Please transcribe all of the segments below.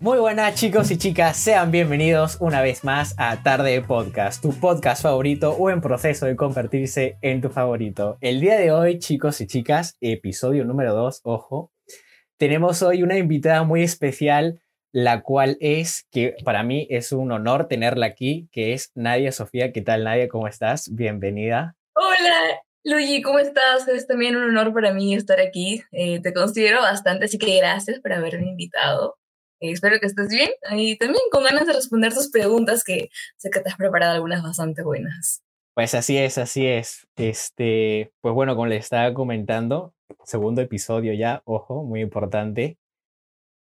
Muy buenas chicos y chicas, sean bienvenidos una vez más a Tarde Podcast, tu podcast favorito o en proceso de convertirse en tu favorito. El día de hoy, chicos y chicas, episodio número 2, ojo, tenemos hoy una invitada muy especial, la cual es, que para mí es un honor tenerla aquí, que es Nadia Sofía. ¿Qué tal Nadia? ¿Cómo estás? Bienvenida. Hola, Luigi, ¿cómo estás? Es también un honor para mí estar aquí. Eh, te considero bastante, así que gracias por haberme invitado. Eh, espero que estés bien y también con ganas de responder tus preguntas que sé que te has preparado algunas bastante buenas. Pues así es, así es. Este, pues bueno, como les estaba comentando, segundo episodio ya, ojo, muy importante.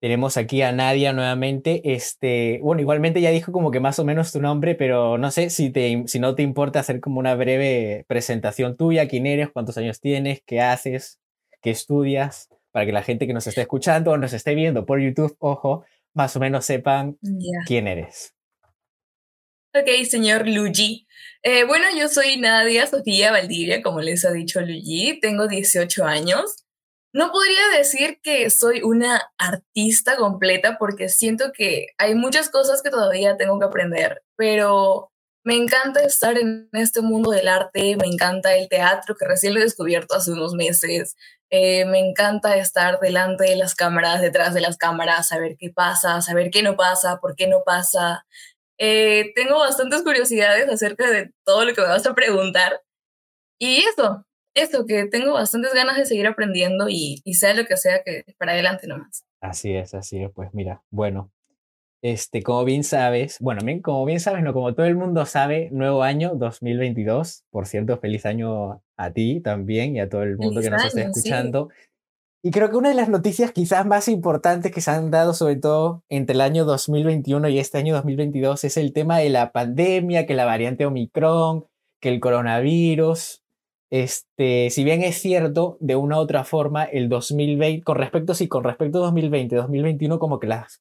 Tenemos aquí a Nadia nuevamente. Este, bueno, igualmente ya dijo como que más o menos tu nombre, pero no sé si, te, si no te importa hacer como una breve presentación tuya, quién eres, cuántos años tienes, qué haces, qué estudias, para que la gente que nos esté escuchando o nos esté viendo por YouTube, ojo, más o menos sepan quién eres. Ok, señor Luigi. Eh, bueno, yo soy Nadia Sofía Valdivia, como les ha dicho Luigi, tengo 18 años. No podría decir que soy una artista completa porque siento que hay muchas cosas que todavía tengo que aprender, pero me encanta estar en este mundo del arte, me encanta el teatro que recién lo he descubierto hace unos meses, eh, me encanta estar delante de las cámaras, detrás de las cámaras, saber qué pasa, saber qué no pasa, por qué no pasa. Eh, tengo bastantes curiosidades acerca de todo lo que me vas a preguntar. Y eso, eso, que tengo bastantes ganas de seguir aprendiendo y, sea lo que sea que para adelante nomás. Así es, así es. Pues mira, bueno, este, como bien sabes, bueno, bien, como bien sabes, no, como todo el mundo sabe, nuevo año 2022. Por cierto, feliz año a ti también y a todo el mundo que nos esté escuchando. Y creo que una de las noticias quizás más importantes que se han dado, sobre todo entre el año 2021 y este año 2022, es el tema de la pandemia, que la variante Omicron, que el coronavirus. Este, si bien es cierto, de una u otra forma, el 2020, con respecto, sí, con respecto a 2020, 2021, como que las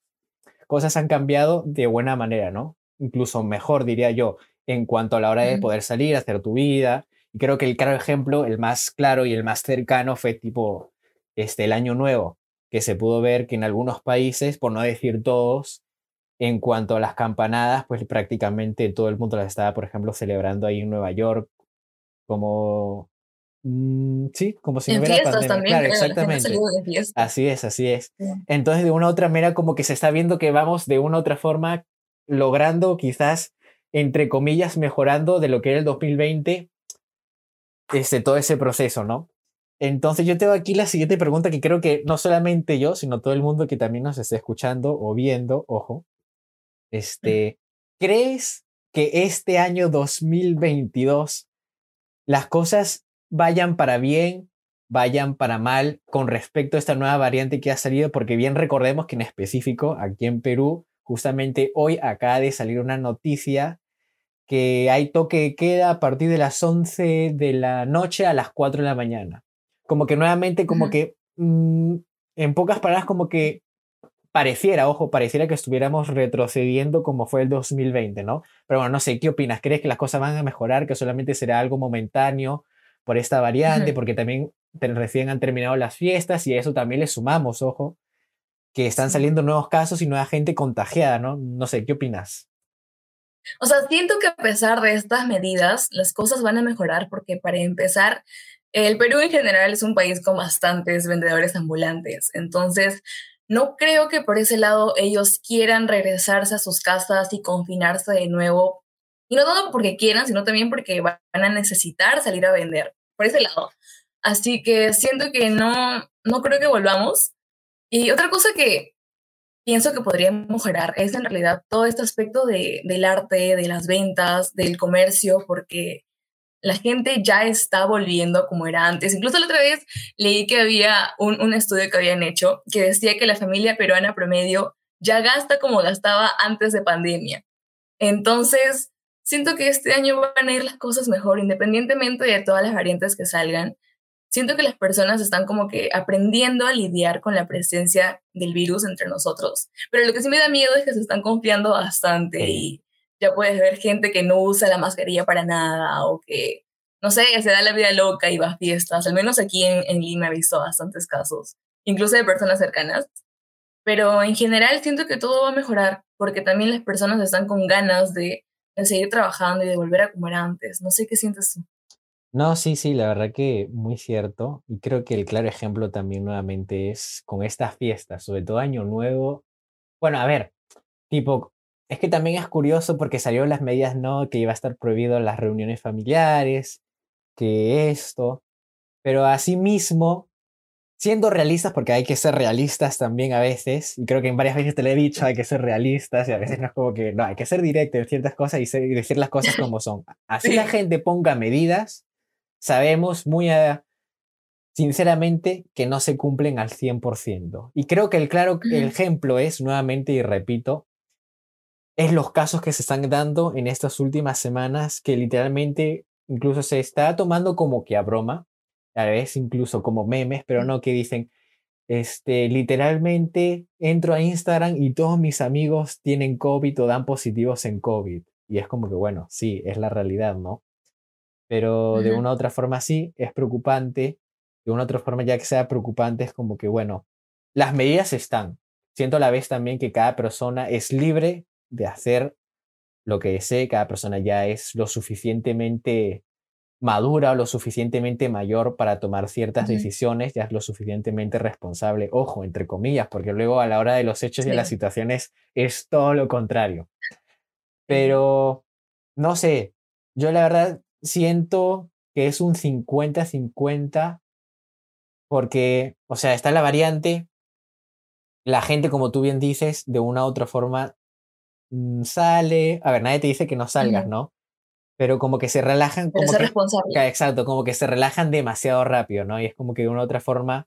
cosas han cambiado de buena manera, ¿no? Incluso mejor, diría yo, en cuanto a la hora de poder salir, hacer tu vida. Y creo que el claro ejemplo, el más claro y el más cercano fue tipo este, el año nuevo, que se pudo ver que en algunos países, por no decir todos, en cuanto a las campanadas, pues prácticamente todo el mundo las estaba, por ejemplo, celebrando ahí en Nueva York, como Mm, sí, como si no hubiera pandemia. También, claro, exactamente. Así es, así es. Entonces, de una u otra manera, como que se está viendo que vamos de una u otra forma logrando, quizás, entre comillas, mejorando de lo que era el 2020, este, todo ese proceso, ¿no? Entonces, yo tengo aquí la siguiente pregunta que creo que no solamente yo, sino todo el mundo que también nos esté escuchando o viendo, ojo, este, ¿crees que este año 2022 las cosas vayan para bien, vayan para mal con respecto a esta nueva variante que ha salido, porque bien recordemos que en específico aquí en Perú, justamente hoy acaba de salir una noticia que hay toque de queda a partir de las 11 de la noche a las 4 de la mañana. Como que nuevamente, como que, mm, en pocas palabras, como que pareciera, ojo, pareciera que estuviéramos retrocediendo como fue el 2020, ¿no? Pero bueno, no sé, ¿qué opinas? ¿Crees que las cosas van a mejorar, que solamente será algo momentáneo? Por esta variante, porque también recién han terminado las fiestas y a eso también le sumamos, ojo, que están saliendo nuevos casos y nueva gente contagiada, ¿no? No sé, ¿qué opinas? O sea, siento que a pesar de estas medidas, las cosas van a mejorar porque para empezar, el Perú en general es un país con bastantes vendedores ambulantes. Entonces, no creo que por ese lado ellos quieran regresarse a sus casas y confinarse de nuevo. Y no todo porque quieran, sino también porque van a necesitar salir a vender por ese lado. Así que siento que no, no creo que volvamos. Y otra cosa que pienso que podría mejorar es en realidad todo este aspecto de, del arte, de las ventas, del comercio, porque la gente ya está volviendo como era antes. Incluso la otra vez leí que había un, un estudio que habían hecho que decía que la familia peruana promedio ya gasta como gastaba antes de pandemia. Entonces, siento que este año van a ir las cosas mejor, independientemente de todas las variantes que salgan. Siento que las personas están como que aprendiendo a lidiar con la presencia del virus entre nosotros. Pero lo que sí me da miedo es que se están confiando bastante y ya puedes ver gente que no usa la mascarilla para nada o que, no sé, se da la vida loca y va a fiestas. Al menos aquí en, en Lima he visto bastantes casos, incluso de personas cercanas. Pero en general siento que todo va a mejorar porque también las personas están con ganas de, de seguir trabajando y de volver a comer antes. No sé qué sientes tú. No, sí, sí, la verdad que muy cierto. Y creo que el claro ejemplo también nuevamente es con estas fiestas, sobre todo Año Nuevo. Bueno, a ver, tipo, es que también es curioso porque salieron las medidas, ¿no? Que iba a estar prohibido las reuniones familiares, que esto. Pero asimismo, siendo realistas, porque hay que ser realistas también a veces, y creo que en varias veces te lo he dicho, hay que ser realistas, y a veces no es como que, no, hay que ser directo en ciertas cosas y, decir las cosas como son. Así la gente ponga medidas, sabemos muy sinceramente que no se cumplen al 100%. Y creo que el claro ejemplo es, nuevamente y repito, es los casos que se están dando en estas últimas semanas que literalmente incluso se está tomando como que a broma, a veces incluso como memes, pero no que dicen, este, literalmente entro a Instagram y todos mis amigos tienen COVID o dan positivos en COVID. Y es como que, bueno, sí, es la realidad, ¿no? pero de una u otra forma sí, es preocupante. De una u otra forma, ya que sea preocupante, es como que, bueno, las medidas están. Siento a la vez también que cada persona es libre de hacer lo que desee, cada persona ya es lo suficientemente madura o lo suficientemente mayor para tomar ciertas decisiones, ya es lo suficientemente responsable, ojo, entre comillas, porque luego a la hora de los hechos y de las situaciones es todo lo contrario. Pero, no sé, yo la verdad siento que es un 50-50 porque, o sea, está la variante, la gente, como tú bien dices, de una u otra forma mm, sale, a ver, nadie te dice que no salgas, ¿no? Pero como que se relajan, como que, responsable. exacto, como que se relajan demasiado rápido, ¿no? Y es como que de una u otra forma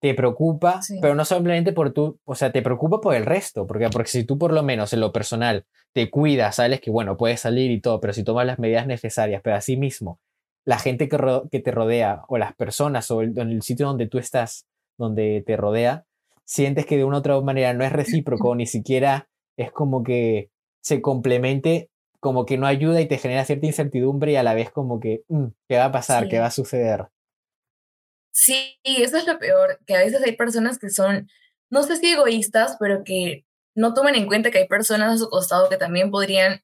te preocupa, pero no simplemente por tú, o sea, te preocupa por el resto, porque, porque si tú por lo menos en lo personal te cuidas, sabes que, bueno, puedes salir y todo, pero si tomas las medidas necesarias, pero así mismo, la gente que, que te rodea o las personas o el, en el sitio donde tú estás, donde te rodea, sientes que de una u otra manera no es recíproco, ni siquiera es como que se complemente, como que no ayuda y te genera cierta incertidumbre y a la vez como que, mm, ¿qué va a pasar? ¿Qué va a suceder? Sí, eso es lo peor, que a veces hay personas que son, no sé si egoístas, pero que no toman en cuenta que hay personas a su costado que también podrían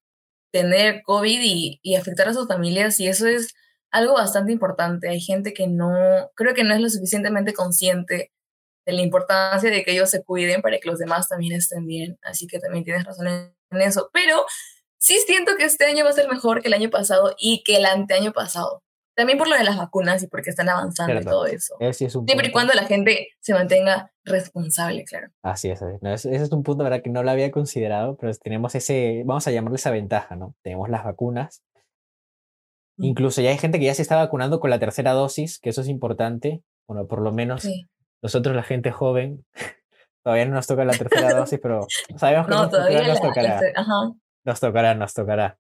tener COVID y, y afectar a sus familias y eso es algo bastante importante. Hay gente que no, creo que no es lo suficientemente consciente de la importancia de que ellos se cuiden para que los demás también estén bien. Así que también tienes razón en eso. Pero sí siento que este año va a ser mejor que el año pasado y que el anteaño pasado. También por lo de las vacunas y porque están avanzando y todo eso. Siempre y cuando la gente se mantenga responsable, claro. Así es. ese, es un punto, ¿verdad? Que no lo había considerado, pero tenemos ese, vamos a llamarle esa ventaja, ¿no? Tenemos las vacunas. Mm. Incluso ya hay gente que ya se está vacunando con la tercera dosis, que eso es importante. Bueno, por lo menos nosotros, la gente joven, todavía no nos toca la tercera dosis, pero sabemos que no, todavía nos, tocará. Nos tocará, nos tocará.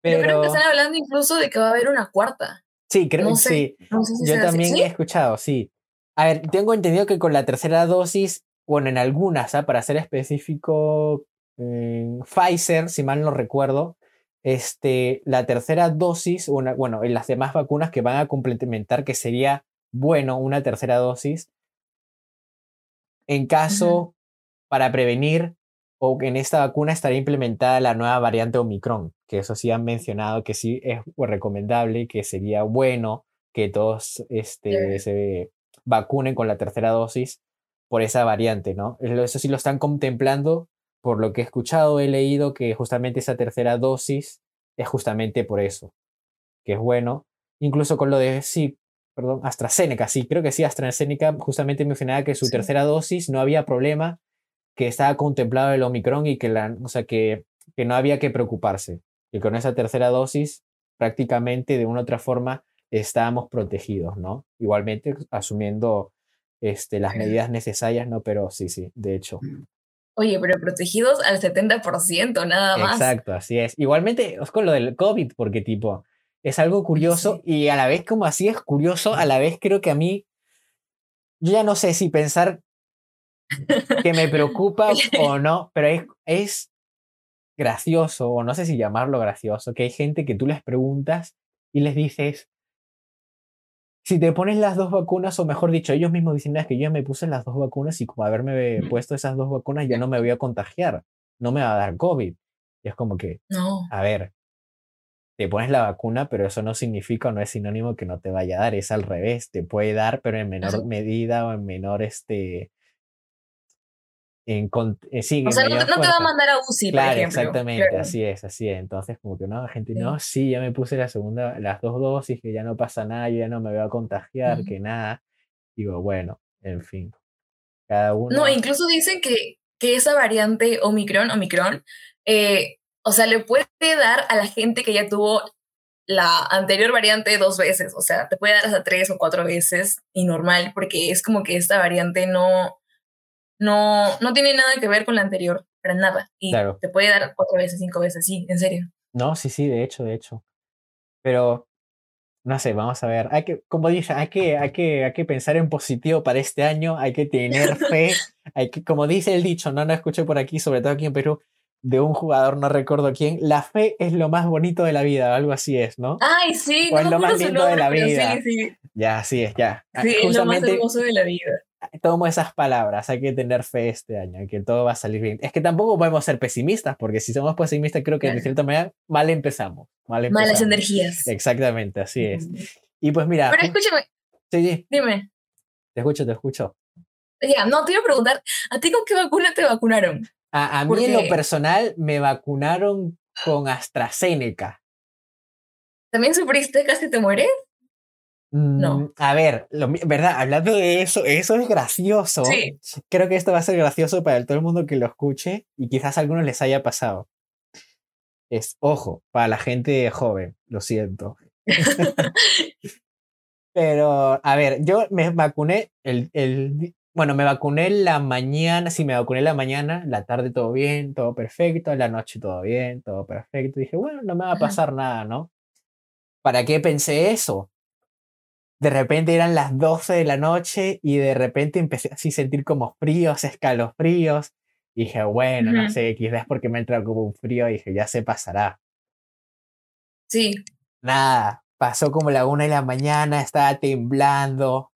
Pero... Yo creo que están hablando incluso de que va a haber una cuarta. Sí, creo que sí. Yo también he escuchado, sí. A ver, tengo entendido que con la tercera dosis, bueno, en algunas, ¿ah? para ser específico, Pfizer, si mal no recuerdo, este, la tercera dosis, una, bueno, en las demás vacunas que van a complementar, que sería bueno una tercera dosis, en caso para prevenir o que en esta vacuna estaría implementada la nueva variante Omicron, que eso sí han mencionado que sí es recomendable, que sería bueno que todos este, se vacunen con la tercera dosis por esa variante, ¿no? Eso sí lo están contemplando, por lo que he escuchado, he leído que justamente esa tercera dosis es justamente por eso, que es bueno. Incluso con lo de, sí, perdón, AstraZeneca, sí, creo que sí, AstraZeneca justamente mencionaba que su tercera dosis no había problema que estaba contemplado el Omicron y que, la, o sea, que, que no había que preocuparse. Que con esa tercera dosis prácticamente de una u otra forma estábamos protegidos, ¿no? Igualmente asumiendo este, las medidas necesarias, ¿no? Pero sí, sí, de hecho. Oye, pero protegidos al 70%, nada más. Exacto, así es. Igualmente es con lo del COVID, porque tipo, es algo curioso y a la vez como así es curioso, a la vez creo que a mí, yo ya no sé si pensar que me preocupa o no, pero es, es gracioso, o no sé si llamarlo gracioso, que hay gente que tú les preguntas y les dices, si te pones las dos vacunas, o mejor dicho, ellos mismos dicen es que yo ya me puse las dos vacunas y como haberme puesto esas dos vacunas ya no me voy a contagiar, no me va a dar COVID. Y es como que, no. a ver, te pones la vacuna, pero eso no significa o no es sinónimo que no te vaya a dar, es al revés, te puede dar, pero en menor medida o en menor este, en, eh, sí, o sea, no, te va a mandar a UCI, claro, por ejemplo. Exactamente, así es, así es. Entonces, como que no, la gente, no, sí, ya me puse la segunda, las dos dosis, que ya no pasa nada, yo ya no me voy a contagiar, que nada. Digo, bueno, en fin. Cada uno. No, incluso dicen que, que esa variante Omicron, Omicron, eh, o sea, le puede dar a la gente que ya tuvo la anterior variante dos veces, o sea, te puede dar hasta tres o cuatro veces y normal, porque es como que esta variante no, no, no tiene nada que ver con la anterior, para nada. Y te puede dar cuatro veces, cinco veces, sí, en serio. No, sí, sí, de hecho, de hecho. Pero, no sé, vamos a ver. Hay que, como dije, hay que, hay que, hay que pensar en positivo para este año, hay que tener fe, hay que, como dice el dicho, no lo escuché por aquí, sobre todo aquí en Perú, de un jugador, no recuerdo quién, la fe es lo más bonito de la vida, algo así es, ¿no? Ay, sí, o es lo más lindo de la vida. Sí, sí. Ya, así es, ya. Sí, es lo más hermoso de la vida tomo esas palabras, hay que tener fe este año, que todo va a salir bien. Es que tampoco podemos ser pesimistas, porque si somos pesimistas, creo que de cierta manera mal empezamos. Mal Malas energías. Exactamente, así es. Y pues mira. Pero escúchame. Sí, sí. Dime. Te escucho, te escucho. Ya, no, te iba a preguntar, ¿a ti con qué vacuna te vacunaron? A, a mí en lo personal me vacunaron con AstraZeneca. ¿También sufriste? ¿Casi te mueres? No. Mm, a ver, ¿verdad? Hablando de eso, eso es gracioso. Sí. Creo que esto va a ser gracioso para todo el mundo que lo escuche y quizás a algunos les haya pasado. Es, ojo, para la gente joven, lo siento. Pero, a ver, yo me vacuné el, el, bueno, me vacuné la mañana, sí, me vacuné la mañana, la tarde todo bien, todo perfecto, la noche todo bien, todo perfecto. Dije, bueno, no me va a pasar nada, ¿no? ¿Para qué pensé eso? De repente eran las 12 de la noche y de repente empecé así a sentir como fríos, escalofríos. Y dije, bueno, no sé, quizás porque me entró como un frío y dije, ya se pasará. Sí. Nada, pasó como la una de la mañana, estaba temblando,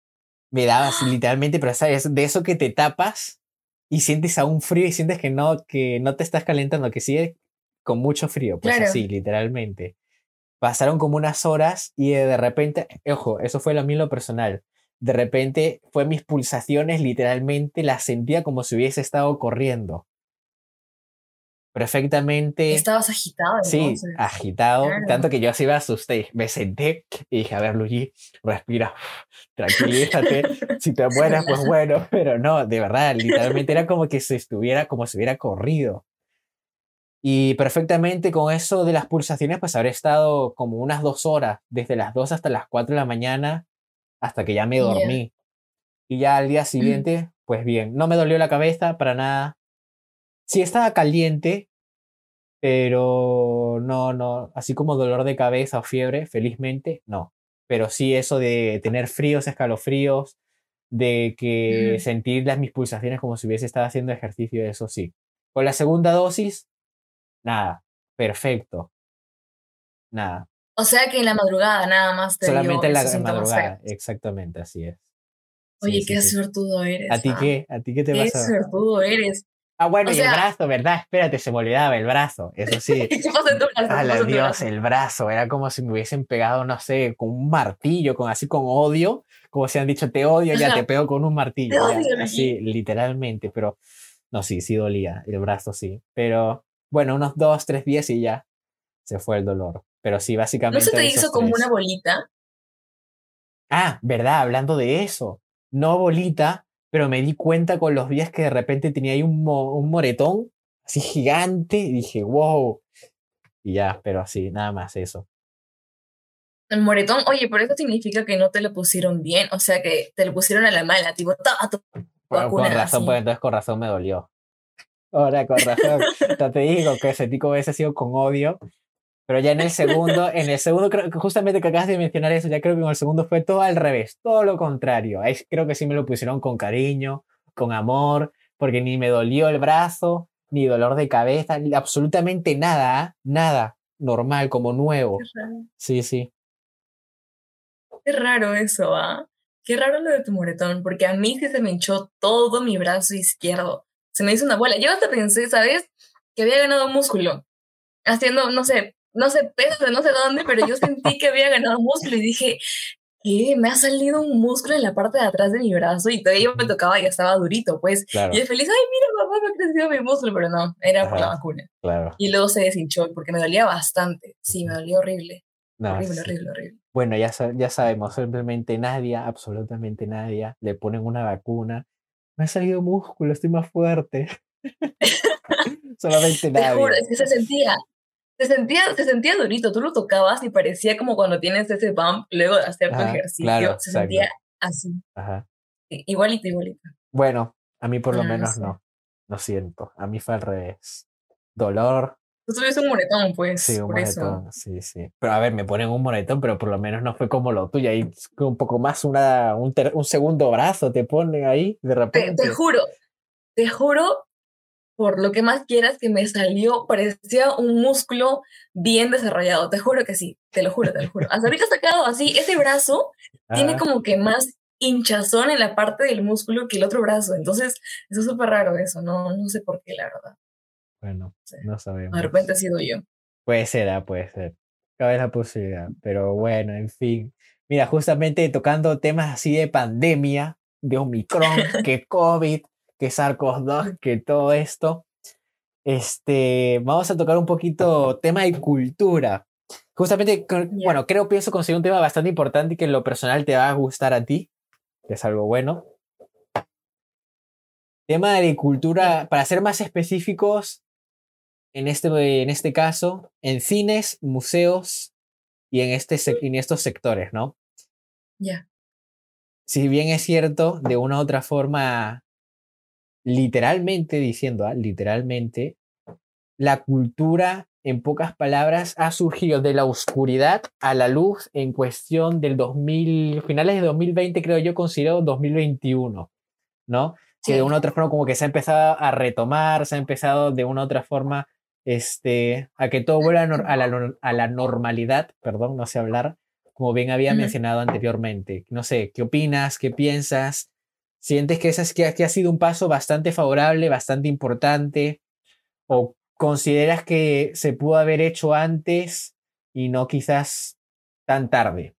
me daba así literalmente, pero sabes, de eso que te tapas y sientes aún frío y sientes que no, que no te estás calentando, que sigue con mucho frío, pues así, literalmente. Pasaron como unas horas y de repente, ojo, eso fue lo mío lo personal. De repente fue mis pulsaciones, literalmente las sentía como si hubiese estado corriendo. Perfectamente. Estabas agitado. Sí, agitado. Tanto que yo así me asusté. Me senté y dije, a ver, Luigi, respira, tranquilízate. si te mueres, pues bueno. Pero no, de verdad, literalmente era como que se estuviera, como si hubiera corrido. Y perfectamente con eso de las pulsaciones, pues habré estado como unas dos horas, desde las dos hasta las cuatro de la mañana, hasta que ya me dormí. Y ya al día siguiente, pues bien, no me dolió la cabeza para nada. Sí estaba caliente, pero no, no, así como dolor de cabeza o fiebre, felizmente, no. Pero sí eso de tener fríos, escalofríos, de que sentir las mis pulsaciones como si hubiese estado haciendo ejercicio, eso sí. Con la segunda dosis, Nada, perfecto. Nada. O sea que en la madrugada nada más te Solamente en la madrugada, exactamente, así es. Oye, qué suertudo eres. ¿A ti ah. qué? ¿A ti qué te pasa? Qué suertudo eres. Ah, bueno, y el brazo, ¿verdad? Espérate, se me olvidaba el brazo, eso sí. ¿Qué pasa en tu brazo? Dios, el brazo, era como si me hubiesen pegado, no sé, con un martillo, con así con odio, como si han dicho te odio, ya te pego con un martillo. así, literalmente, pero no, sí, sí dolía, el brazo sí, pero bueno, unos dos, tres días y ya se fue el dolor. Pero sí, básicamente. ¿No se te hizo como una bolita? Ah, verdad, hablando de eso. No bolita, pero me di cuenta con los días que de repente tenía ahí un, un moretón así gigante y dije, wow. Y ya, pero así, nada más eso. El moretón, oye, pero eso significa que no te lo pusieron bien, o sea que te lo pusieron a la mala, tipo, con razón, pues entonces con razón me dolió. Ahora, con razón. te digo que sentí como ese sido con odio. Pero ya en el segundo, en el segundo, justamente que acabas de mencionar eso, ya creo que en el segundo fue todo al revés, todo lo contrario. Ahí creo que sí me lo pusieron con cariño, con amor, porque ni me dolió el brazo, ni dolor de cabeza, ni absolutamente nada, ¿ah? nada, normal, como nuevo. Sí, sí. Qué raro eso, ¿ah? Qué raro lo de tu moretón, porque a mí sí se me hinchó todo mi brazo izquierdo. Se me hizo una bola. Yo hasta pensé, ¿sabes? Que había ganado músculo. Haciendo, no sé, no sé, peso de no sé dónde, pero yo sentí que había ganado músculo y dije, ¿qué? Me ha salido un músculo en la parte de atrás de mi brazo y todavía me tocaba y estaba durito, pues. Y yo feliz, ay, mira, mamá, me ha crecido mi músculo, pero no, era por la vacuna. Claro. Y luego se deshinchó porque me dolía bastante. Sí, me dolía horrible. horrible, horrible, horrible. Bueno, ya, ya sabemos, simplemente nadie, absolutamente nadie, le ponen una vacuna. Me ha salido músculo, estoy más fuerte. Solamente nadie. Te juro, es que se sentía, se sentía, se sentía durito, tú lo tocabas y parecía como cuando tienes ese bump luego de hacer tu ejercicio, se sentía así. Ajá. Igualito, igualito. Bueno, a mí por lo menos no, no siento, a mí fue al revés. Dolor, Tú tuviste un moretón, pues. Sí, un moretón, sí, sí. Pero a ver, me ponen un moretón, pero por lo menos no fue como lo tuyo. Ahí un poco más, una, un, un segundo brazo te ponen ahí de repente. Te, juro, te juro, por lo que más quieras, que me salió, parecía un músculo bien desarrollado. Te juro que sí, te lo juro, te lo juro. Hasta ahorita sacado así, ese brazo tiene como que más hinchazón en la parte del músculo que el otro brazo. Entonces, eso es súper raro eso, no, no sé por qué, la verdad. Bueno, no sabemos. De repente ha sido yo. Puede ser, ah, puede ser. Cabe la posibilidad. Pero bueno, en fin. Mira, justamente tocando temas así de pandemia, de Omicron, que COVID, que SARS-CoV-2, que todo esto. Este, vamos a tocar un poquito tema de cultura. Justamente, bueno, creo, pienso conseguir un tema bastante importante y que en lo personal te va a gustar a ti, que es algo bueno. Tema de cultura, para ser más específicos, en este, en este caso, en cines, museos y en, este, en estos sectores, ¿no? Ya. Si bien es cierto, de una u otra forma, literalmente diciendo, ¿ah? literalmente, la cultura, en pocas palabras, ha surgido de la oscuridad a la luz en cuestión del 2000, finales de 2020, creo yo, considero 2021, ¿no? Que de una u otra forma como que se ha empezado a retomar, se ha empezado de una u otra forma este, a que todo vuelva a, la, a la, normalidad, perdón, no sé hablar, como bien había mencionado anteriormente. No sé, ¿qué opinas? ¿Qué piensas? ¿Sientes que, ese, que, que ha sido un paso bastante favorable, bastante importante? ¿O consideras que se pudo haber hecho antes y no quizás tan tarde?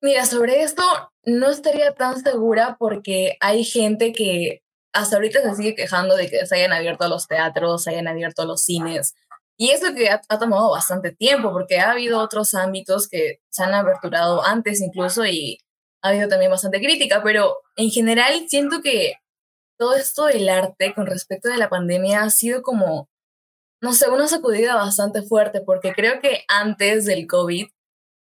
Mira, sobre esto no estaría tan segura porque hay gente que hasta ahorita se sigue quejando de que se hayan abierto los teatros, se hayan abierto los cines. Y eso que ha, tomado bastante tiempo, porque ha habido otros ámbitos que se han aperturado antes incluso y ha habido también bastante crítica, pero en general siento que todo esto del arte con respecto de la pandemia ha sido como, no sé, una sacudida bastante fuerte, porque creo que antes del COVID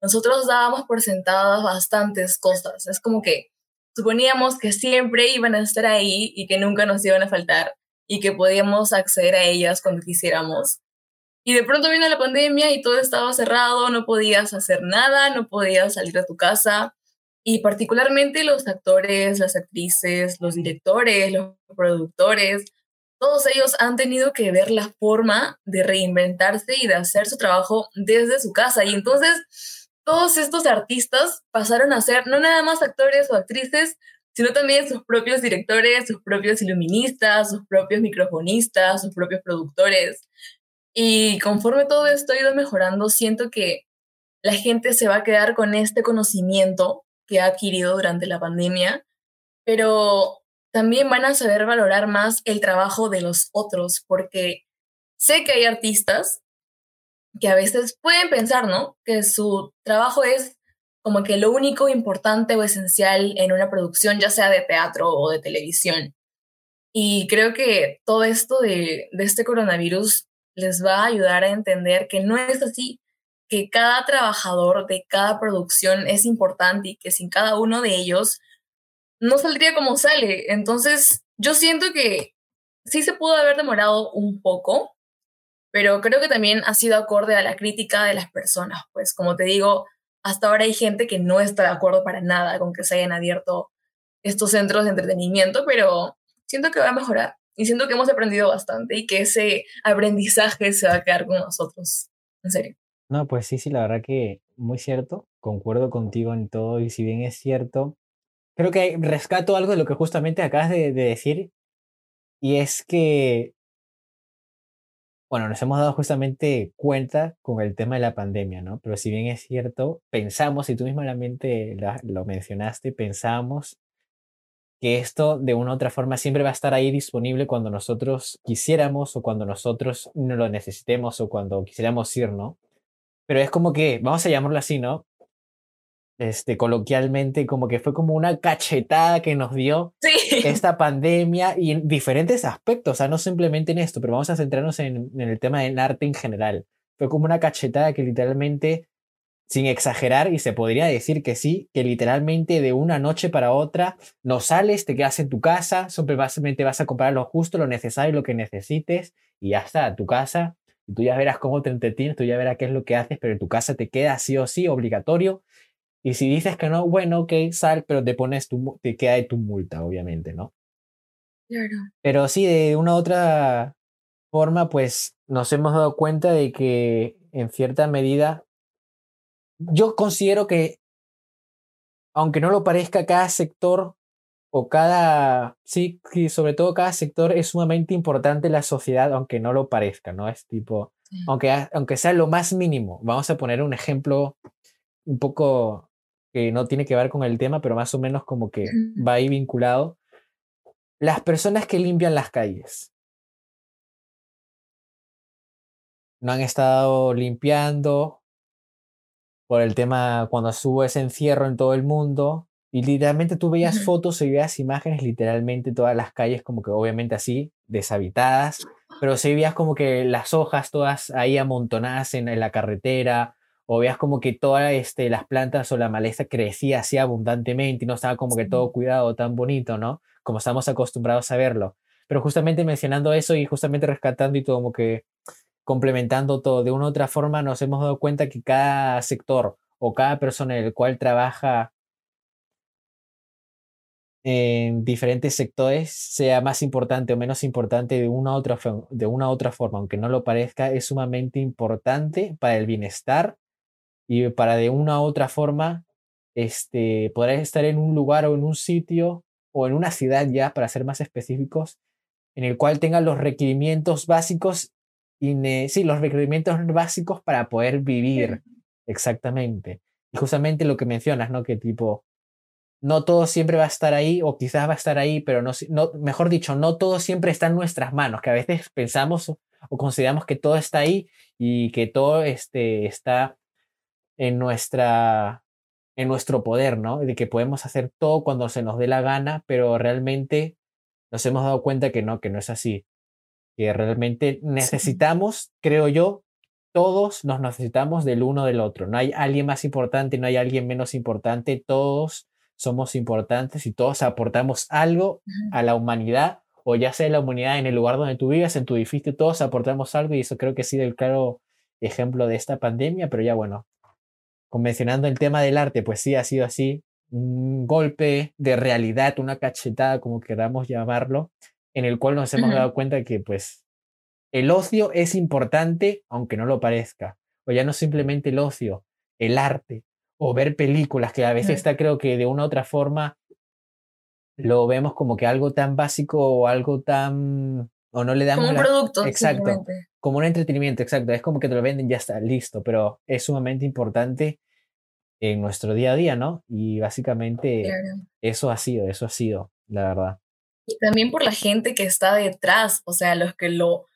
nosotros dábamos por sentadas bastantes cosas. Es como que suponíamos que siempre iban a estar ahí y que nunca nos iban a faltar y que podíamos acceder a ellas cuando quisiéramos. Y de pronto vino la pandemia y todo estaba cerrado, no podías hacer nada, no podías salir a tu casa. Y particularmente los actores, las actrices, los directores, los productores, todos ellos han tenido que ver la forma de reinventarse y de hacer su trabajo desde su casa. Y entonces todos estos artistas pasaron a ser no nada más actores o actrices, sino también sus propios directores, sus propios iluministas, sus propios microfonistas, sus propios productores. Y conforme todo esto ha ido mejorando, siento que la gente se va a quedar con este conocimiento que ha adquirido durante la pandemia, pero también van a saber valorar más el trabajo de los otros, porque sé que hay artistas que a veces pueden pensar, ¿no? Que su trabajo es como que lo único importante o esencial en una producción, ya sea de teatro o de televisión. Y creo que todo esto de, de este coronavirus les va a ayudar a entender que no es así, que cada trabajador de cada producción es importante y que sin cada uno de ellos no saldría como sale. Entonces, yo siento que sí se pudo haber demorado un poco, pero creo que también ha sido acorde a la crítica de las personas. Pues como te digo, hasta ahora hay gente que no está de acuerdo para nada con que se hayan abierto estos centros de entretenimiento, pero siento que va a mejorar y siento que hemos aprendido bastante y que ese aprendizaje se va a quedar con nosotros. En serio. No, pues sí, sí, la verdad que muy cierto, concuerdo contigo en todo y si bien es cierto, creo que rescato algo de lo que justamente acabas de, decir y es que, bueno, nos hemos dado justamente cuenta con el tema de la pandemia, ¿no? Pero si bien es cierto, pensamos, y tú misma la mente lo mencionaste, pensamos que esto de una u otra forma siempre va a estar ahí disponible cuando nosotros quisiéramos o cuando nosotros no lo necesitemos o cuando quisiéramos ir, ¿no? Pero es como que, vamos a llamarlo así, ¿no? Este, coloquialmente, como que fue como una cachetada que nos dio esta pandemia y en diferentes aspectos, o sea, no simplemente en esto, pero vamos a centrarnos en, en el tema del arte en general. Fue como una cachetada que literalmente sin exagerar, y se podría decir que sí, que literalmente de una noche para otra no sales, te quedas en tu casa, siempre básicamente vas a comprar lo justo, lo necesario, lo que necesites, y ya está, tu casa, y tú ya verás cómo te entretienes, tú ya verás qué es lo que haces, pero en tu casa te queda sí o sí obligatorio. Y si dices que no, bueno, ok, sal, pero te pones tu, te queda de tu multa, obviamente, ¿no? Claro. Pero sí, de una u otra forma, pues nos hemos dado cuenta de que en cierta medida yo considero que, aunque no lo parezca, cada sector o cada, sí, sobre todo cada sector es sumamente importante en la sociedad, aunque no lo parezca, ¿no? Es tipo, aunque, aunque sea lo más mínimo. Vamos a poner un ejemplo un poco que no tiene que ver con el tema, pero más o menos como que va ahí vinculado. Las personas que limpian las calles. No han estado limpiando por el tema cuando subo ese encierro en todo el mundo. Y literalmente tú veías fotos y veías imágenes, literalmente todas las calles como que obviamente así, deshabitadas, pero se veías como que las hojas todas ahí amontonadas en, la carretera, o veías como que todas este, las plantas o la maleza crecía así abundantemente y no estaba como que todo cuidado, tan bonito, ¿no? Como estamos acostumbrados a verlo. Pero justamente mencionando eso y justamente rescatando y todo como que complementando todo de una u otra forma, nos hemos dado cuenta que cada sector o cada persona en el cual trabaja en diferentes sectores, sea más importante o menos importante de una, u otra, de una otra forma, aunque no lo parezca, es sumamente importante para el bienestar y para de una u otra forma este, poder estar en un lugar o en un sitio o en una ciudad ya, para ser más específicos, en el cual tenga los requerimientos básicos sí, los requerimientos básicos para poder vivir. Exactamente. Y justamente lo que mencionas, ¿no? Que tipo, no todo siempre va a estar ahí, o quizás va a estar ahí, pero no, no, mejor dicho, no todo siempre está en nuestras manos, que a veces pensamos o consideramos que todo está ahí y que todo este, está en, nuestra, en nuestro poder, ¿no? De que podemos hacer todo cuando se nos dé la gana, pero realmente nos hemos dado cuenta que no, que no es así que realmente necesitamos, creo yo, todos nos necesitamos del uno del otro. No hay alguien más importante, no hay alguien menos importante, todos somos importantes y todos aportamos algo a la humanidad, o ya sea la humanidad en el lugar donde tú vives, en tu edificio, todos aportamos algo y eso creo que ha sido el claro ejemplo de esta pandemia, pero ya bueno, convencionando el tema del arte, pues sí ha sido así, un golpe de realidad, una cachetada, como queramos llamarlo, en el cual nos hemos dado cuenta que pues el ocio es importante aunque no lo parezca. O ya no simplemente el ocio, el arte o ver películas que a veces está creo que de una u otra forma lo vemos como que algo tan básico o algo tan o no le damos como un producto exacto como un entretenimiento exacto es como que te lo venden ya está listo pero es sumamente importante en nuestro día a día no y básicamente eso ha sido eso ha sido la verdad. Y también por la gente que está detrás, o sea, los que lo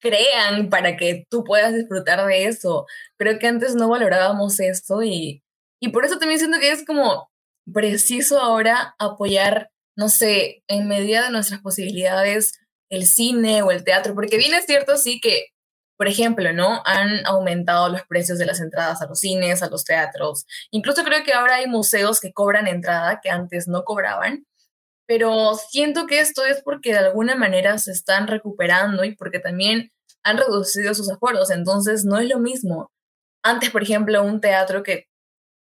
crean para que tú puedas disfrutar de eso. Creo que antes no valorábamos esto y, y por eso también siento que es como preciso ahora apoyar, no sé, en medida de nuestras posibilidades, el cine o el teatro, porque bien es cierto, sí, que, por ejemplo, ¿no? Han aumentado los precios de las entradas a los cines, a los teatros. Incluso creo que ahora hay museos que cobran entrada que antes no cobraban pero siento que esto es porque de alguna manera se están recuperando y porque también han reducido sus aforos, entonces no es lo mismo. Antes, por ejemplo, un teatro que,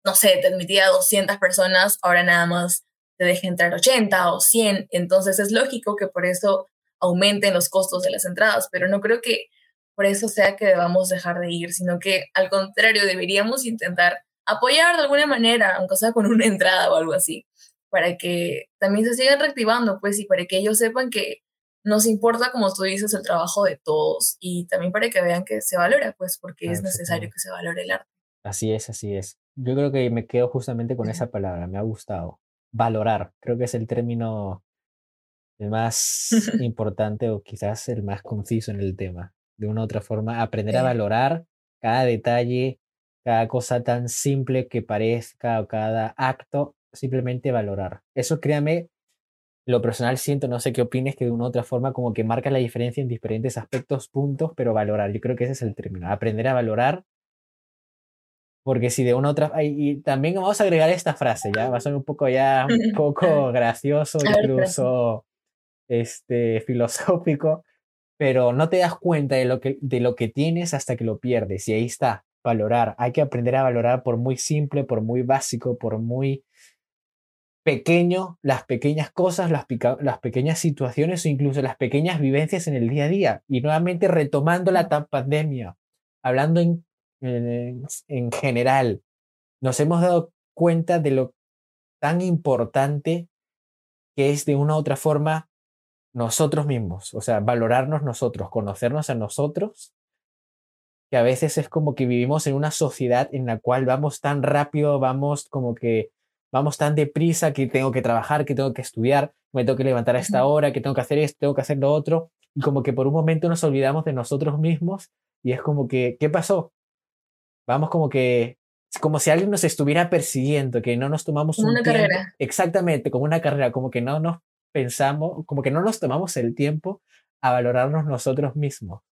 no sé, te admitía 200 personas, ahora nada más te deja entrar 80 o 100, entonces es lógico que por eso aumenten los costos de las entradas, pero no creo que por eso sea que debamos dejar de ir, sino que al contrario deberíamos intentar apoyar de alguna manera, aunque sea con una entrada o algo así, para que también se sigan reactivando, pues, y para que ellos sepan que nos importa, como tú dices, el trabajo de todos y también para que vean que se valora, pues, porque es necesario que se valore el arte. Así es, así es. Yo creo que me quedo justamente con esa palabra, me ha gustado. Valorar, creo que es el término más importante o quizás el más conciso en el tema. De una u otra forma, aprender a valorar cada detalle, cada cosa tan simple que parezca o cada acto, simplemente valorar. Eso créame, lo personal siento, no sé qué opines, que de una u otra forma como que marca la diferencia en diferentes aspectos, puntos, pero valorar. Yo creo que ese es el término, aprender a valorar. Porque si de una u otra... Y también vamos a agregar esta frase, ya va a ser un poco ya, un poco gracioso, incluso este, filosófico, pero no te das cuenta de lo, que, de lo que tienes hasta que lo pierdes. Y ahí está, valorar. Hay que aprender a valorar por muy simple, por muy básico, por muy pequeño, las pequeñas cosas, las, las pequeñas situaciones o incluso las pequeñas vivencias en el día a día. Y nuevamente retomando la pandemia, hablando en, en, en general, nos hemos dado cuenta de lo tan importante que es de una u otra forma nosotros mismos, o sea, valorarnos nosotros, conocernos a nosotros que a veces es como que vivimos en una sociedad en la cual vamos tan rápido, vamos como que vamos tan deprisa que tengo que trabajar, que tengo que estudiar, me tengo que levantar a esta hora, que tengo que hacer esto, tengo que hacer lo otro, y como que por un momento nos olvidamos de nosotros mismos y es como que, ¿qué pasó? Vamos como que, como si alguien nos estuviera persiguiendo, que no nos tomamos como una carrera. Exactamente, como una carrera, como que no nos pensamos, como que no nos tomamos el tiempo a valorarnos nosotros mismos.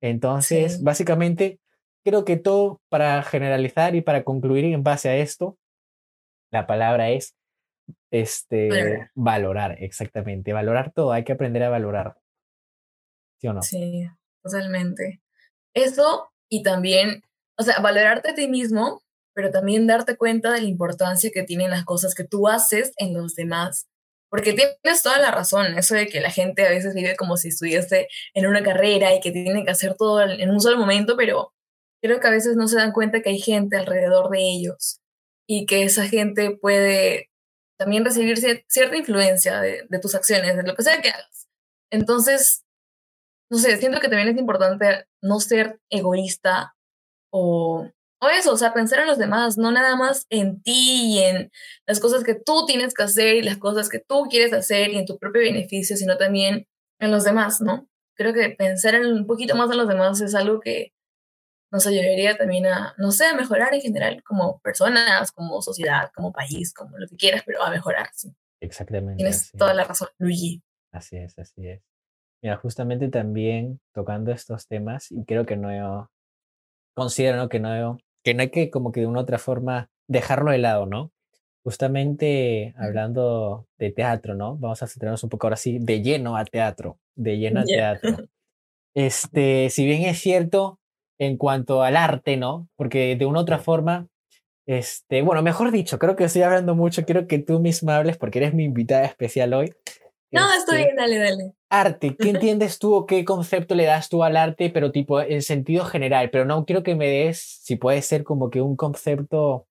Entonces, básicamente, creo que todo para generalizar y para concluir en base a esto, la palabra es este, valorar. exactamente. Valorar todo, hay que aprender a valorar. ¿Sí o no? Sí, totalmente. Eso y también, o sea, valorarte a ti mismo, pero también darte cuenta de la importancia que tienen las cosas que tú haces en los demás. Porque tienes toda la razón, eso de que la gente a veces vive como si estuviese en una carrera y que tienen que hacer todo en un solo momento, pero creo que a veces no se dan cuenta que hay gente alrededor de ellos y que esa gente puede también recibir cierta influencia de, de tus acciones, de lo que sea que hagas. Entonces, no sé, siento que también es importante no ser egoísta o eso, o sea, pensar en los demás, no nada más en ti y en las cosas que tú tienes que hacer y las cosas que tú quieres hacer y en tu propio beneficio, sino también en los demás, ¿no? Creo que pensar en un poquito más en los demás es algo que nos ayudaría también a, no sé, a mejorar en general como personas, como sociedad, como país, como lo que quieras, pero a mejorar, sí. Exactamente. Tienes toda la razón, Luigi. Así es, así es. Mira, justamente también tocando estos temas, y creo que no considero que no que no hay que como que de una otra forma dejarlo de lado, ¿no? Justamente hablando de teatro, ¿no? Vamos a centrarnos un poco ahora sí de lleno a teatro, de lleno a teatro. Este, si bien es cierto en cuanto al arte, ¿no? Porque de una otra forma, este, bueno, mejor dicho, creo que estoy hablando mucho, quiero que tú misma hables porque eres mi invitada especial hoy. No, estoy este, bien, dale, dale. Arte, ¿qué entiendes tú o qué concepto le das tú al arte, pero tipo en sentido general? Pero no quiero que me des, si puede ser como que un concepto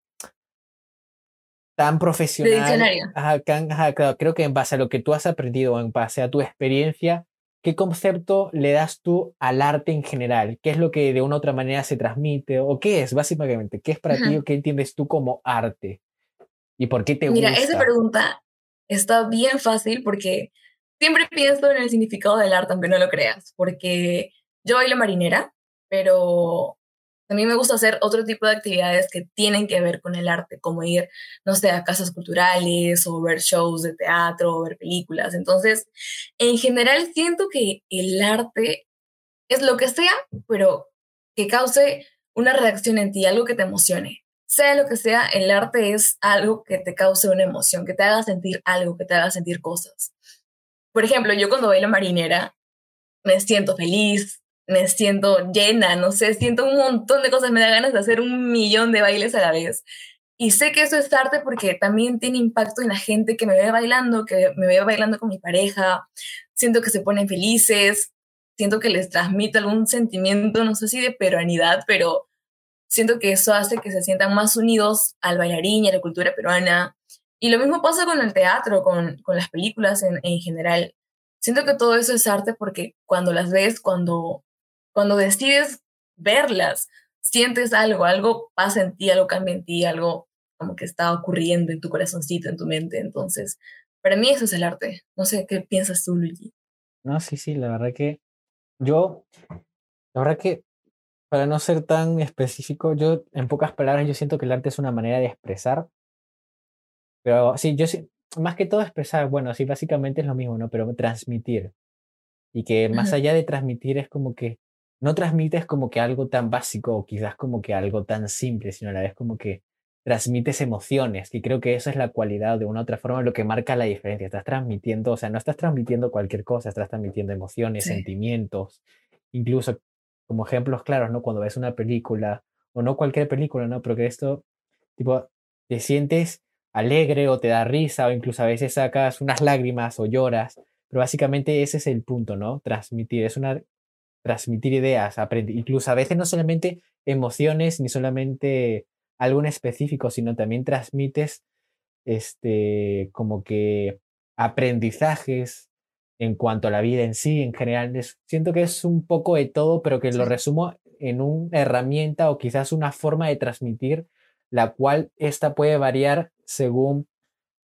tan profesional. De diccionario. Ajá, creo que en base a lo que tú has aprendido, en base a tu experiencia, ¿qué concepto le das tú al arte en general? ¿Qué es lo que de una u otra manera se transmite? ¿O qué es, básicamente? ¿Qué es para ti o qué entiendes tú como arte? ¿Y por qué te gusta? Mira, esa pregunta está bien fácil porque siempre pienso en el significado del arte, aunque no lo creas, porque yo bailo marinera, pero a mí me gusta hacer otro tipo de actividades que tienen que ver con el arte, como ir, no sé, a casas culturales o ver shows de teatro o ver películas. Entonces, en general siento que el arte es lo que sea, pero que cause una reacción en ti, algo que te emocione sea lo que sea, el arte es algo que te cause una emoción, que te haga sentir algo, que te haga sentir cosas. Por ejemplo, yo cuando bailo marinera me siento feliz, me siento llena, no sé, siento un montón de cosas, me da ganas de hacer un millón de bailes a la vez. Y sé que eso es arte porque también tiene impacto en la gente que me ve bailando, que me ve bailando con mi pareja, siento que se ponen felices. siento que les transmite algún sentimiento, no sé si de peruanidad, pero siento que eso hace que se sientan más unidos al bailarín y a la cultura peruana. Y lo mismo pasa con el teatro, con, con las películas en, en general. Siento que todo eso es arte porque cuando las ves, cuando, cuando decides verlas, sientes algo, algo pasa en ti, algo cambia en ti, algo como que está ocurriendo en tu corazoncito, en tu mente. Entonces, para mí eso es el arte. No sé, ¿qué piensas tú, Luigi? No, sí, sí, la verdad que yo, la verdad que para no ser tan específico, yo en pocas palabras yo siento que el arte es una manera de expresar. Pero sí, yo sí, más que todo expresar, bueno, sí, básicamente es lo mismo, ¿no? Pero transmitir. Y que más allá de transmitir es como que no transmites como que algo tan básico o quizás como que algo tan simple, sino a la vez como que transmites emociones, y creo que esa es la cualidad de una u otra forma, lo que marca la diferencia. Estás transmitiendo, o sea, no estás transmitiendo cualquier cosa, estás transmitiendo emociones, sentimientos, incluso como ejemplos claros, ¿no? Cuando ves una película, o no cualquier película, ¿no? Pero que esto, tipo, te sientes alegre o te da risa, o incluso a veces sacas unas lágrimas o lloras, pero básicamente ese es el punto, ¿no? Transmitir, es una transmitir ideas, aprender, incluso a veces no solamente emociones ni solamente algo específico, sino también transmites este, como que aprendizajes en cuanto a la vida en sí, en general. siento que es un poco de todo, pero que lo resumo en una herramienta o quizás una forma de transmitir, la cual esta puede variar según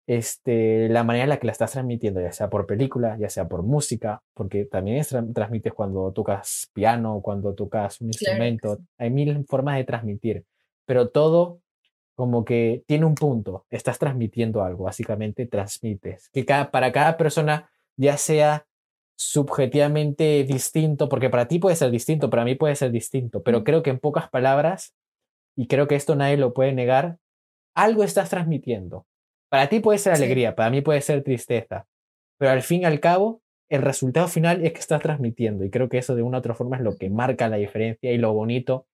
este, la manera en la que la estás transmitiendo, ya sea por película, ya sea por música, porque también transmites cuando tocas piano, cuando tocas un instrumento, hay mil formas de transmitir, pero todo como que tiene un punto, estás transmitiendo algo, básicamente transmites, que cada, para cada persona ya sea subjetivamente distinto, porque para ti puede ser distinto, para mí puede ser distinto, pero creo que en pocas palabras, y creo que esto nadie lo puede negar, algo estás transmitiendo, para ti puede ser alegría, para mí puede ser tristeza, pero al fin y al cabo, el resultado final es que estás transmitiendo y creo que eso de una u otra forma es lo que marca la diferencia y lo bonito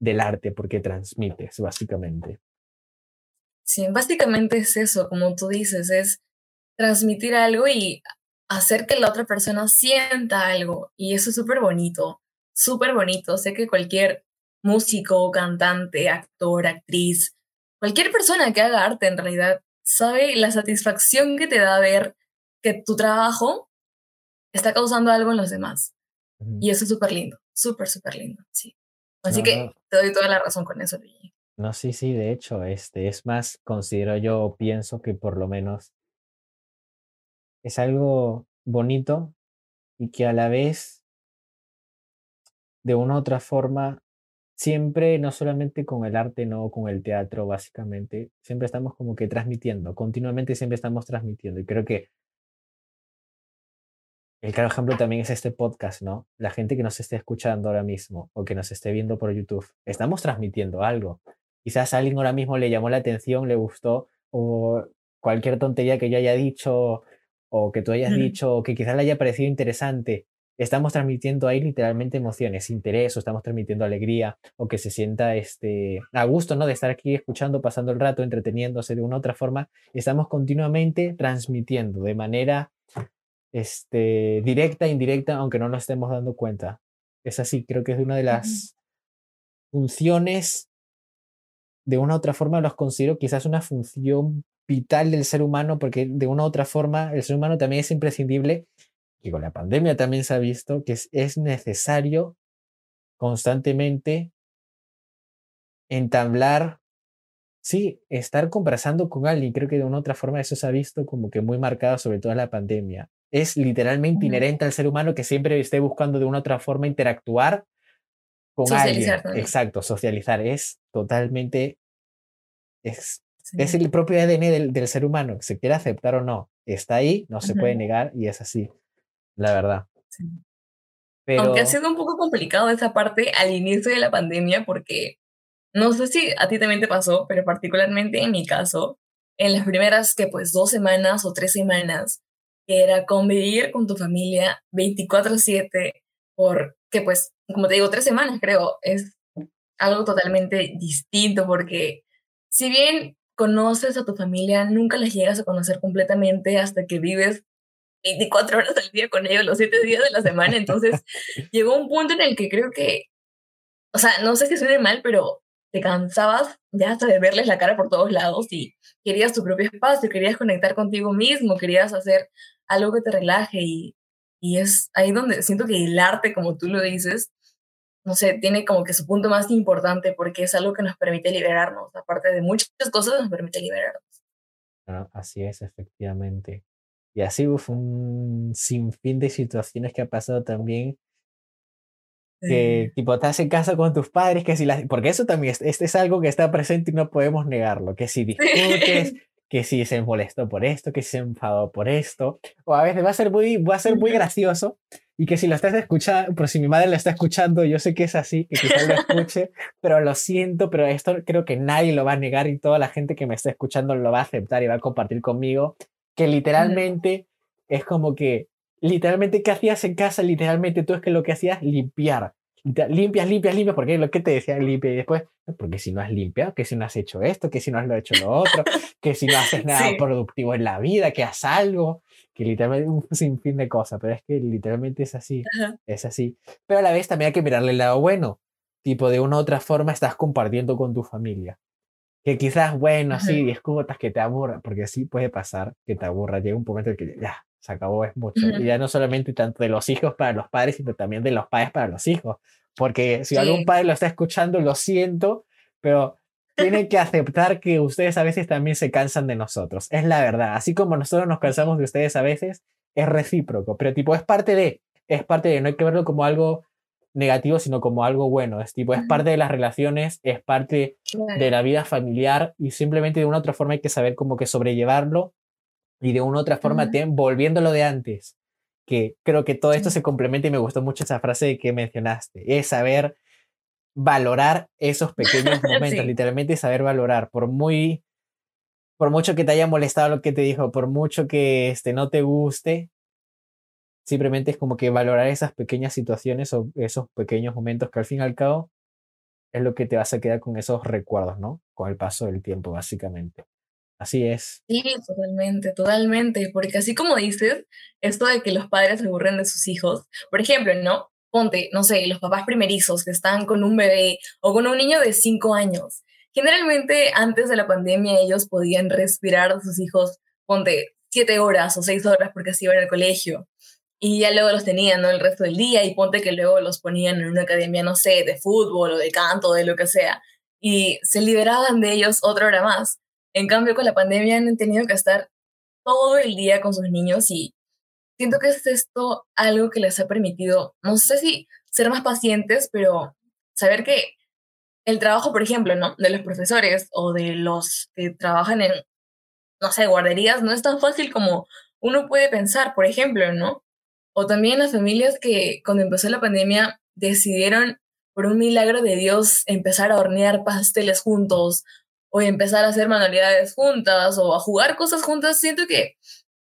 del arte, porque transmites, básicamente. Sí, básicamente es eso, como tú dices, es transmitir algo y hacer que la otra persona sienta algo. Y eso es súper bonito, súper bonito. Sé que cualquier músico, cantante, actor, actriz, cualquier persona que haga arte en realidad sabe la satisfacción que te da ver que tu trabajo está causando algo en los demás. Y eso es súper lindo, súper, súper lindo, sí. Así que te doy toda la razón con eso, Luigi. No, sí, sí, de hecho, este, es más, considero yo, pienso que por lo menos es algo bonito y que a la vez, de una u otra forma, siempre, no solamente con el arte, no con el teatro, básicamente, siempre estamos como que transmitiendo, continuamente siempre estamos transmitiendo. Y creo que el claro ejemplo también es este podcast, ¿no? La gente que nos esté escuchando ahora mismo o que nos esté viendo por YouTube, estamos transmitiendo algo. Quizás a alguien ahora mismo le llamó la atención, le gustó, o cualquier tontería que yo haya dicho o que tú hayas dicho, o que quizás le haya parecido interesante, estamos transmitiendo ahí literalmente emociones, interés, o estamos transmitiendo alegría, o que se sienta este, a gusto, ¿no? De estar aquí escuchando, pasando el rato, entreteniéndose de una u otra forma. Estamos continuamente transmitiendo de manera este, directa, indirecta, aunque no nos estemos dando cuenta. Es así, creo que es una de las funciones, de una u otra forma los considero quizás una función vital del ser humano, porque de una u otra forma el ser humano también es imprescindible y con la pandemia también se ha visto que es, necesario constantemente entablar, sí, estar conversando con alguien. Creo que de una u otra forma eso se ha visto como que muy marcado, sobre todo en la pandemia. Es literalmente inherente al ser humano que siempre esté buscando de una u otra forma interactuar con alguien. Exacto, socializar. Es totalmente, es, es el propio ADN del, ser humano, que se quiera aceptar o no. Está ahí, no se puede negar y es así la verdad. Aunque ha sido un poco complicado esa parte al inicio de la pandemia porque no sé si a ti también te pasó, pero particularmente en mi caso, en las primeras que pues dos semanas o tres semanas, que era convivir con tu familia 24/7 por que pues, como te digo, tres semanas creo, es algo totalmente distinto porque si bien conoces a tu familia, nunca las llegas a conocer completamente hasta que vives 24 horas al día con ellos los 7 días de la semana, entonces llegó un punto en el que creo que, o sea, no sé si suene mal, pero te cansabas ya hasta de verles la cara por todos lados y querías tu propio espacio, querías conectar contigo mismo, querías hacer algo que te relaje y, y es ahí donde siento que el arte, como tú lo dices, no sé, tiene como que su punto más importante porque es algo que nos permite liberarnos, aparte de muchas cosas nos permite liberarnos. Ah, así es, efectivamente. Y así fue un sinfín de situaciones que ha pasado también que tipo estás en casa con tus padres, que si las, porque eso también es, este es algo que está presente y no podemos negarlo, que si discutes, que si se molestó por esto, que si se enfadó por esto, o a veces va a ser muy, va a ser muy gracioso y que si lo estás escuchando, por si mi madre lo está escuchando, yo sé que es así, que quizás lo escuche, pero lo siento, pero esto creo que nadie lo va a negar y toda la gente que me está escuchando lo va a aceptar y va a compartir conmigo, que literalmente es como que literalmente, ¿qué hacías en casa? Literalmente tú es que lo que hacías, limpiar. Limpias, limpias, limpias, porque lo que te decía limpia y después, porque si no has limpiado, que si no has hecho esto, que si no has hecho lo otro, que si no haces nada productivo en la vida, que haz algo, que literalmente un sinfín de cosas, pero es que literalmente es así, es así. Pero a la vez también hay que mirarle el lado bueno, tipo de una u otra forma estás compartiendo con tu familia. Que quizás, bueno, sí, discutas que te aburra, porque sí puede pasar que te aburra, llega un momento en que ya, se acabó, es mucho. Y ya no solamente tanto de los hijos para los padres, sino también de los padres para los hijos. Porque si algún padre lo está escuchando, lo siento, pero tienen que aceptar que ustedes a veces también se cansan de nosotros. Es la verdad. Así como nosotros nos cansamos de ustedes a veces, es recíproco. Pero tipo, es parte de, es parte de, no hay que verlo como algo negativo, sino como algo bueno. Es tipo, es parte de las relaciones, es parte de la vida familiar y simplemente de una u otra forma hay que saber como que sobrellevarlo y de una u otra forma, volviéndolo de antes, que creo que todo esto se complementa y me gustó mucho esa frase que mencionaste, es saber valorar esos pequeños momentos, literalmente saber valorar, por muy, por mucho que te haya molestado lo que te dijo, por mucho que este, no te guste, simplemente es como que valorar esas pequeñas situaciones o esos pequeños momentos que al fin y al cabo es lo que te vas a quedar con esos recuerdos, ¿no? Con el paso del tiempo, básicamente. Así es. Sí, totalmente, totalmente, porque así como dices, esto de que los padres se aburren de sus hijos, por ejemplo, ¿no? Ponte, no sé, los papás primerizos que están con un bebé o con un niño de cinco años. Generalmente antes de la pandemia ellos podían respirar a sus hijos, ponte, siete horas o seis horas porque así iban al colegio. Y ya luego los tenían, ¿no? El resto del día y ponte que luego los ponían en una academia, no sé, de fútbol o de canto, de lo que sea. Y se liberaban de ellos otra hora más en cambio, con la pandemia han tenido que estar todo el día con sus niños y siento que es esto algo que les ha permitido, no sé si ser más pacientes, pero saber que el trabajo, por ejemplo, ¿no? De los profesores o de los que trabajan en, no sé, guarderías, no es tan fácil como uno puede pensar, por ejemplo, ¿no? O también las familias que cuando empezó la pandemia decidieron, por un milagro de Dios, empezar a hornear pasteles juntos o empezar a hacer manualidades juntas o a jugar cosas juntas, siento que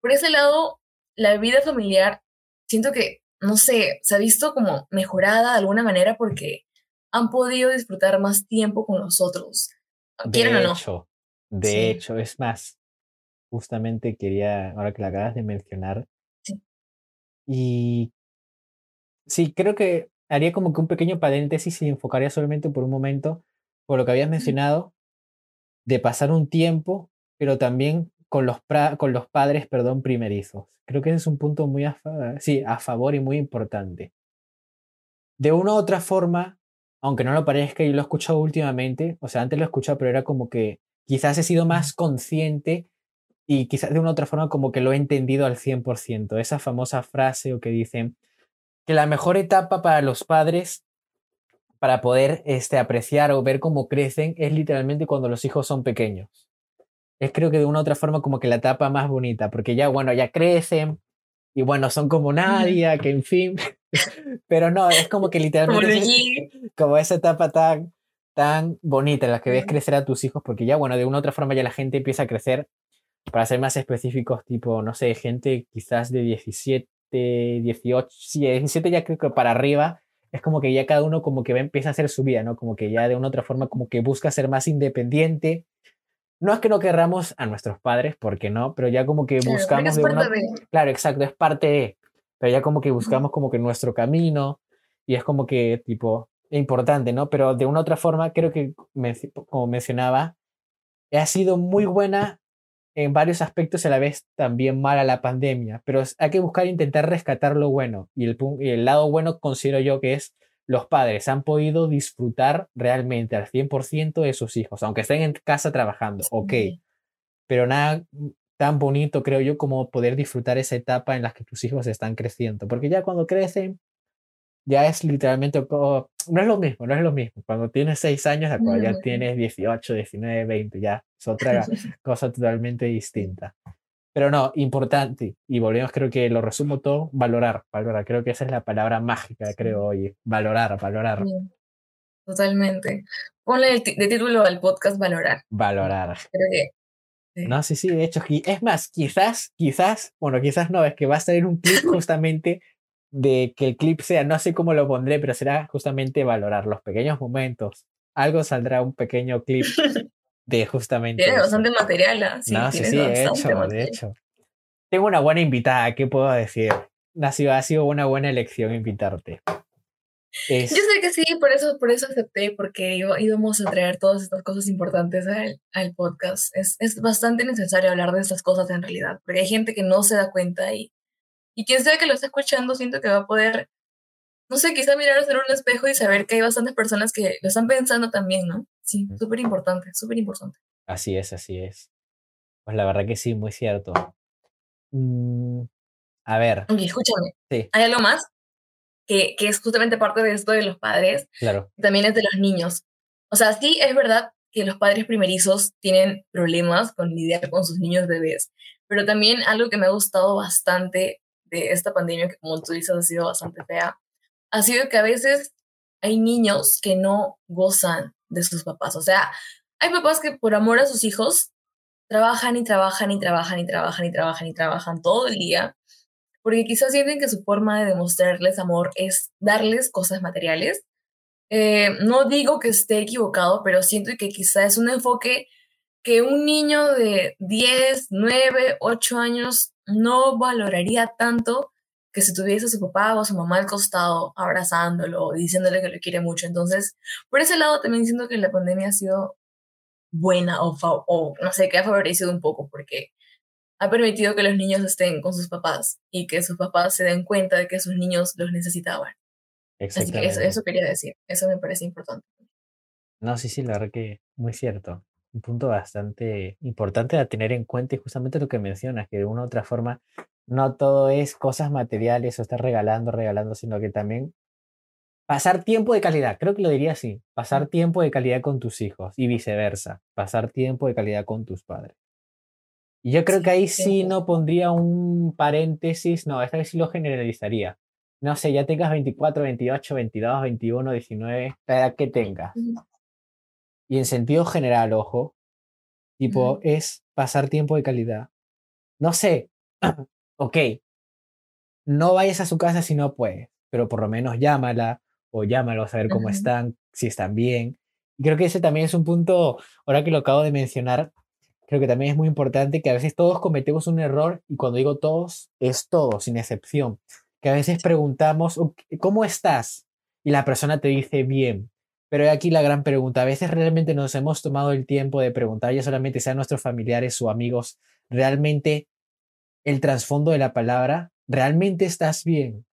por ese lado la vida familiar, siento que, no sé, se ha visto como mejorada de alguna manera porque han podido disfrutar más tiempo con nosotros. ¿Quieren de o no? Hecho, de hecho, es más, justamente quería, ahora que la acabas de mencionar, sí. y sí, creo que haría como que un pequeño paréntesis y enfocaría solamente por un momento por lo que habías mencionado, de pasar un tiempo, pero también con los, con los padres perdón, primerizos. Creo que es un punto muy a, sí, a favor y muy importante. De una u otra forma, aunque no lo parezca, yo lo he escuchado últimamente, o sea, antes lo he escuchado, pero era como que quizás he sido más consciente y quizás de una u otra forma como que lo he entendido al 100%. Esa famosa frase o que dicen que la mejor etapa para los padres para poder este, apreciar o ver cómo crecen es literalmente cuando los hijos son pequeños. Es creo que de una u otra forma como que la etapa más bonita, porque ya, bueno, ya crecen y bueno, son como nadie, que en fin, pero no, es como que literalmente como, esa etapa tan, tan bonita en la que ves crecer a tus hijos, porque ya, bueno, de una u otra forma ya la gente empieza a crecer, para ser más específicos, tipo, no sé, gente quizás de 17, 18, 17 ya creo que para arriba, es como que ya cada uno como que va, empieza a hacer su vida, ¿no? Como que ya de una otra forma como que busca ser más independiente, no es que no querramos a nuestros padres, porque no, pero ya como que buscamos de una... Claro, exacto, es parte de, pero ya como que buscamos como que nuestro camino y es como que tipo importante, ¿no? Pero de una otra forma, creo que, como mencionaba, ha sido muy buena en varios aspectos a la vez también mala la pandemia, pero hay que buscar intentar rescatar lo bueno y el, y el lado bueno considero yo que es los padres han podido disfrutar realmente al 100% de sus hijos, aunque estén en casa trabajando, ok, pero nada tan bonito creo yo como poder disfrutar esa etapa en la que tus hijos están creciendo, porque ya cuando crecen ya es literalmente, no es lo mismo, no es lo mismo. Cuando tienes 6 años, ya tienes 18, 19, 20, ya es otra cosa totalmente distinta. Pero no, importante, y volvemos, creo que lo resumo todo, valorar, valorar. Creo que esa es la palabra mágica, creo, hoy. Valorar, valorar. totalmente. Ponle de título al podcast Valorar. Valorar. No, sí, sí, de hecho, es más, quizás, quizás, bueno, quizás no, es que va a salir un clip justamente de que el clip sea, no sé cómo lo pondré, pero será justamente valorar los pequeños momentos. Algo saldrá un pequeño clip de justamente. Tiene bastante material, ¿ah? Sí, no, sí, sí, de hecho, de hecho. Tengo una buena invitada, ¿qué puedo decir? Ha sido, ha sido una buena elección invitarte. Yo sé que sí, por eso, por eso acepté, porque íbamos a traer todas estas cosas importantes al, al podcast. Es, es bastante necesario hablar de estas cosas en realidad, porque hay gente que no se da cuenta y y quien sea que lo esté escuchando, siento que va a poder, no sé, quizá mirar hacer un espejo y saber que hay bastantes personas que lo están pensando también, ¿no? Sí, súper importante, súper importante. Así es, así es. Pues la verdad que sí, muy cierto. Mm, a ver. Oye, escúchame. Sí. Hay algo más que, que es justamente parte de esto de los padres. Claro. También es de los niños. O sea, sí es verdad que los padres primerizos tienen problemas con lidiar con sus niños bebés, pero también algo que me ha gustado bastante de esta pandemia, que como tú dices ha sido bastante fea, ha sido que a veces hay niños que no gozan de sus papás. O sea, hay papás que por amor a sus hijos trabajan y trabajan y trabajan y trabajan y trabajan y trabajan todo el día, porque quizás sienten que su forma de demostrarles amor es darles cosas materiales. Eh, no digo que esté equivocado, pero siento que quizás es un enfoque que un niño de 10, 9, 8 años no valoraría tanto que si tuviese a su papá o a su mamá al costado abrazándolo, diciéndole que lo quiere mucho. Entonces, por ese lado también siento que la pandemia ha sido buena o, o no sé, que ha favorecido un poco porque ha permitido que los niños estén con sus papás y que sus papás se den cuenta de que sus niños los necesitaban. Así que eso, eso quería decir, eso me parece importante. No, sí, sí, la verdad que muy cierto un punto bastante importante a tener en cuenta y justamente lo que mencionas, que de una u otra forma no todo es cosas materiales o estar regalando, regalando, sino que también pasar tiempo de calidad, creo que lo diría así, pasar tiempo de calidad con tus hijos y viceversa, pasar tiempo de calidad con tus padres. Y yo creo que ahí sí no pondría un paréntesis, no, esta vez sí lo generalizaría. No sé, ya tengas 24, 28, 22, 21, 19, la edad que tengas y en sentido general, ojo, tipo, es pasar tiempo de calidad. No sé, ok, no vayas a su casa si no puedes, pero por lo menos llámala o llámalo a saber cómo están, si están bien. Y creo que ese también es un punto, ahora que lo acabo de mencionar, creo que también es muy importante que a veces todos cometemos un error y cuando digo todos, es todos, sin excepción. Que a veces preguntamos, ¿cómo estás? Y la persona te dice bien, pero aquí la gran pregunta, a veces realmente nos hemos tomado el tiempo de preguntar, ya solamente sean nuestros familiares o amigos, realmente el trasfondo de la palabra, ¿realmente estás bien?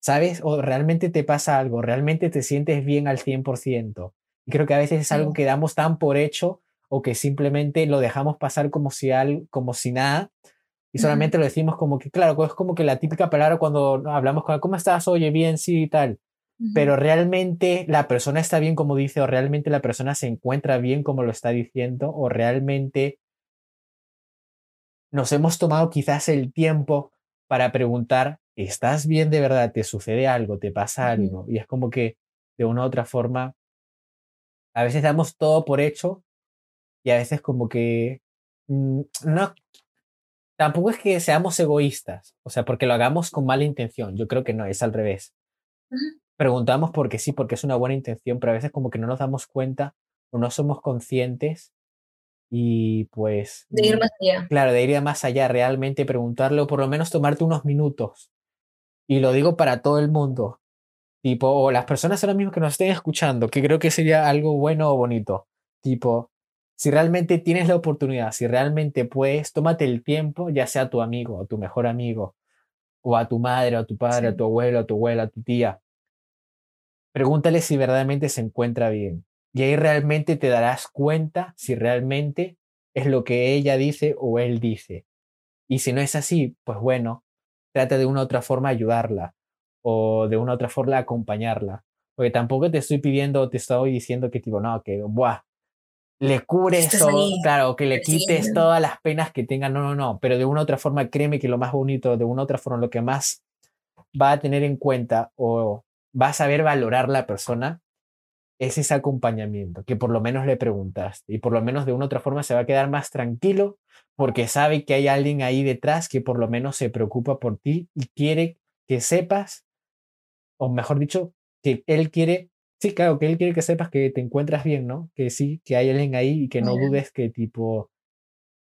¿Sabes? ¿O realmente te pasa algo? ¿Realmente te sientes bien al 100%? Y creo que a veces es algo que damos tan por hecho o que simplemente lo dejamos pasar como si, algo, como si nada y solamente lo decimos como que, claro, es como que la típica palabra cuando hablamos con, ¿cómo estás? Oye, bien, sí, y tal pero realmente la persona está bien como dice o realmente la persona se encuentra bien como lo está diciendo o realmente nos hemos tomado quizás el tiempo para preguntar, ¿estás bien de verdad? ¿Te sucede algo? ¿Te pasa algo? Y es como que de una u otra forma, a veces damos todo por hecho y a veces como que mm, no, tampoco es que seamos egoístas, o sea, porque lo hagamos con mala intención, yo creo que no, es al revés preguntamos porque sí, porque es una buena intención, pero a veces como que no nos damos cuenta o no somos conscientes y pues... De ir más allá. Claro, de ir más allá, realmente preguntarle o por lo menos tomarte unos minutos. Y lo digo para todo el mundo. Tipo, o las personas ahora mismo que nos estén escuchando, que creo que sería algo bueno o bonito. Tipo, si realmente tienes la oportunidad, si realmente puedes, tómate el tiempo, ya sea a tu amigo, o tu mejor amigo, o a tu madre, o a tu padre, a tu abuelo, a tu abuela, a tu tía. Pregúntale si verdaderamente se encuentra bien. Y ahí realmente te darás cuenta si realmente es lo que ella dice o él dice. Y si no es así, pues bueno, trata de una u otra forma ayudarla o de una u otra forma acompañarla. Porque tampoco te estoy pidiendo, te estoy diciendo que tipo, no, que, buah, le cures todo, claro, que le quites todas las penas que tenga, no, no, no, pero de una u otra forma, créeme que lo más bonito, de una u otra forma, lo que más va a tener en cuenta o va a saber valorar la persona es ese acompañamiento, que por lo menos le preguntaste y por lo menos de una u otra forma se va a quedar más tranquilo porque sabe que hay alguien ahí detrás que por lo menos se preocupa por ti y quiere que sepas, o mejor dicho, que él quiere, sí, claro, que él quiere que sepas que te encuentras bien, ¿no? Que sí, que hay alguien ahí y que no dudes que tipo,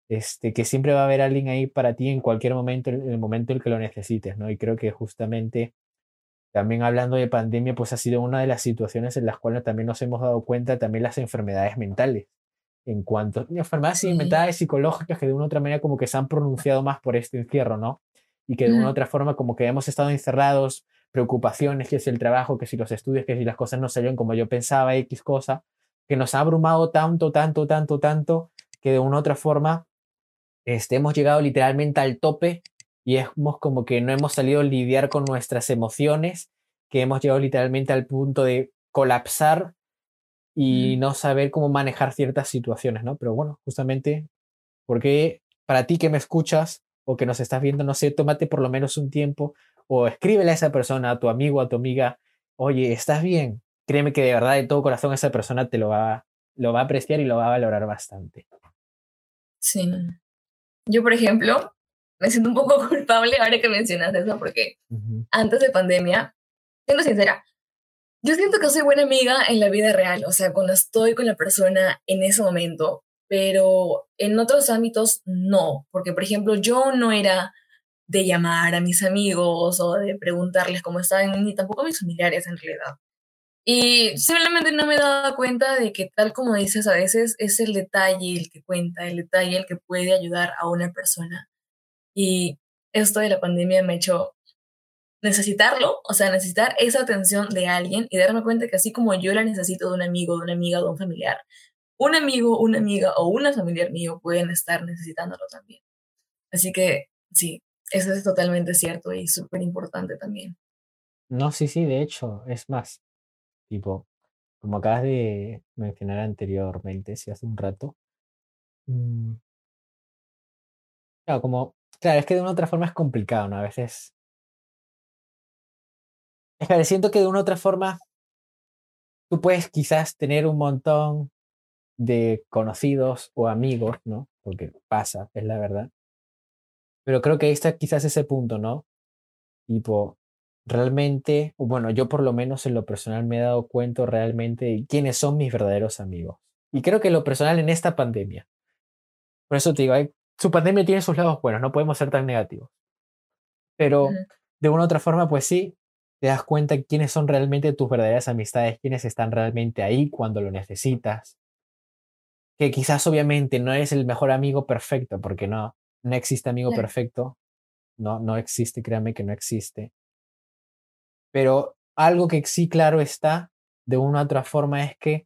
este, que siempre va a haber alguien ahí para ti en cualquier momento, en el momento en el que lo necesites, ¿no? Y creo que justamente también hablando de pandemia, pues ha sido una de las situaciones en las cuales también nos hemos dado cuenta también las enfermedades mentales. En cuanto a enfermedades mentales psicológicas que de una u otra manera como que se han pronunciado más por este encierro, ¿no? Y que de una u otra forma como que hemos estado encerrados, preocupaciones, que es el trabajo, que si los estudios, que si las cosas no salieron como yo pensaba, X cosa, que nos ha abrumado tanto, tanto, tanto, tanto, que de una u otra forma este, hemos llegado literalmente al tope y hemos como que no hemos salido a lidiar con nuestras emociones, que hemos llegado literalmente al punto de colapsar y no saber cómo manejar ciertas situaciones, ¿no? Pero bueno, justamente porque para ti que me escuchas o que nos estás viendo, no sé, tómate por lo menos un tiempo o escríbele a esa persona, a tu amigo, a tu amiga, oye, ¿estás bien? Créeme que de verdad, de todo corazón, esa persona te lo va, lo va a apreciar y lo va a valorar bastante. Sí. Yo, por ejemplo, me siento un poco culpable ahora que mencionas eso, porque antes de pandemia, siendo sincera, yo siento que soy buena amiga en la vida real, o sea, cuando estoy con la persona en ese momento, pero en otros ámbitos no, porque por ejemplo yo no era de llamar a mis amigos o de preguntarles cómo estaban, ni tampoco a mis familiares en realidad. Y simplemente no me daba cuenta de que tal como dices, a veces es el detalle el que cuenta, el detalle el que puede ayudar a una persona. Y esto de la pandemia me ha hecho necesitarlo, o sea, necesitar esa atención de alguien y darme cuenta que así como yo la necesito de un amigo, de una amiga, de un familiar, un amigo, una amiga o una familiar mío pueden estar necesitándolo también. Así que sí, eso es totalmente cierto y súper importante también. No, sí, sí, de hecho, es más, tipo, como acabas de mencionar anteriormente, si hace un rato, mm, como Claro, es que de una u otra forma es complicado, ¿no? A veces. Es que siento que de una u otra forma tú puedes quizás tener un montón de conocidos o amigos, ¿no? Porque pasa, es la verdad. Pero creo que ahí está quizás ese punto, ¿no? Tipo, realmente, bueno, yo por lo menos en lo personal me he dado cuenta realmente quiénes son mis verdaderos amigos. Y creo que lo personal en esta pandemia. Por eso te digo, hay su pandemia tiene sus lados buenos, no podemos ser tan negativos. Pero de una u otra forma, pues sí, te das cuenta quiénes son realmente tus verdaderas amistades, quiénes están realmente ahí cuando lo necesitas. Que quizás obviamente no eres el mejor amigo perfecto, porque no, no existe amigo perfecto. No, no existe, créame que no existe. Pero algo que sí claro está, de una u otra forma, es que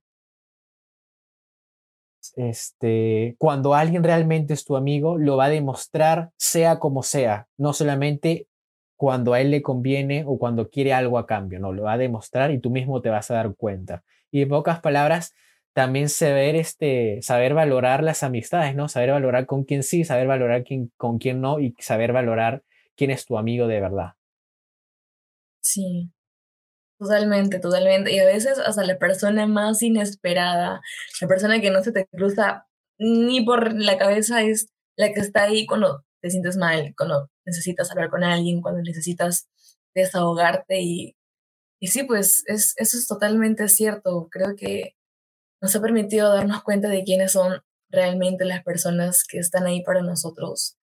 este, cuando alguien realmente es tu amigo, lo va a demostrar sea como sea, no solamente cuando a él le conviene o cuando quiere algo a cambio, no, lo va a demostrar y tú mismo te vas a dar cuenta. Y en pocas palabras, también saber, este, saber valorar las amistades, ¿no? Saber valorar con quién sí, saber valorar quién, con quién no y saber valorar quién es tu amigo de verdad. Sí, Totalmente, totalmente. Y a veces hasta la persona más inesperada, la persona que no se te cruza ni por la cabeza es la que está ahí cuando te sientes mal, cuando necesitas hablar con alguien, cuando necesitas desahogarte. Y, y sí, pues es, eso es totalmente cierto. Creo que nos ha permitido darnos cuenta de quiénes son realmente las personas que están ahí para nosotros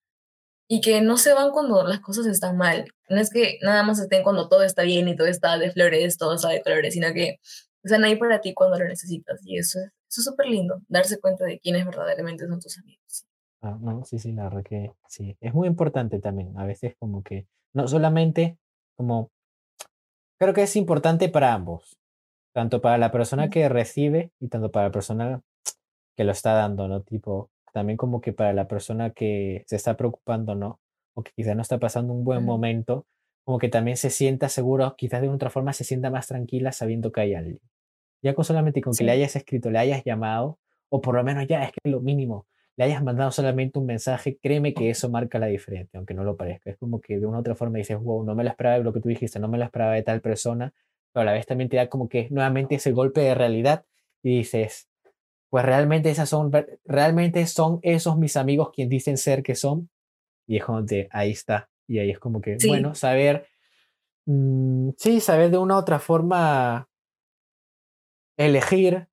y que no se van cuando las cosas están mal. No es que nada más estén cuando todo está bien y todo está de flores, todo está de colores, sino que están ahí para ti cuando lo necesitas. Y eso es súper lindo, darse cuenta de quiénes verdaderamente son tus amigos. Ah, no, sí, sí, la verdad que sí. Es muy importante también. A veces como que, no solamente como, creo que es importante para ambos, tanto para la persona que recibe y tanto para la persona que lo está dando, ¿no? Tipo, también como que para la persona que se está preocupando, ¿no? O que quizás no está pasando un buen momento, como que también se sienta seguro, quizás de otra forma se sienta más tranquila sabiendo que hay alguien. Ya con solamente con que le hayas escrito, le hayas llamado, o por lo menos ya es que lo mínimo, le hayas mandado solamente un mensaje, créeme que eso marca la diferencia, aunque no lo parezca. Es como que de una u otra forma dices, wow, no me lo esperaba de lo que tú dijiste, no me lo esperaba de tal persona, pero a la vez también te da como que nuevamente ese golpe de realidad y dices, pues realmente esas son, realmente son esos mis amigos quienes dicen ser que son. Y es como de, ahí está. Y ahí es como que, bueno, saber, mm, sí, saber de una u otra forma elegir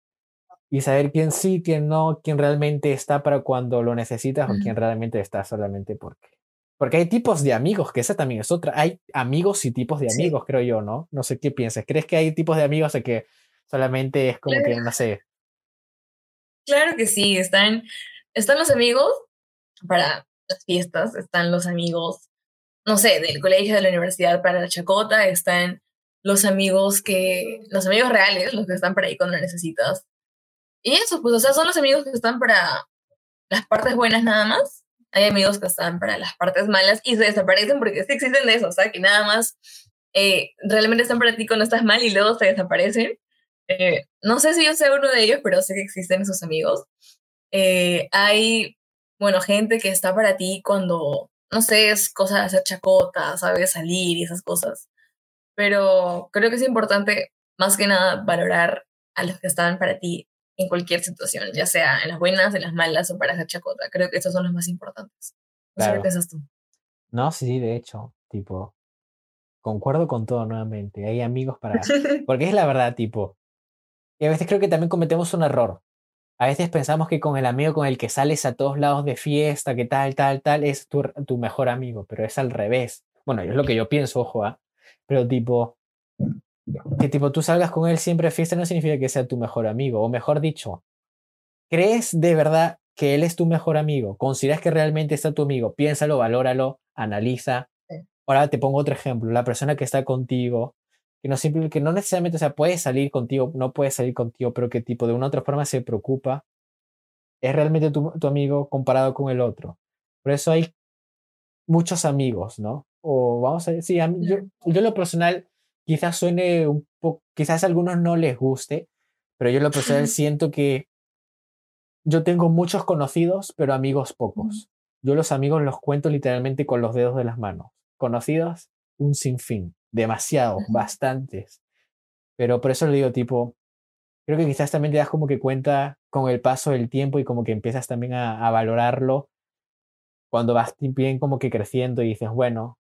y saber quién sí, quién no, quién realmente está para cuando lo necesitas o quién realmente está solamente porque. Porque hay tipos de amigos, que esa también es otra. Hay amigos y tipos de amigos, creo yo, ¿no? No sé qué piensas. ¿Crees que hay tipos de amigos que solamente es como que, no sé? Claro que sí, están, están los amigos para las fiestas, están los amigos, no sé, del colegio, de la universidad para la chacota, están los amigos que, los amigos reales, los que están por ahí cuando lo necesitas. Y eso, pues, o sea, son los amigos que están para las partes buenas nada más. Hay amigos que están para las partes malas y se desaparecen porque sí existen de eso, o sea, que nada más eh, realmente están para ti cuando estás mal y luego se desaparecen. Eh, no sé si yo sé uno de ellos, pero sé que existen esos amigos. Eh, hay, bueno, gente que está para ti cuando, no sé, es cosa de hacer chacota, sabes, salir y esas cosas pero creo que es importante más que nada valorar a los que están para ti en cualquier situación, ya sea en las buenas, en las malas o para hacer chacota. Creo que esos son los más importantes. qué piensas tú. No, sí, de hecho, tipo, concuerdo con todo nuevamente. Hay amigos para... Porque es la verdad, tipo, y a veces creo que también cometemos un error. A veces pensamos que con el amigo con el que sales a todos lados de fiesta, que tal, tal, tal, es tu, tu mejor amigo, pero es al revés. Bueno, es lo que yo pienso, ojo, ¿ah? Pero tipo, que tipo tú salgas con él siempre a fiesta no significa que sea tu mejor amigo. O mejor dicho, ¿crees de verdad que él es tu mejor amigo? ¿Consideras que realmente está tu amigo? Piénsalo, valóralo, analiza. Ahora te pongo otro ejemplo. La persona que está contigo, que no, simple, que no necesariamente, o sea, puede salir contigo, no puede salir contigo, pero que tipo de una u otra forma se preocupa, es realmente tu, tu amigo comparado con el otro. Por eso hay muchos amigos, ¿no? o vamos a decir, yo, yo lo personal quizás suene un poco, quizás a algunos no les guste, pero yo lo personal siento que yo tengo muchos conocidos, pero amigos pocos. Yo los amigos los cuento literalmente con los dedos de las manos. Conocidos, un sinfín, demasiados, bastantes. Pero por eso le digo, tipo, creo que quizás también te das como que cuenta con el paso del tiempo y como que empiezas también a, a valorarlo cuando vas bien como que creciendo y dices, bueno,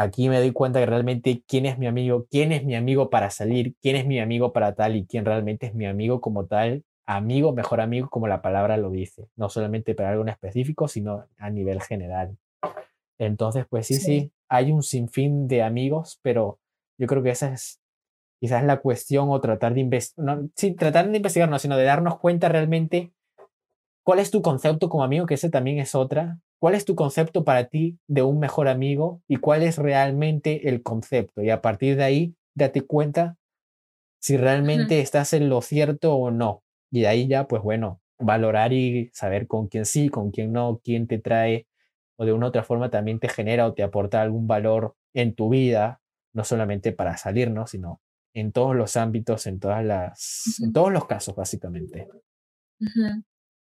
Aquí me doy cuenta que realmente quién es mi amigo, quién es mi amigo para salir, quién es mi amigo para tal y quién realmente es mi amigo como tal, amigo, mejor amigo como la palabra lo dice, no solamente para algo en específico, sino a nivel general. Entonces, pues sí, sí, hay un sinfín de amigos, pero yo creo que esa es quizás la cuestión o tratar de investigar, no, sí, tratar de investigar, no, sino de darnos cuenta realmente cuál es tu concepto como amigo, que ese también es otra, ¿Cuál es tu concepto para ti de un mejor amigo y cuál es realmente el concepto? Y a partir de ahí, date cuenta si realmente estás en lo cierto o no. Y de ahí ya, pues bueno, valorar y saber con quién sí, con quién no, quién te trae o de una otra forma también te genera o te aporta algún valor en tu vida, no solamente para salir, ¿no? sino en todos los ámbitos, en todas las, en todos los casos, básicamente.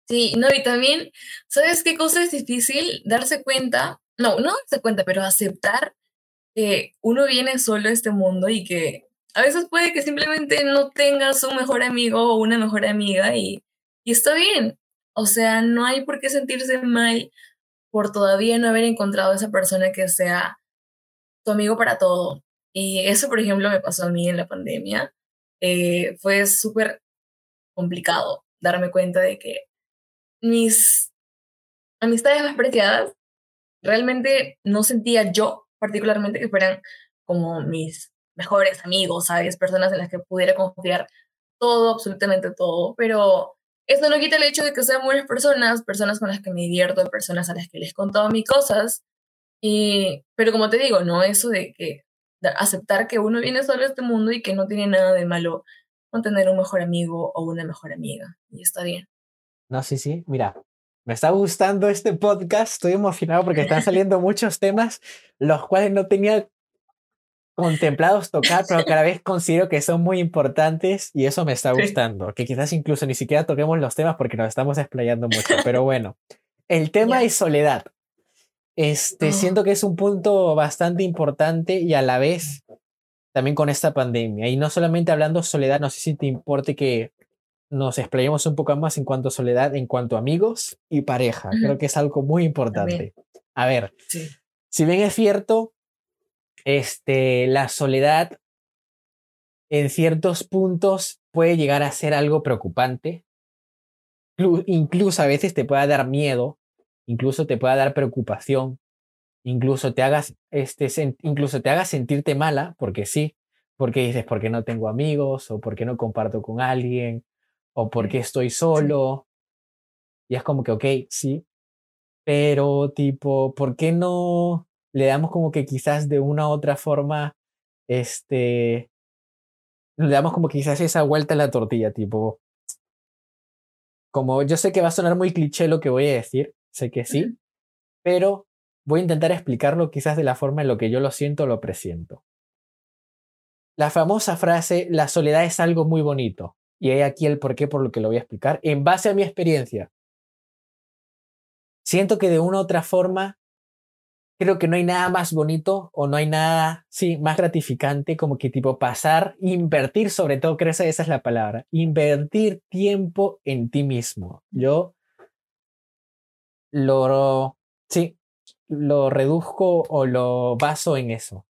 Sí, no, y también, ¿sabes qué cosa es difícil? Darse cuenta, no, no darse cuenta, pero aceptar que uno viene solo a este mundo y que a veces puede que simplemente no tengas un mejor amigo o una mejor amiga y, y está bien. O sea, no hay por qué sentirse mal por todavía no haber encontrado esa persona que sea tu amigo para todo. Y eso, por ejemplo, me pasó a mí en la pandemia. Eh, fue súper complicado darme cuenta de que mis amistades más preciadas, realmente no sentía yo particularmente que fueran como mis mejores amigos, ¿sabes? Personas en las que pudiera confiar todo, absolutamente todo, pero eso no quita el hecho de que sean buenas personas, personas con las que me divierto, personas a las que les contado mis cosas, y, pero como te digo, no eso de que aceptar que uno viene solo a este mundo y que no tiene nada de malo con tener un mejor amigo o una mejor amiga, y está bien. No, sí, sí, mira, me está gustando este podcast, estoy emocionado porque están saliendo muchos temas los cuales no tenía contemplados tocar, pero cada vez considero que son muy importantes y eso me está gustando. Que quizás incluso ni siquiera toquemos los temas porque nos estamos explayando mucho. Pero bueno, el tema es soledad. Este, oh. Siento que es un punto bastante importante y a la vez también con esta pandemia. Y no solamente hablando soledad, no sé si te importe que nos explayemos un poco más en cuanto a soledad, en cuanto a amigos y pareja. Creo que es algo muy importante. A ver, si bien es cierto, este, la soledad en ciertos puntos puede llegar a ser algo preocupante. Incluso a veces te puede dar miedo, incluso te puede dar preocupación, incluso te hagas, este, incluso te haga sentirte mala, porque sí, porque dices, porque no tengo amigos, o porque no comparto con alguien, o porque estoy solo. Y es como que, ok, sí, pero tipo, ¿por qué no le damos como que quizás de una u otra forma, este, le damos como quizás esa vuelta a la tortilla, tipo, como yo sé que va a sonar muy cliché lo que voy a decir, sé que sí, pero voy a intentar explicarlo quizás de la forma en lo que yo lo siento o lo presiento. La famosa frase, la soledad es algo muy bonito, y hay aquí el porqué por lo que lo voy a explicar, en base a mi experiencia. Siento que de una u otra forma creo que no hay nada más bonito o no hay nada, sí, más gratificante como que tipo pasar, invertir sobre todo, creo que esa es la palabra, invertir tiempo en ti mismo. Yo lo, sí, lo reduzco o lo baso en eso.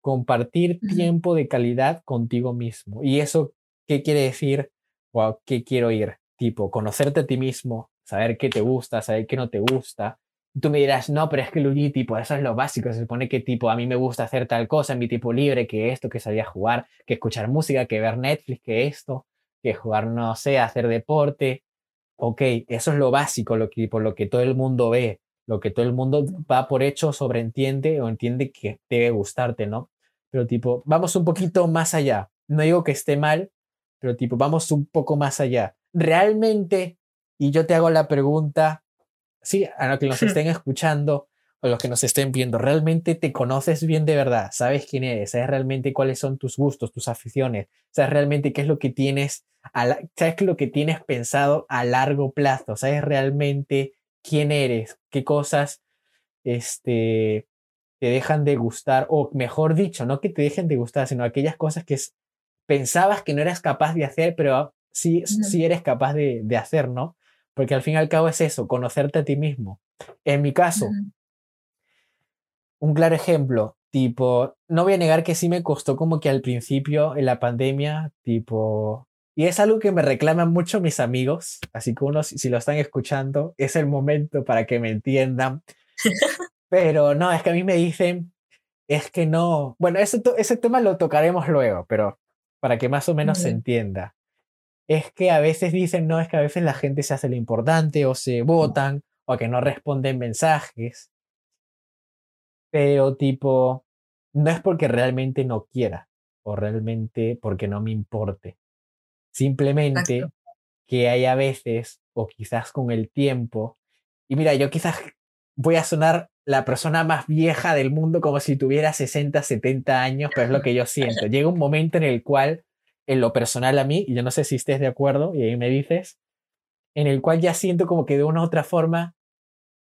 Compartir tiempo de calidad contigo mismo. ¿Y eso qué quiere decir? ¿O a qué quiero ir? Tipo, conocerte a ti mismo, saber qué te gusta, saber qué no te gusta, tú me dirás, no, pero es que Luigi, tipo, eso es lo básico. Se supone que, tipo, a mí me gusta hacer tal cosa mi tiempo libre, que esto, que salir a jugar, que escuchar música, que ver Netflix, que esto, que jugar, no sé, hacer deporte. Ok, eso es lo básico, lo que, por lo que todo el mundo ve, lo que todo el mundo va por hecho, sobreentiende o entiende que debe gustarte, ¿no? Pero, tipo, vamos un poquito más allá. No digo que esté mal, pero, tipo, vamos un poco más allá. Realmente, y yo te hago la pregunta, sí, a los que nos estén escuchando o los que nos estén viendo, realmente te conoces bien de verdad, sabes quién eres, sabes realmente cuáles son tus gustos, tus aficiones, sabes realmente qué es lo que tienes, sabes lo que tienes pensado a largo plazo, sabes realmente quién eres, qué cosas este, te dejan de gustar, o mejor dicho, no que te dejen de gustar, sino aquellas cosas que pensabas que no eras capaz de hacer, pero sí, sí eres capaz de, de hacer, ¿no? Porque al fin y al cabo es eso, conocerte a ti mismo. En mi caso, un claro ejemplo, tipo, no voy a negar que sí me costó como que al principio en la pandemia, tipo, y es algo que me reclaman mucho mis amigos, así que unos, si lo están escuchando, es el momento para que me entiendan. Pero no, es que a mí me dicen, es que no, bueno, ese, ese tema lo tocaremos luego, pero para que más o menos se entienda es que a veces dicen, no, es que a veces la gente se hace lo importante o se votan o que no responden mensajes. Pero tipo, no es porque realmente no quiera o realmente porque no me importe. Simplemente que hay a veces o quizás con el tiempo. Y mira, yo quizás voy a sonar la persona más vieja del mundo como si tuviera 60, 70 años, pero es lo que yo siento. Llega un momento en el cual en lo personal a mí, y yo no sé si estés de acuerdo, y ahí me dices, en el cual ya siento como que de una u otra forma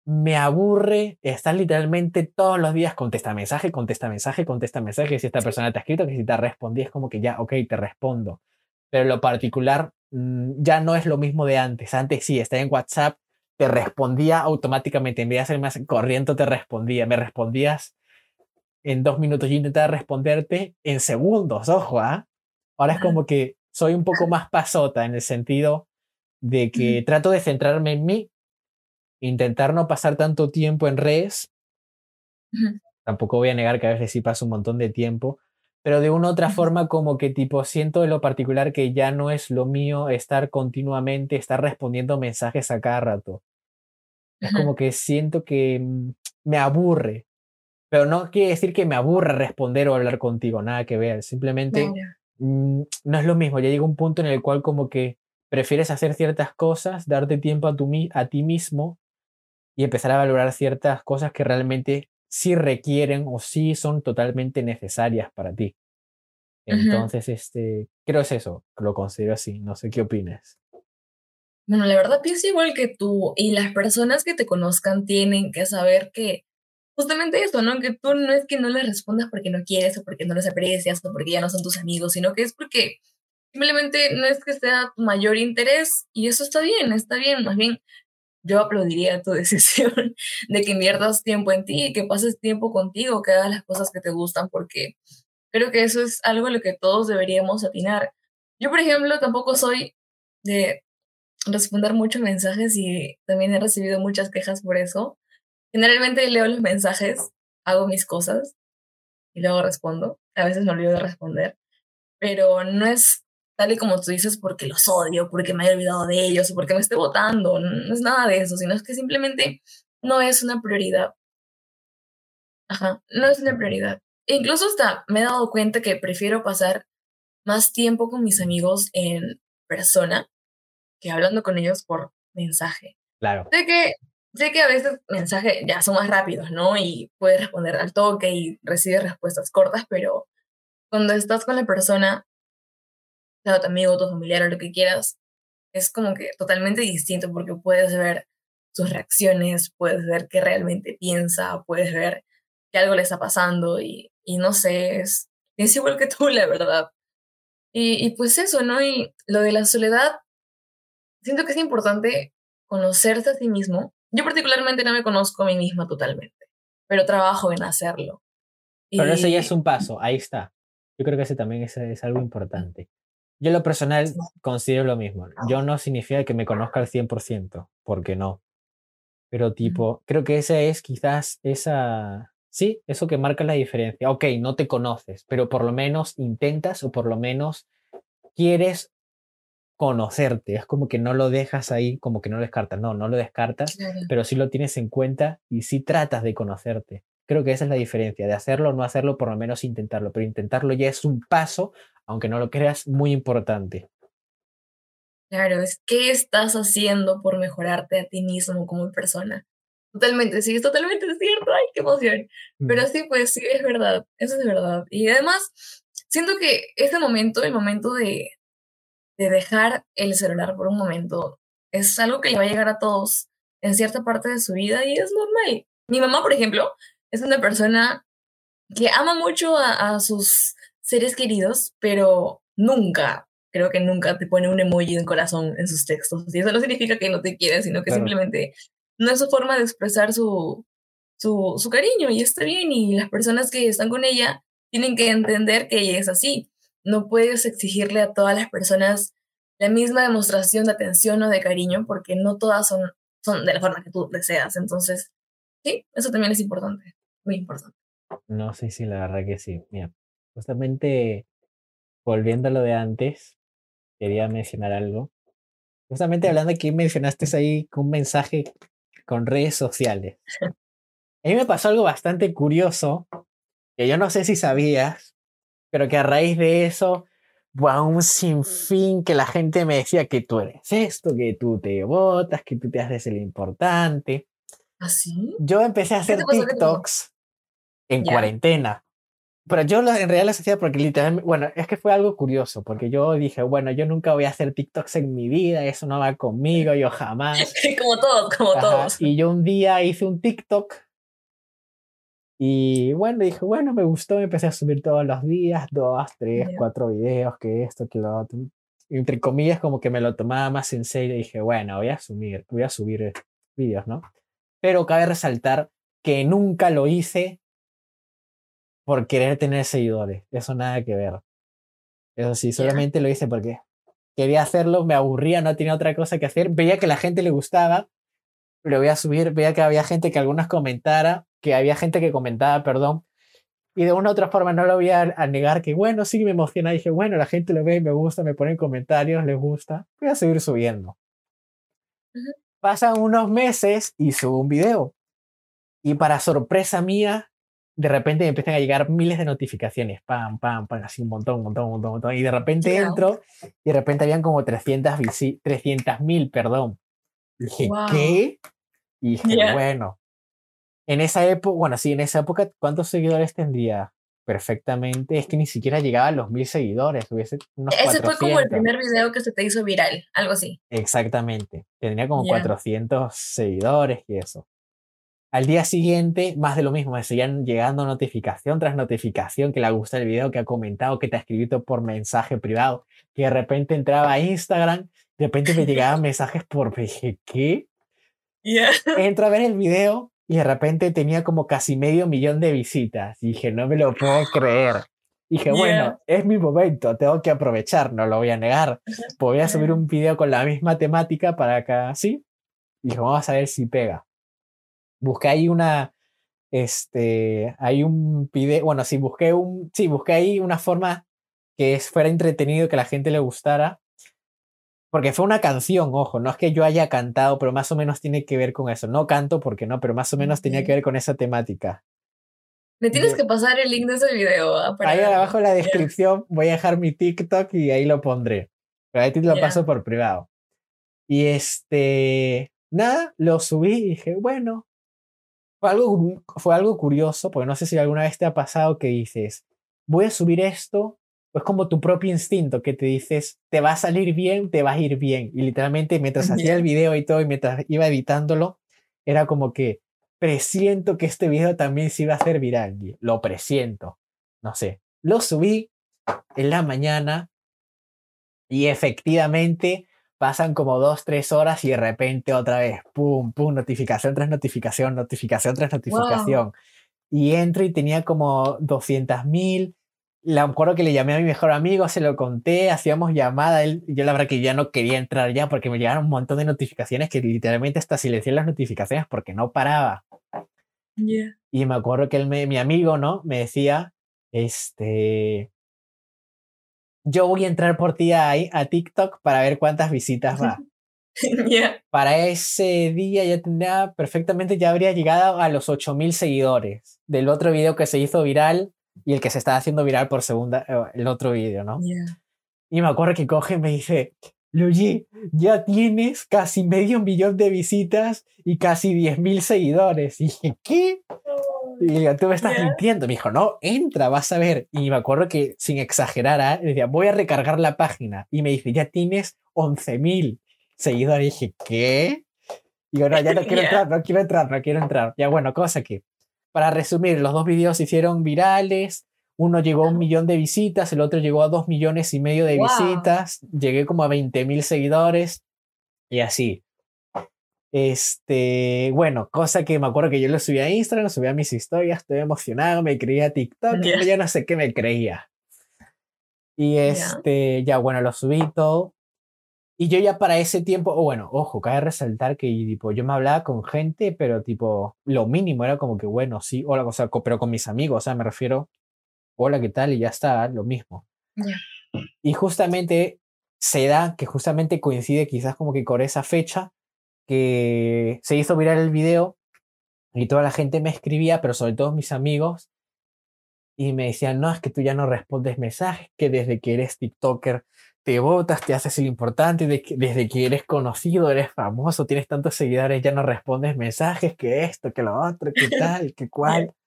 me aburre estar literalmente todos los días contesta mensaje, contesta mensaje, contesta mensaje, si esta persona te ha escrito, que si te respondí es como que ya, ok, te respondo. Pero lo particular mm, ya no es lo mismo de antes. Antes sí, estaba en WhatsApp, te respondía automáticamente, en vez de hacer más corriente, te respondía, me respondías en dos minutos, yo intentaba responderte en segundos, ojo, ¿ah? Ahora es como que soy un poco más pasota en el sentido de que trato de centrarme en mí, intentar no pasar tanto tiempo en redes. Tampoco voy a negar que a veces sí paso un montón de tiempo, pero de una u otra forma como que tipo siento en lo particular que ya no es lo mío estar continuamente, estar respondiendo mensajes a cada rato. Es como que siento que mm, me aburre, pero no quiere decir que me aburra responder o hablar contigo, nada que ver, simplemente mm, no es lo mismo, ya llega un punto en el cual como que prefieres hacer ciertas cosas, darte tiempo a, tu, a ti mismo y empezar a valorar ciertas cosas que realmente sí requieren o sí son totalmente necesarias para ti. Entonces, este, creo es eso, lo considero así, no sé qué opinas. Bueno, la verdad pienso igual que tú y las personas que te conozcan tienen que saber que justamente eso, ¿no? Que tú no es que no les respondas porque no quieres o porque no les aprecias o porque ya no son tus amigos, sino que es porque simplemente no es que sea tu mayor interés y eso está bien, está bien, más bien yo aplaudiría tu decisión de que inviertas tiempo en ti, que pases tiempo contigo, que hagas las cosas que te gustan, porque creo que eso es algo lo que todos deberíamos atinar. Yo, por ejemplo, tampoco soy de responder muchos mensajes y también he recibido muchas quejas por eso. Generalmente leo los mensajes, hago mis cosas y luego respondo. A veces me olvido de responder, pero no es tal y como tú dices porque los odio, porque me he olvidado de ellos o porque me esté votando. No es nada de eso, sino es que simplemente no es una prioridad. Ajá, no es una prioridad. E incluso hasta me he dado cuenta que prefiero pasar más tiempo con mis amigos en persona que hablando con ellos por mensaje. Claro. Sé que, sé que a veces mensajes ya son más rápidos, ¿no? Y puedes responder al toque y recibes respuestas cortas, pero cuando estás con la persona, sea tu amigo, tu familiar o lo que quieras, es como que totalmente distinto porque puedes ver sus reacciones, puedes ver qué realmente piensa, puedes ver que algo le está pasando y, y no sé, es, es igual que tú, la verdad. Y, y pues eso, ¿no? Y lo de la soledad siento que es importante conocerse a sí mismo. Yo particularmente no me conozco a mí misma totalmente, pero trabajo en hacerlo. Pero eso ya es un paso, ahí está. Yo creo que ese también es, es algo importante. Yo lo personal considero lo mismo. Yo no significa que me conozca al 100%, porque no. Pero tipo, creo que esa es quizás esa, sí, eso que marca la diferencia. Ok, no te conoces, pero por lo menos intentas o por lo menos quieres conocerte. Es como que no lo dejas ahí, como que no lo descartas. No, no lo descartas, pero sí lo tienes en cuenta y sí tratas de conocerte. Creo que esa es la diferencia, de hacerlo o no hacerlo, por lo menos intentarlo. Pero intentarlo ya es un paso, aunque no lo creas, muy importante. Claro, es qué estás haciendo por mejorarte a ti mismo como persona. Totalmente, sí, es totalmente cierto. Ay, qué emoción. Pero sí, pues sí, es verdad. Eso es verdad. Y además, siento que este momento, el momento de, de dejar el celular por un momento es algo que le va a llegar a todos en cierta parte de su vida y es normal. Mi mamá, por ejemplo, es una persona que ama mucho a, sus seres queridos, pero nunca, creo que nunca te pone un emoji de corazón en sus textos. Y eso no significa que no te quiera, sino que simplemente no es su forma de expresar su, su, su cariño y está bien. Y las personas que están con ella tienen que entender que ella es así no puedes exigirle a todas las personas la misma demostración de atención o de cariño porque no todas son, son de la forma que tú deseas. Entonces, sí, eso también es importante, muy importante. No, sí, sí, la verdad que sí. Mira, justamente volviendo a lo de antes, quería mencionar algo. Justamente hablando aquí mencionaste ahí un mensaje con redes sociales. A mí me pasó algo bastante curioso, que yo no sé si sabías, pero que a raíz de eso, fue un sinfín que la gente me decía que tú eres esto, que tú te votas, que tú te haces el importante. ¿Así? ¿Ah, yo empecé a hacer TikToks en cuarentena. Pero yo en realidad las hacía porque literalmente, bueno, es que fue algo curioso, porque yo dije, bueno, yo nunca voy a hacer TikToks en mi vida, eso no va conmigo, yo jamás. como todos, como todos. Y yo un día hice un TikTok y bueno, dije, bueno, me gustó, me empecé a subir todos los días, dos, tres, cuatro videos, que esto, que lo otro. Entre comillas, como que me lo tomaba más en serio y dije, bueno, voy a subir, voy a subir videos, ¿no? Pero cabe resaltar que nunca lo hice por querer tener seguidores. Eso nada que ver. Eso sí, solamente lo hice porque quería hacerlo, me aburría, no tenía otra cosa que hacer, veía que la gente le gustaba, pero voy a subir, veía que había gente que algunas comentara, que había gente que comentaba, perdón, y de una u otra forma no lo voy a, negar que, bueno, sí me emociona. dije, bueno, la gente lo ve, me gusta, me ponen comentarios, les gusta. Voy a seguir subiendo. Pasan unos meses y subo un video. Y para sorpresa mía, de repente me empiezan a llegar miles de notificaciones. Pam, pam, pam, así un montón, un montón, un montón, un montón. Y de repente entro y de repente habían como 300 mil, perdón. dije, ¿qué? Y dije, bueno, en esa época, bueno, sí, en esa época, ¿cuántos seguidores tendría? Perfectamente, es que ni siquiera llegaba a los mil seguidores, hubiese unos Ese fue como el primer video que se te hizo viral, algo así. Exactamente, tenía como 400 seguidores y eso. Al día siguiente, más de lo mismo, me seguían llegando notificación tras notificación que le gusta el video, que ha comentado, que te ha escrito por mensaje privado, que de repente entraba a Instagram, de repente me llegaban mensajes por dije, ¿qué? Entro a ver el video y de repente tenía como casi medio millón de visitas. Y dije, no me lo puedo creer. dije, bueno, es mi momento, tengo que aprovechar, no lo voy a negar. Pues voy a subir un video con la misma temática para que así. Y dije, vamos a ver si pega. Busqué ahí una, este, hay un video, bueno, sí, busqué un, sí, busqué ahí una forma que fuera entretenido, que a la gente le gustara. Porque fue una canción, ojo, no es que yo haya cantado, pero más o menos tiene que ver con eso. No canto porque no, pero más o menos tenía que ver con esa temática. Me tienes que pasar el link de ese video. Ah, ahí abajo en la descripción voy a dejar mi TikTok y ahí lo pondré. Pero ahí te lo paso por privado. Y este, nada, lo subí y dije, bueno, fue algo, fue algo curioso, porque no sé si alguna vez te ha pasado que dices, voy a subir esto es como tu propio instinto que te dices, te va a salir bien, te va a ir bien. Y literalmente mientras hacía el video y todo y mientras iba editándolo, era como que presiento que este video también se iba a hacer viral. Lo presiento. No sé. Lo subí en la mañana y efectivamente pasan como dos, tres horas y de repente otra vez, pum, pum, notificación tras notificación, notificación tras notificación. Y entro y tenía como 200 mil me acuerdo que le llamé a mi mejor amigo, se lo conté, hacíamos llamada, él, yo la verdad que ya no quería entrar ya porque me llegaron un montón de notificaciones que literalmente hasta silencié las notificaciones porque no paraba. Y me acuerdo que él mi amigo, ¿no? Me decía, este, yo voy a entrar por ti a, a TikTok para ver cuántas visitas va. Para ese día ya tendría perfectamente, ya habría llegado a los 8000 seguidores del otro video que se hizo viral y el que se está haciendo viral por segunda, eh, el otro vídeo, ¿no? Y me acuerdo que coge y me dice, Luigi, ya tienes casi medio millón de visitas y casi 10.000 seguidores. Y dije, ¿qué? Y digo, tú me estás mintiendo. Me dijo, no, entra, vas a ver. Y me acuerdo que, sin exagerar, ¿eh? decía, voy a recargar la página. Y me dice, ya tienes 11.000 seguidores. Y dije, ¿qué? Y digo, no, ya no quiero entrar, no quiero entrar, no quiero entrar. Ya bueno, cosa que para resumir, los dos videos se hicieron virales. Uno llegó a un millón de visitas, el otro llegó a dos millones y medio de visitas. Llegué como a 20 mil seguidores y así. Este, bueno, cosa que me acuerdo que yo lo subí a Instagram, lo subí a mis historias, estoy emocionado, me creía TikTok, yeah. ya no sé qué me creía. Y este, ya bueno, lo subí todo. Y yo ya para ese tiempo, o bueno, ojo, cabe resaltar que tipo, yo me hablaba con gente, pero tipo, lo mínimo era como que, bueno, sí, hola, o sea, pero con mis amigos, o sea, me refiero, hola, ¿qué tal? Y ya está, lo mismo. Y justamente se da que justamente coincide quizás como que con esa fecha que se hizo viral el video y toda la gente me escribía, pero sobre todo mis amigos, y me decían, no, es que tú ya no respondes mensajes, que desde que eres TikToker te votas, te haces el importante, desde que eres conocido, eres famoso, tienes tantos seguidores, ya no respondes mensajes, que esto, que lo otro, que tal, que cual.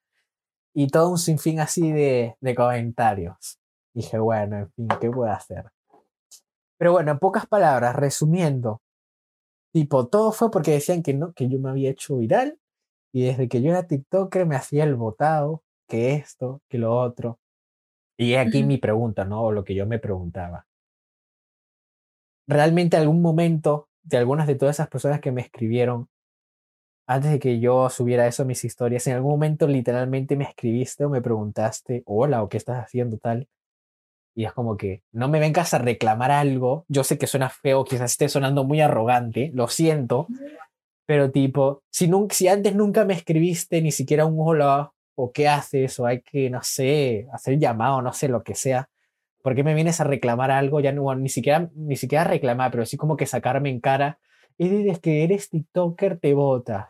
Y todo un sinfín así de, de comentarios. dije, bueno, en fin, ¿qué puedo hacer? Pero bueno, en pocas palabras, resumiendo, tipo, todo fue porque decían que no, que yo me había hecho viral y desde que yo era TikToker me hacía el votado, que esto, que lo otro. Y aquí mi pregunta, ¿no? O lo que yo me preguntaba realmente algún momento de algunas de todas esas personas que me escribieron antes de que yo subiera eso a mis historias, en algún momento literalmente me escribiste o me preguntaste, hola, o qué estás haciendo tal. Y es como que no me vengas a reclamar algo. Yo sé que suena feo, quizás esté sonando muy arrogante, lo siento. Pero tipo, si, si antes nunca me escribiste ni siquiera un hola o qué haces o hay que, no sé, hacer llamado, no sé, lo que sea. ¿Por qué me vienes a reclamar algo? Ya no, ni siquiera, ni siquiera reclamar, pero sí como que sacarme en cara. Y dices que eres TikToker, te votas.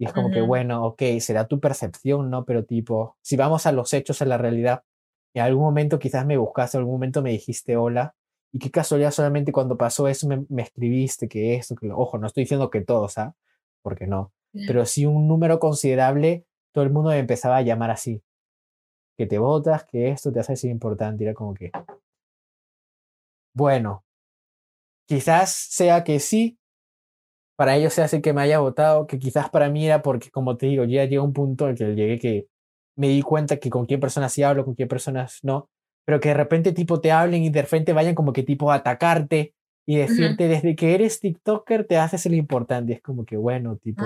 Y es como que, bueno, ok, será tu percepción, ¿no? Pero tipo, si vamos a los hechos, a la realidad, en algún momento quizás me buscaste, en algún momento me dijiste hola, y qué casualidad solamente cuando pasó eso me, me escribiste que esto, que lo, ojo, no estoy diciendo que todos, ¿ah? Porque no. Pero sí un número considerable, todo el mundo me empezaba a llamar así. Que te votas, que esto te hace ser importante. Era como que. Bueno, quizás sea que sí, para ellos se hace que me haya votado, que quizás para mí era porque, como te digo, ya llega un punto en que llegué que me di cuenta que con qué personas sí hablo, con qué personas no, pero que de repente tipo te hablen y de repente vayan como que tipo a atacarte y decirte desde que eres TikToker te haces el importante. Es como que bueno, tipo.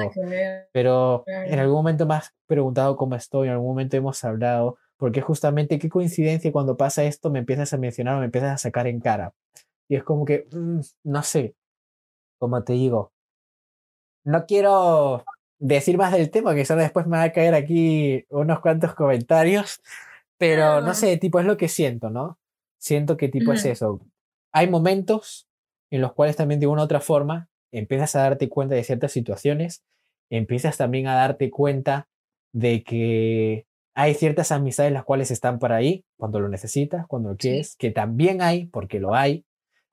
pero en algún momento me has preguntado cómo estoy, en algún momento hemos hablado, porque justamente qué coincidencia cuando pasa esto me empiezas a mencionar o me empiezas a sacar en cara. Y es como que, mm, no sé, como te digo, no quiero decir más del tema, que solo después me va a caer aquí unos cuantos comentarios. Pero no sé, tipo, es lo que siento, ¿no? Siento que tipo es eso. Hay momentos en los cuales también de una u otra forma empiezas a darte cuenta de ciertas situaciones, empiezas también a darte cuenta de que hay ciertas amistades las cuales están por ahí cuando lo necesitas, cuando lo quieres, que también hay, porque lo hay,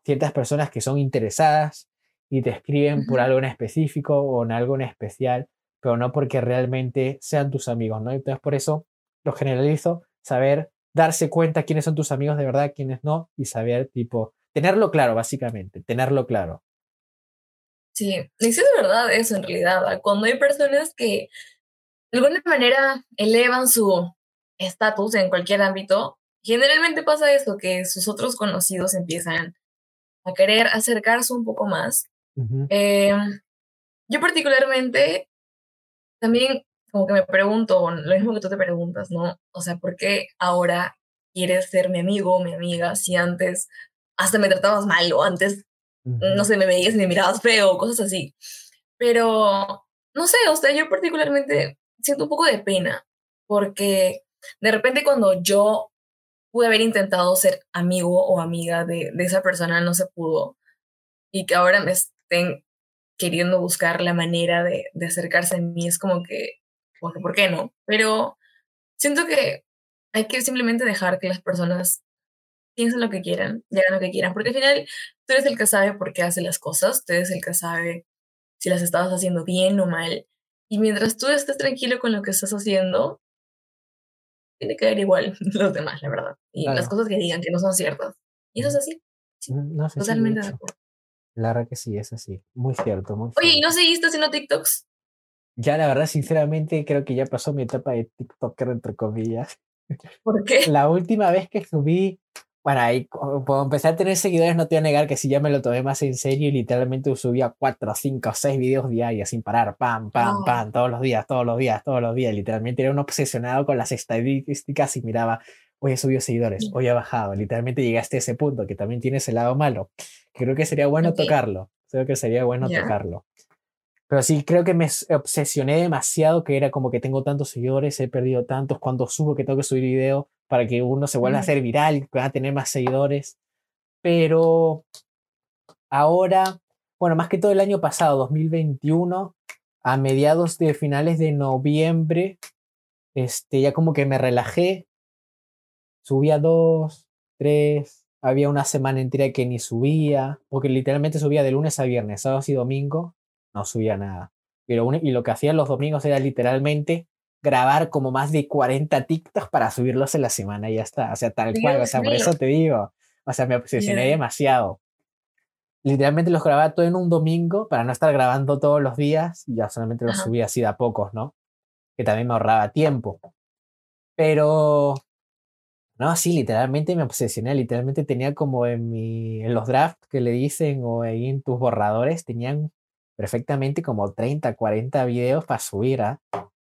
ciertas personas que son interesadas y te escriben por algo en específico o en algo en especial, pero no porque realmente sean tus amigos, ¿no? Entonces por eso lo generalizo saber darse cuenta quiénes son tus amigos de verdad, quiénes no, y saber, tipo, tenerlo claro, básicamente, tenerlo claro. Sí es verdad eso en realidad. Cuando hay personas que de alguna manera elevan su estatus en cualquier ámbito, generalmente pasa eso, que sus otros conocidos empiezan a querer acercarse un poco más. Eh, yo particularmente también como que me pregunto lo mismo que tú te preguntas, ¿no? O sea, ¿por qué ahora quieres ser mi amigo o mi amiga si antes hasta me tratabas mal o antes, no sé, me veías y me mirabas feo, cosas así? Pero, no sé, o sea, yo particularmente siento un poco de pena porque de repente cuando yo pude haber intentado ser amigo o amiga de, esa persona, no se pudo. Y que ahora me estén queriendo buscar la manera de, acercarse a mí, es como que porque ¿por qué no? Pero siento que hay que simplemente dejar que las personas piensen lo que quieran, hagan lo que quieran, porque al final tú eres el que sabe por qué hace las cosas, tú eres el que sabe si las estabas haciendo bien o mal, y mientras tú estés tranquilo con lo que estás haciendo, tiene que ver igual los demás, la verdad, y las cosas que digan que no son ciertas. Y eso es así. totalmente de acuerdo. La verdad que sí, es así. Muy cierto, muy Oye, ¿y no seguiste haciendo TikToks? ya la verdad, sinceramente, creo que ya pasó mi etapa de TikToker, entre comillas. ¿Por qué? La última vez que subí, bueno, ahí cuando empecé a tener seguidores, no te voy a negar que sí ya me lo tomé más en serio y literalmente subía 4, 5, 6 videos diarios sin parar, pam, pam, ah. pam, todos los días, todos los días, todos los días. Literalmente era un obsesionado con las estadísticas y miraba, hoy he subido seguidores, hoy he bajado. Literalmente llegaste a ese punto que también tienes el lado malo. Creo que sería bueno tocarlo. Creo que sería bueno tocarlo. Pero sí, creo que me obsesioné demasiado, que era como que tengo tantos seguidores, he perdido tantos, cuando subo que tengo que subir video para que uno se vuelva a hacer viral y pueda tener más seguidores. Pero ahora, bueno, más que todo el año pasado, 2021, a mediados de finales de noviembre, este, ya como que me relajé, subía dos, tres, había una semana entera que ni subía, porque literalmente subía de lunes a viernes, sábado y domingo, no subía nada. Pero y lo que hacía los domingos era literalmente grabar como más de 40 TikToks para subirlos en la semana y ya está. O sea, tal cual. O sea, por eso te digo. O sea, me obsesioné demasiado. Literalmente los grababa todo en un domingo para no estar grabando todos los días y ya solamente los subía así de a pocos, ¿no? Que también me ahorraba tiempo. Pero no, sí, literalmente me obsesioné, literalmente tenía como en, mi, en los drafts que le dicen o ahí en tus borradores, tenían perfectamente como 30, 40 videos para subir. ¿ah?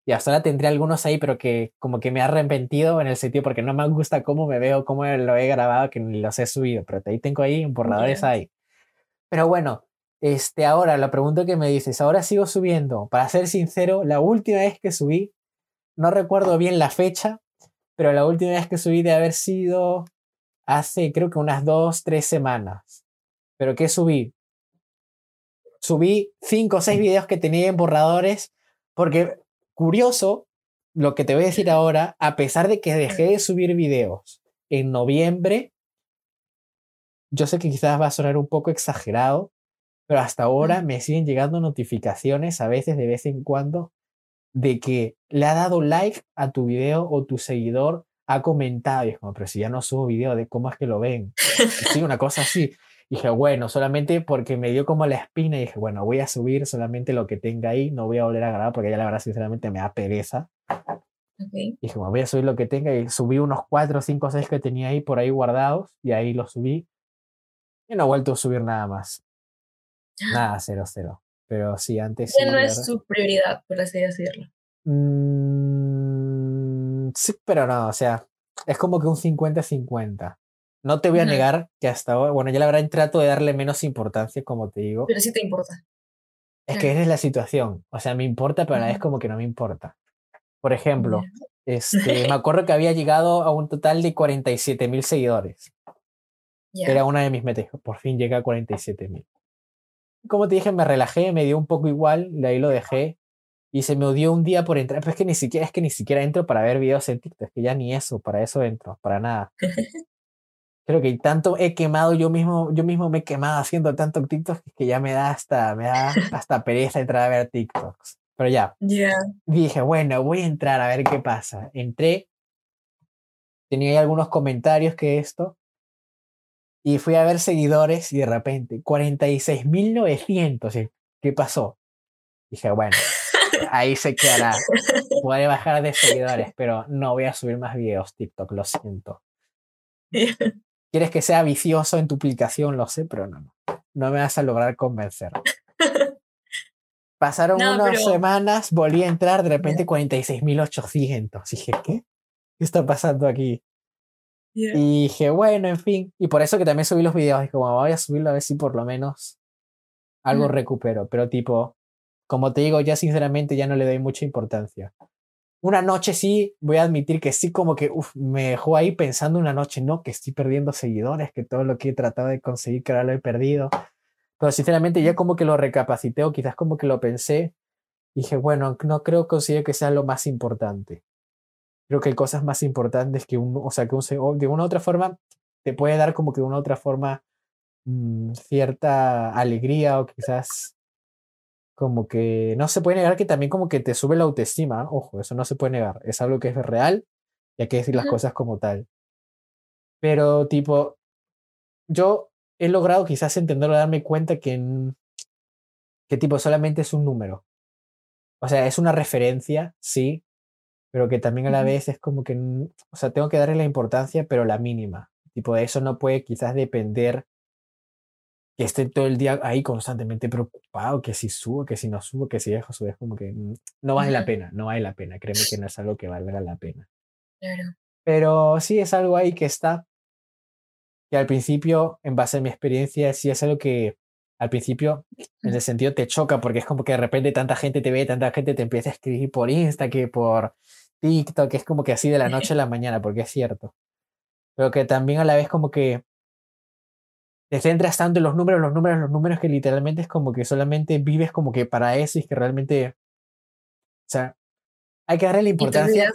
Y hasta ahora tendré algunos ahí, pero que como que me ha arrepentido en el sentido porque no me gusta cómo me veo, cómo lo he grabado, que ni los he subido, pero ahí tengo ahí borradores ahí. Pero bueno, este, ahora la pregunta que me dices, ahora sigo subiendo. Para ser sincero, la última vez que subí, no recuerdo bien la fecha, pero la última vez que subí de haber sido hace creo que unas dos, tres semanas. Pero ¿qué subí? Subí cinco o seis videos que tenía en borradores porque Curioso, lo que te voy a decir ahora, a pesar de que dejé de subir videos en noviembre, yo sé que quizás va a sonar un poco exagerado, pero hasta ahora me siguen llegando notificaciones a veces de vez en cuando de que le ha dado like a tu video o tu seguidor ha comentado y es como, pero si ya no subo video de cómo es que lo ven. sí, una cosa así dije, bueno, solamente porque me dio como la espina y dije, bueno, voy a subir solamente lo que tenga ahí, no voy a volver a grabar porque ya la verdad sinceramente me da pereza. Okay. Dije, bueno, voy a subir lo que tenga y subí unos 4, 5, 6 que tenía ahí por ahí guardados y ahí los subí. Y no he vuelto a subir nada más. Nada, cero, cero. Pero sí, antes... No es su prioridad, por así decirlo. Mm, sí, pero no, o sea, es como que un 50-50. No te voy a negar que hasta ahora, bueno, yo la verdad trato de darle menos importancia, como te digo. Pero sí te importa. Es que esa es la situación. O sea, me importa, pero a la vez como que no me importa. Por ejemplo, este, me acuerdo que había llegado a un total de 47 mil seguidores. Era una de mis metas. Por fin llegué a 47 mil. Como te dije, me relajé, me dio un poco igual, de ahí lo dejé. Y se me odió un día por entrar. Pero es que ni siquiera, es que ni siquiera entro para ver videos en TikTok. Es que ya ni eso, para eso entro, para nada. creo que tanto he quemado yo mismo, yo mismo me he quemado haciendo tanto TikTok que ya me da hasta, me da hasta pereza entrar a ver TikToks. Pero ya, dije, bueno, voy a entrar a ver qué pasa. Entré, tenía ahí algunos comentarios que esto, y fui a ver seguidores y de repente, 46.900. ¿Qué pasó? Dije, bueno, ahí se quedará. Puede bajar de seguidores, pero no voy a subir más videos TikTok, lo siento. Quieres que sea vicioso en tu aplicación, lo sé, pero no, no. No me vas a lograr convencer. Pasaron unas semanas, volví a entrar, de repente 46.800. Dije, ¿qué? ¿Qué está pasando aquí? Y dije, bueno, en fin. Y por eso que también subí los videos. Dije, como voy a subirlo a ver si por lo menos algo recupero. Pero tipo, como te digo, ya sinceramente ya no le doy mucha importancia. Una noche sí, voy a admitir que sí, como que me dejó ahí pensando una noche, no, que estoy perdiendo seguidores, que todo lo que he tratado de conseguir, que ahora lo he perdido. Pero sinceramente ya como que lo recapacité o quizás como que lo pensé. Dije, bueno, no creo que que sea lo más importante. Creo que hay cosas más importantes que un, o sea, que un, de una u otra forma te puede dar como que de una u otra forma mm, cierta alegría o quizás como que no se puede negar que también como que te sube la autoestima, ojo, eso no se puede negar, es algo que es real y hay que decir las cosas como tal. Pero tipo, yo he logrado quizás entenderlo, darme cuenta que, que tipo solamente es un número. O sea, es una referencia, sí, pero que también a la vez es como que, o sea, tengo que darle la importancia, pero la mínima. Tipo, de eso no puede quizás depender que esté todo el día ahí constantemente preocupado, que si subo, que si no subo, que si dejo subir, es como que mm, no vale la pena, no vale la pena, créeme que no es algo que valga la pena. Claro. Pero sí es algo ahí que está, que al principio, en base a mi experiencia, sí es algo que al principio, en el sentido, te choca, porque es como que de repente tanta gente te ve, tanta gente te empieza a escribir por Insta, que por TikTok, es como que así de la noche a la mañana, porque es cierto. Pero que también a la vez como que te centras tanto en los números, los números, los números, que literalmente es como que solamente vives como que para eso y que realmente, o sea, hay que darle la importancia.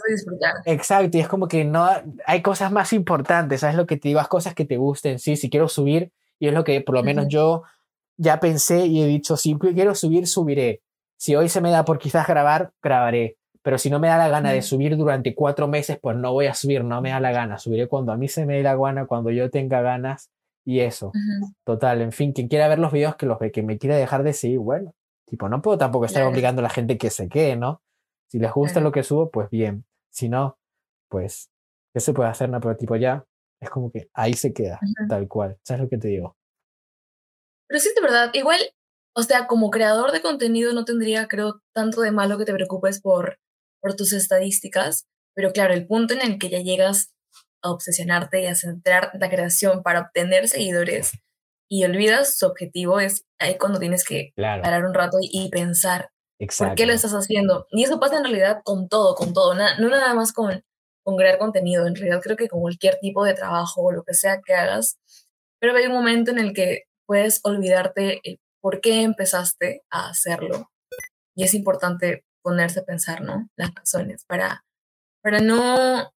Y Exacto, y es como que no, hay cosas más importantes, ¿sabes lo que te digo? Hay cosas que te gusten, sí, si quiero subir, y es lo que por lo menos yo ya pensé y he dicho, si quiero subir, subiré. Si hoy se me da por quizás grabar, grabaré. Pero si no me da la gana de subir durante cuatro meses, pues no voy a subir, no me da la gana. Subiré cuando a mí se me dé la gana, cuando yo tenga ganas y eso, total, en fin, quien quiera ver los videos, que los ve, que me quiera dejar de seguir, bueno, tipo, no puedo tampoco estar obligando a la gente que se quede, ¿no? Si les gusta lo que subo, pues bien, si no, pues, ¿qué se puede hacer? No, pero tipo, ya, es como que ahí se queda, tal cual, ¿sabes lo que te digo? Pero sí, de verdad, igual, o sea, como creador de contenido no tendría, creo, tanto de malo que te preocupes por por tus estadísticas, pero claro, el punto en el que ya llegas a obsesionarte y a centrar la creación para obtener seguidores y olvidas su objetivo es ahí cuando tienes que parar un rato y, pensar por qué lo estás haciendo. Y eso pasa en realidad con todo, con todo, no nada más con, con crear contenido, en realidad creo que con cualquier tipo de trabajo o lo que sea que hagas, pero hay un momento en el que puedes olvidarte por qué empezaste a hacerlo. Y es importante ponerse a pensar, ¿no? Las razones para, para no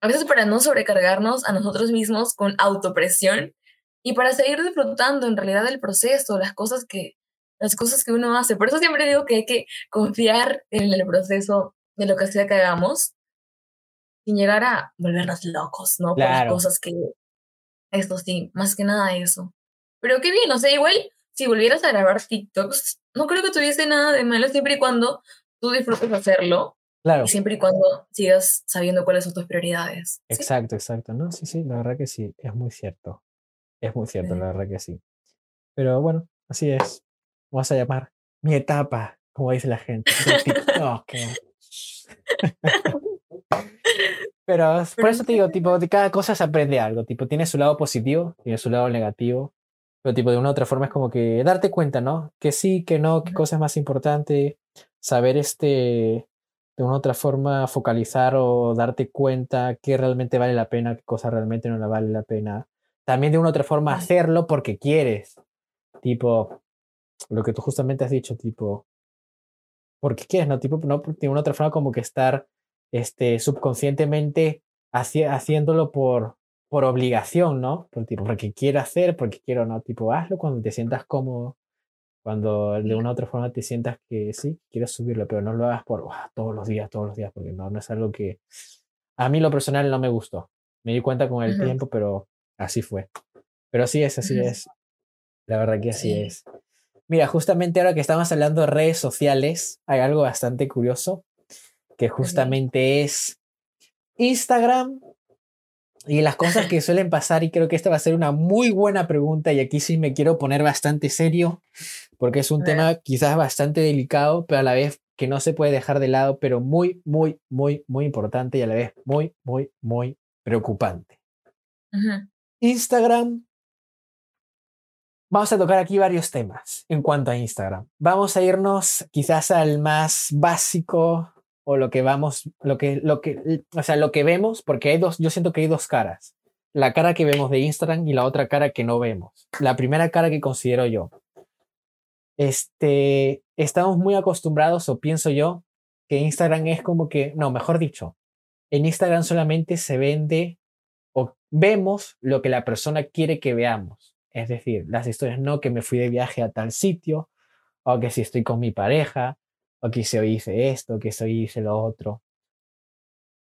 a veces para no sobrecargarnos a nosotros mismos con autopresión y para seguir disfrutando en realidad del proceso, las cosas que las cosas que uno hace. Por eso siempre digo que hay que confiar en el proceso de lo que sea que hagamos sin llegar a volvernos locos, ¿no? Por las cosas que esto sí, más que nada eso. Pero qué bien, o sea, igual si volvieras a grabar TikToks, no creo que tuviese nada de malo siempre y cuando tú disfrutes hacerlo Claro. siempre y cuando sigas sabiendo cuáles son tus prioridades. Exacto, exacto. No, sí, sí, la verdad que sí, es muy cierto. Es muy cierto, la verdad que sí. Pero bueno, así es. Vamos a llamar mi etapa, como dice la gente. Pero por eso te digo, tipo, de cada cosa se aprende algo. Tipo, tiene su lado positivo, tiene su lado negativo. Pero tipo, de una u otra forma es como que darte cuenta, ¿no? Que sí, que no, qué cosa es más importante. Saber este de una otra forma focalizar o darte cuenta qué realmente vale la pena, qué cosa realmente no la vale la pena. También de una otra forma hacerlo porque quieres. Tipo, lo que tú justamente has dicho, tipo, porque quieres, ¿no? Tipo, no, de una otra forma como que estar este, subconscientemente haciéndolo por, por obligación, ¿no? Por, tipo, porque quiero hacer, porque quiero, ¿no? Tipo, hazlo cuando te sientas cómodo cuando de una u otra forma te sientas que sí, quieres subirlo, pero no lo hagas por todos los días, todos los días, porque no, no es algo que a mí lo personal no me gustó. Me di cuenta con el tiempo, pero así fue. Pero así es, así es. La verdad que así es. Mira, justamente ahora que estamos hablando de redes sociales, hay algo bastante curioso, que justamente es Instagram y las cosas que suelen pasar, y creo que esta va a ser una muy buena pregunta, y aquí sí me quiero poner bastante serio, porque es un tema quizás bastante delicado, pero a la vez que no se puede dejar de lado, pero muy, muy, muy, muy importante y a la vez muy, muy, muy preocupante. Instagram. Vamos a tocar aquí varios temas en cuanto a Instagram. Vamos a irnos quizás al más básico o lo que vamos, lo que, lo que, o sea, lo que vemos, porque hay dos, yo siento que hay dos caras. La cara que vemos de Instagram y la otra cara que no vemos. La primera cara que considero yo. Este, estamos muy acostumbrados, o pienso yo, que Instagram es como que, no, mejor dicho, en Instagram solamente se vende o vemos lo que la persona quiere que veamos. Es decir, las historias no que me fui de viaje a tal sitio, o que si estoy con mi pareja, o que se hice esto, que se hice lo otro.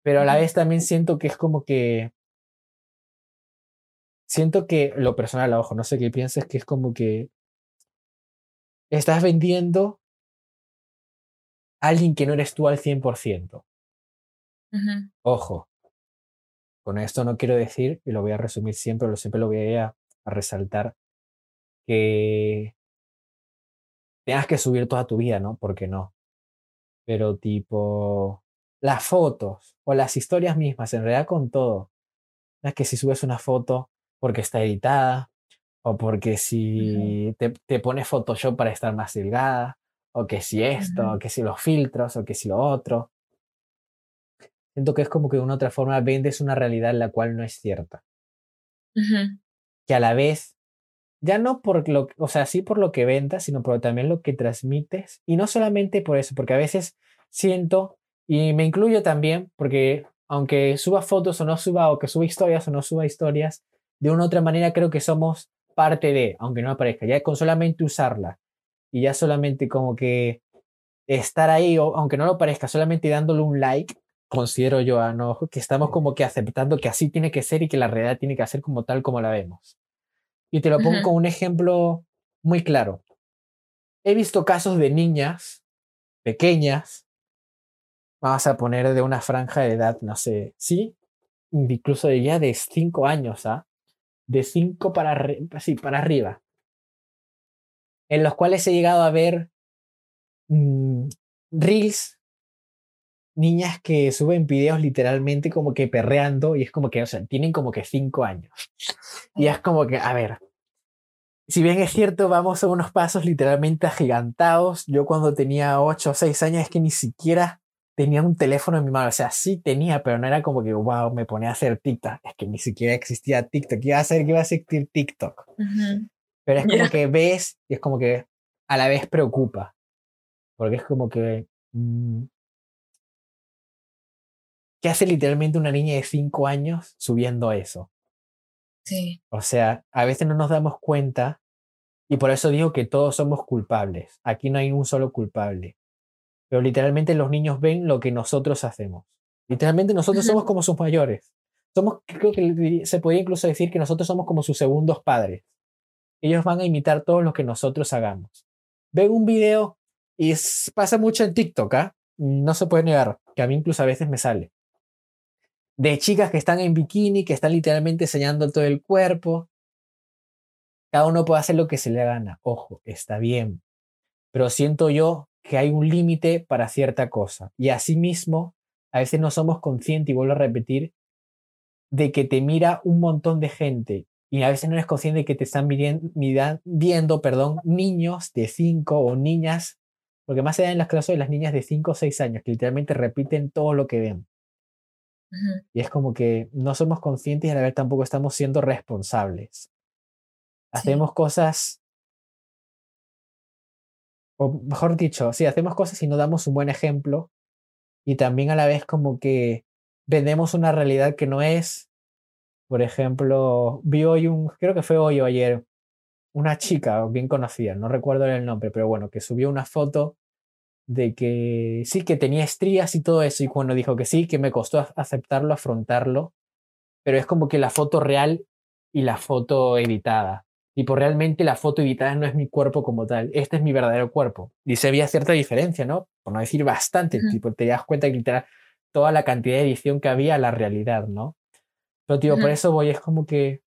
Pero a la vez también siento que es como que... Siento que lo personal, a ojo, no sé qué piensas, que es como que estás vendiendo a alguien que no eres tú al 100%. Ojo, con esto no quiero decir, y lo voy a resumir siempre, lo siempre lo voy a, a resaltar, que tengas que subir toda tu vida, ¿no? Porque no pero tipo las fotos o las historias mismas, en realidad con todo. es que si subes una foto porque está editada, o porque si te, te pones Photoshop para estar más delgada, o que si esto, o que si los filtros, o que si lo otro. Siento que es como que de una otra forma vendes una realidad en la cual no es cierta. Que a la vez ya no por lo, o sea, sí por lo que ventas, sino por también lo que transmites. Y no solamente por eso, porque a veces siento, y me incluyo también, porque aunque suba fotos o no suba, o que suba historias o no suba historias, de una u otra manera creo que somos parte de, aunque no aparezca, ya con solamente usarla y ya solamente como que estar ahí, o aunque no lo parezca, solamente dándole un like, considero yo, a no, que estamos como que aceptando que así tiene que ser y que la realidad tiene que ser como tal como la vemos. Y te lo pongo con un ejemplo muy claro. He visto casos de niñas pequeñas, vamos a poner de una franja de edad, no sé, sí, incluso de ya de cinco años, ¿ah? De cinco para, sí, para arriba, en los cuales he llegado a ver mm, reels niñas que suben videos literalmente como que perreando y es como que, o sea, tienen como que cinco años. Y es como que, a ver, si bien es cierto, vamos a unos pasos literalmente agigantados. Yo cuando tenía ocho o seis años es que ni siquiera tenía un teléfono en mi mano. O sea, sí tenía, pero no era como que, wow, me ponía a hacer TikTok. Es que ni siquiera existía TikTok. ¿Qué iba a hacer? ¿Qué iba a existir TikTok? Pero es como que ves y es como que a la vez preocupa. Porque es como que... Mm, ¿Qué hace literalmente una niña de 5 años subiendo eso? Sí. O sea, a veces no nos damos cuenta y por eso digo que todos somos culpables. Aquí no hay un solo culpable. Pero literalmente los niños ven lo que nosotros hacemos. Literalmente nosotros somos como sus mayores. Somos, creo que se podría incluso decir que nosotros somos como sus segundos padres. Ellos van a imitar todo lo que nosotros hagamos. Ven un video y pasa mucho en TikTok, ¿ah? No se puede negar, que a mí incluso a veces me sale. De chicas que están en bikini, que están literalmente enseñando todo el cuerpo. Cada uno puede hacer lo que se le gana. Ojo, está bien. Pero siento yo que hay un límite para cierta cosa. Y asimismo, a veces no somos conscientes, y vuelvo a repetir, de que te mira un montón de gente y a veces no eres consciente de que te están viendo, perdón, niños de 5 o niñas, porque más allá en las clases de las niñas de 5 o 6 años, que literalmente repiten todo lo que ven. Y es como que no somos conscientes y a la vez tampoco estamos siendo responsables. Hacemos cosas, o mejor dicho, sí, hacemos cosas y no damos un buen ejemplo y también a la vez como que vendemos una realidad que no es por ejemplo, vi hoy un, creo que fue hoy o ayer, una chica bien conocida, no recuerdo el nombre, pero bueno, que subió una foto de que sí, que tenía estrías y todo eso, y cuando dijo que sí, que me costó aceptarlo, afrontarlo, pero es como que la foto real y la foto editada. Y por realmente la foto editada no es mi cuerpo como tal, este es mi verdadero cuerpo. Y se veía cierta diferencia, ¿no? Por no decir bastante, tipo, te das cuenta que literal toda la cantidad de edición que había a la realidad, ¿no? Pero, tío, por eso voy, es como que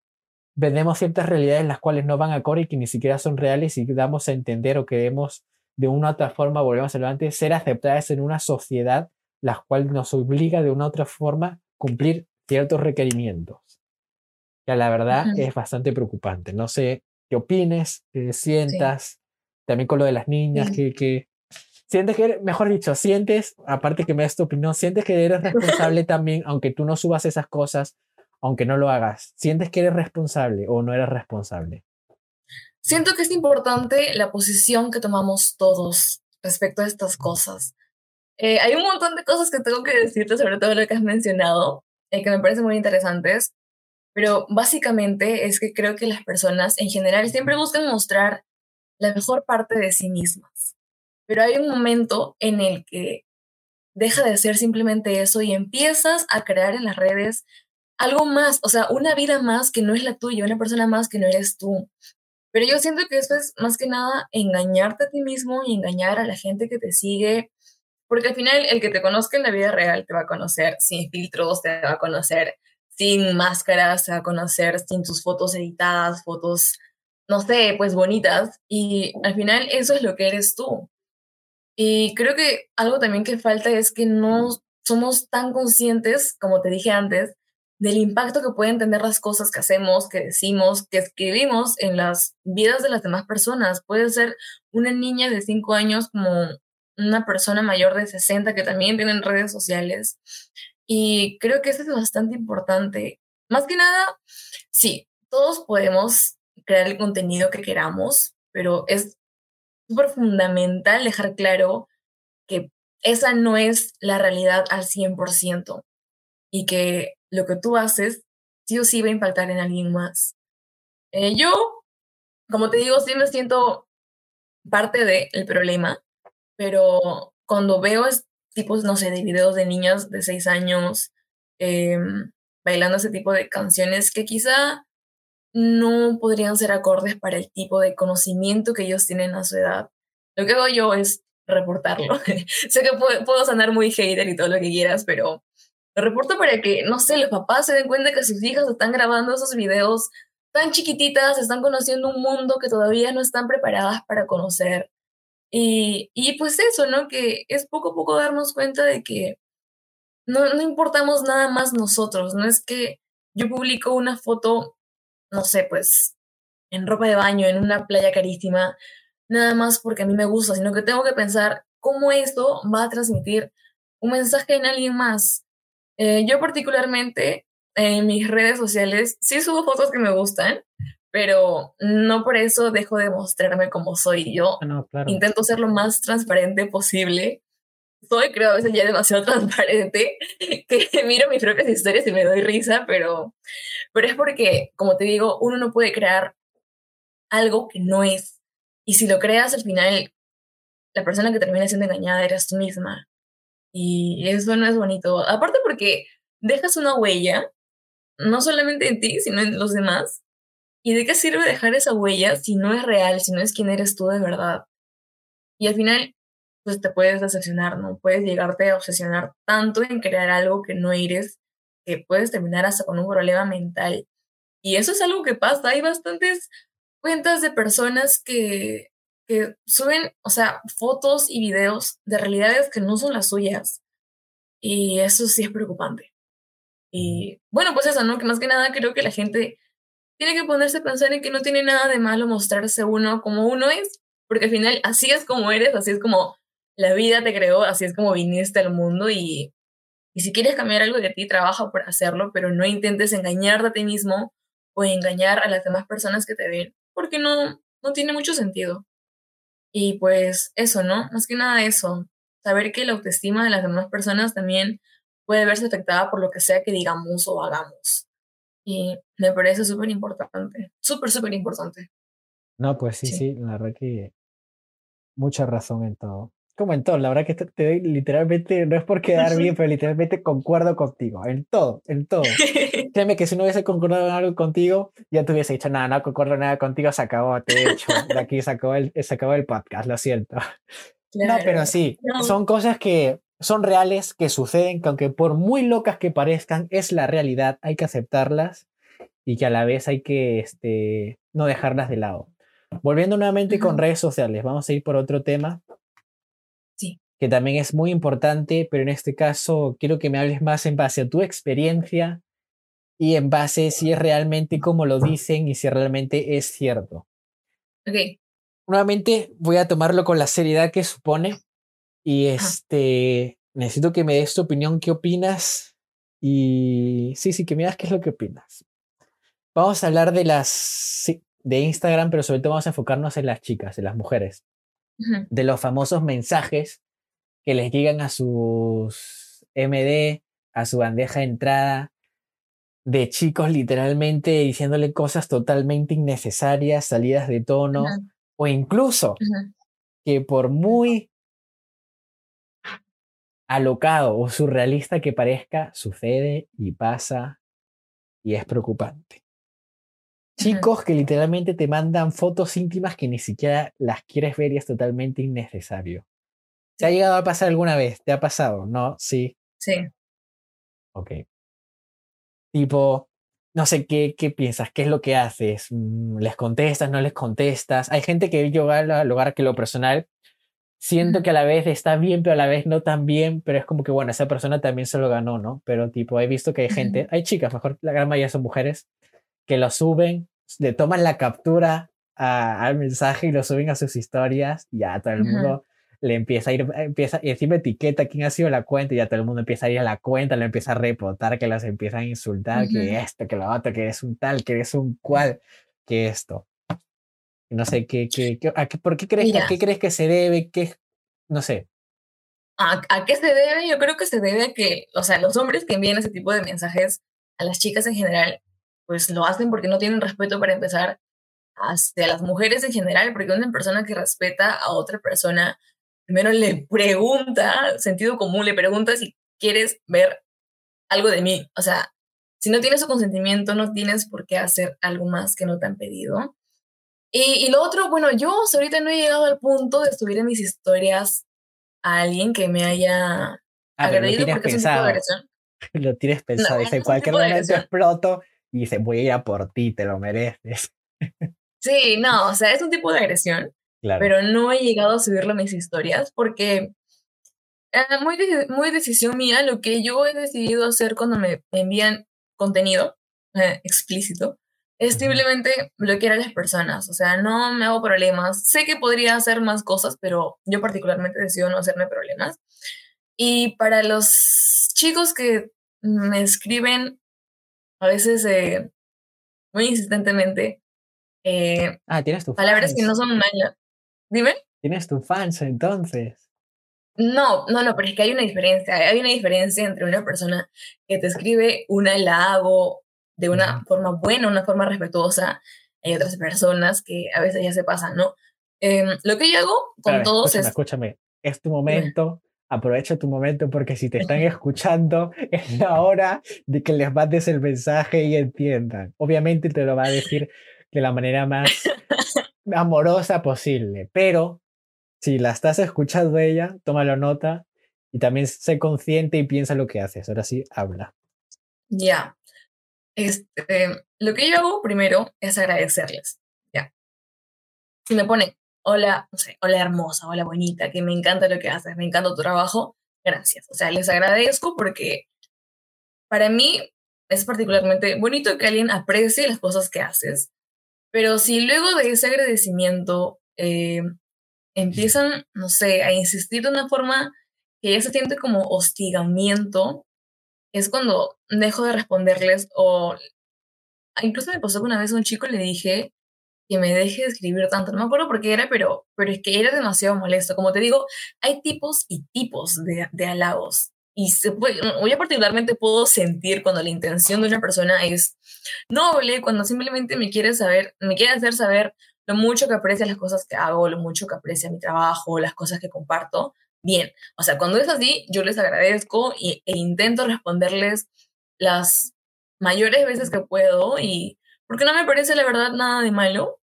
vendemos ciertas realidades las cuales no van a core y que ni siquiera son reales y damos a entender o queremos de una u otra forma, volvemos a antes, ser aceptadas en una sociedad la cual nos obliga de una u otra forma cumplir ciertos requerimientos. Ya la verdad es bastante preocupante. No sé qué opines, qué sientas, también con lo de las niñas, que, que sientes que, mejor dicho, sientes, aparte que me das tu opinión, sientes que eres responsable también, aunque tú no subas esas cosas, aunque no lo hagas, ¿sientes que eres responsable o no eres responsable? Siento que es importante la posición que tomamos todos respecto a estas cosas. Eh, hay un montón de cosas que tengo que decirte sobre todo lo que has mencionado, eh, que me parecen muy interesantes, pero básicamente es que creo que las personas en general siempre buscan mostrar la mejor parte de sí mismas. Pero hay un momento en el que deja de ser simplemente eso y empiezas a crear en las redes algo más, o sea, una vida más que no es la tuya, una persona más que no eres tú. Pero yo siento que eso es más que nada engañarte a ti mismo y engañar a la gente que te sigue, porque al final el que te conozca en la vida real te va a conocer sin filtros, te va a conocer sin máscaras, a conocer sin tus fotos editadas, fotos, no sé, pues bonitas, y al final eso es lo que eres tú. Y creo que algo también que falta es que no somos tan conscientes, como te dije antes, del impacto que pueden tener las cosas que hacemos, que decimos, que escribimos en las vidas de las demás personas. Puede ser una niña de 5 años como una persona mayor de 60 que también tienen redes sociales. Y creo que eso es bastante importante. Más que nada, sí, todos podemos crear el contenido que queramos, pero es súper fundamental dejar claro que esa no es la realidad al 100% y que lo que tú haces sí o sí va a impactar en alguien más. Eh, yo, como te digo, sí me siento parte del problema, pero cuando veo tipos, no sé, de videos de niños de seis años em, bailando ese tipo de canciones que quizá no podrían ser acordes para el tipo de conocimiento que ellos tienen a su edad. Lo que hago yo es reportarlo. sé que puedo, puedo sonar muy hater y todo lo que quieras, pero lo reporto para que, no sé, los papás se den cuenta que sus hijas están grabando esos videos tan chiquititas, están conociendo un mundo que todavía no están preparadas para conocer. Y, y pues eso, ¿no? Que es poco a poco darnos cuenta de que no, no importamos nada más nosotros, no es que yo publico una foto, no sé, pues en ropa de baño, en una playa carísima, nada más porque a mí me gusta, sino que tengo que pensar cómo esto va a transmitir un mensaje en alguien más. Eh, yo particularmente en mis redes sociales sí subo fotos que me gustan, pero no por eso dejo de mostrarme como soy yo. Ah, Intento ser lo más transparente posible. Soy, creo, a veces ya demasiado transparente, que miro mis propias historias y me doy risa, pero, pero es porque, como te digo, uno no puede crear algo que no es. Y si lo creas, al final, la persona que termina siendo engañada eres tú misma. Y eso no es bonito. Aparte porque dejas una huella, no solamente en ti, sino en los demás. ¿Y de qué sirve dejar esa huella si no es real, si no es quien eres tú de verdad? Y al final, pues te puedes decepcionar, ¿no? Puedes llegarte a obsesionar tanto en crear algo que no eres, que puedes terminar hasta con un problema mental. Y eso es algo que pasa. Hay bastantes cuentas de personas que, que suben, o sea, fotos y videos de realidades que no son las suyas. Y eso sí es preocupante. Y bueno, pues eso, ¿no? Que más que nada creo que la gente tiene que ponerse a pensar en que no tiene nada de malo mostrarse uno como uno es, porque al final así es como eres, así es como la vida te creó, así es como viniste al mundo y, y si quieres cambiar algo de ti, trabaja por hacerlo, pero no intentes engañarte a ti mismo o engañar a las demás personas que te ven, porque no, no tiene mucho sentido. Y pues eso, ¿no? Más que nada eso, saber que la autoestima de las demás personas también puede verse afectada por lo que sea que digamos o hagamos. Y me parece súper importante, súper, súper importante. No, pues sí, sí, la verdad que mucha razón en todo como en todo, la verdad que te, doy literalmente, no es por quedar bien, pero literalmente concuerdo contigo, en todo, en todo. Créeme que si no hubiese concordado en algo contigo, ya te hubiese dicho, nada, no concuerdo nada contigo, se acabó, te he hecho, de aquí se acabó el, se acabó el podcast, lo siento. No, pero sí, son cosas que son reales, que suceden, que aunque por muy locas que parezcan, es la realidad, hay que aceptarlas y que a la vez hay que este, no dejarlas de lado. Volviendo nuevamente con redes sociales, vamos a ir por otro tema que también es muy importante, pero en este caso quiero que me hables más en base a tu experiencia y en base si es realmente como lo dicen y si realmente es cierto. Ok. Nuevamente voy a tomarlo con la seriedad que supone y este necesito que me des tu opinión, qué opinas y sí, sí, que me digas qué es lo que opinas. Vamos a hablar de las de Instagram, pero sobre todo vamos a enfocarnos en las chicas, en las mujeres, de los famosos mensajes que les llegan a sus MD, a su bandeja de entrada, de chicos literalmente diciéndole cosas totalmente innecesarias, salidas de tono, o incluso que por muy alocado o surrealista que parezca, sucede y pasa y es preocupante. Chicos que literalmente te mandan fotos íntimas que ni siquiera las quieres ver y es totalmente innecesario. ¿Te ha llegado a pasar alguna vez? ¿Te ha pasado? ¿No? Sí. Sí. Ok. Tipo, no sé, ¿qué, qué piensas? ¿Qué es lo que haces? Mm, ¿Les contestas? ¿No les contestas? Hay gente que llega al lugar que lo personal siento que a la vez está bien, pero a la vez no tan bien, pero es como que, bueno, esa persona también se lo ganó, ¿no? Pero tipo, he visto que hay gente, hay chicas, mejor la gran mayoría son mujeres, que lo suben, le toman la captura al mensaje y lo suben a sus historias y ya todo el mundo le empieza a ir, empieza, y encima etiqueta quién ha sido la cuenta y ya todo el mundo empieza a ir a la cuenta, le empieza a reportar, que las empieza a insultar, que esto, que lo otro, que es un tal, que es un cual, que esto. No sé, ¿qué, qué, qué, ¿por qué crees, qué crees que se debe? ¿Qué, no sé. ¿A, ¿A qué se debe? Yo creo que se debe a que, o sea, los hombres que envían ese tipo de mensajes a las chicas en general, pues lo hacen porque no tienen respeto para empezar hacia las mujeres en general, porque una persona que respeta a otra persona primero le pregunta, sentido común, le pregunta si quieres ver algo de mí. O sea, si no tienes su consentimiento, no tienes por qué hacer algo más que no te han pedido. Y, lo otro, bueno, yo ahorita no he llegado al punto de subir en mis historias a alguien que me haya ah, agredido porque es un tipo de agresión. Lo tienes pensado, dice, en cualquier momento exploto y dice, voy a ir a por ti, te lo mereces. Sí, no, o sea, es un tipo de agresión pero no he llegado a subirlo a mis historias porque Uh, muy, muy decisión mía. Lo que yo he decidido hacer cuando me envían contenido eh, explícito es simplemente bloquear a las personas. O sea, no me hago problemas. Sé que podría hacer más cosas, pero yo particularmente decido no hacerme problemas. Y para los chicos que me escriben a veces eh, muy insistentemente eh, ah, tienes tu palabras que no son malas. Dime. Tienes tu fans entonces. No, no, no, pero es que hay una diferencia. Hay una diferencia entre una persona que te escribe una la hago de una forma buena, una forma respetuosa. Hay otras personas que a veces ya se pasan, ¿no? Em, lo que yo hago con todos es... Escúchame, es tu momento. Aprovecha tu momento porque si te están escuchando es la hora de que les mandes el mensaje y entiendan. Obviamente te lo va a decir de la manera más amorosa posible, pero si la estás escuchando ella, tómalo nota y también sé consciente y piensa lo que haces. Ahora sí, habla. Ya. Este, lo que yo hago primero es agradecerles. Ya. Si me ponen, hola, no sé, hola hermosa, hola bonita, que me encanta lo que haces, me encanta tu trabajo, gracias. O sea, les agradezco porque para mí es particularmente bonito que alguien aprecie las cosas que haces. Pero si luego de ese agradecimiento eh, empiezan, no sé, a insistir de una forma que ya se siente como hostigamiento, es cuando dejo de responderles o incluso me pasó que una vez a un chico le dije que me deje de escribir tanto, no me acuerdo por qué era, pero, pero es que era demasiado molesto. Como te digo, hay tipos y tipos de, de halagos. Y se puede, yo particularmente puedo sentir cuando la intención de una persona es noble, cuando simplemente me quiere saber, me quiere hacer saber lo mucho que aprecia las cosas que hago, lo mucho que aprecia mi trabajo, las cosas que comparto, bien. O sea, cuando es así, yo les agradezco e intento responderles las mayores veces que puedo y porque no me parece la verdad nada de malo,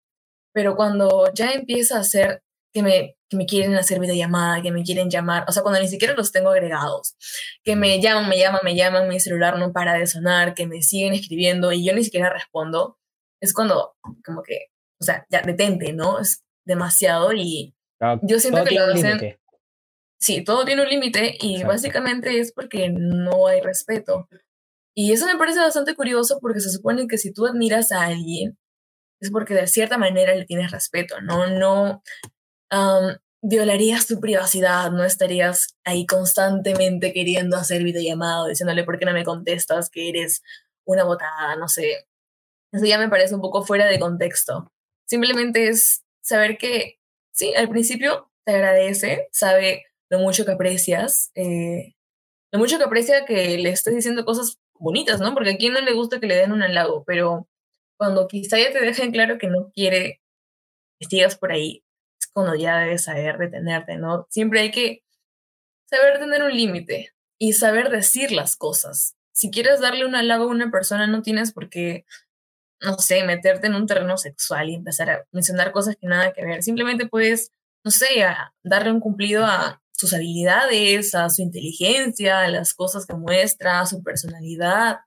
pero cuando ya empieza a ser que me, que me quieren hacer videollamada, que me quieren llamar, o sea, cuando ni siquiera los tengo agregados, que me llaman, me llaman, me llaman, mi celular no para de sonar, que me siguen escribiendo y yo ni siquiera respondo, es cuando como que o sea, ya detente, ¿no? Es demasiado y yo siento que lo hacen... Sí, todo tiene un límite y básicamente es porque no hay respeto. Y eso me parece bastante curioso porque se supone que si tú admiras a alguien es porque de cierta manera le tienes respeto, ¿no? No violarías tu privacidad, no estarías ahí constantemente queriendo hacer videollamado, diciéndole por qué no me contestas, que eres una botada, no sé. Eso ya me parece un poco fuera de contexto. Simplemente es saber que, sí, al principio te agradece, sabe mucho que aprecias, eh, lo mucho que aprecia que le estés diciendo cosas bonitas, ¿no? Porque a quien no le gusta que le den un halago, pero cuando quizá ya te dejen claro que no quiere que sigas por ahí, es cuando ya debes saber detenerte, ¿no? Siempre hay que saber tener un límite y saber decir las cosas. Si quieres darle un halago a una persona, no tienes por qué no sé, meterte en un terreno sexual y empezar a mencionar cosas que nada que ver. Simplemente puedes, no sé, darle un cumplido a sus habilidades, a su inteligencia, a las cosas que muestra, a su personalidad.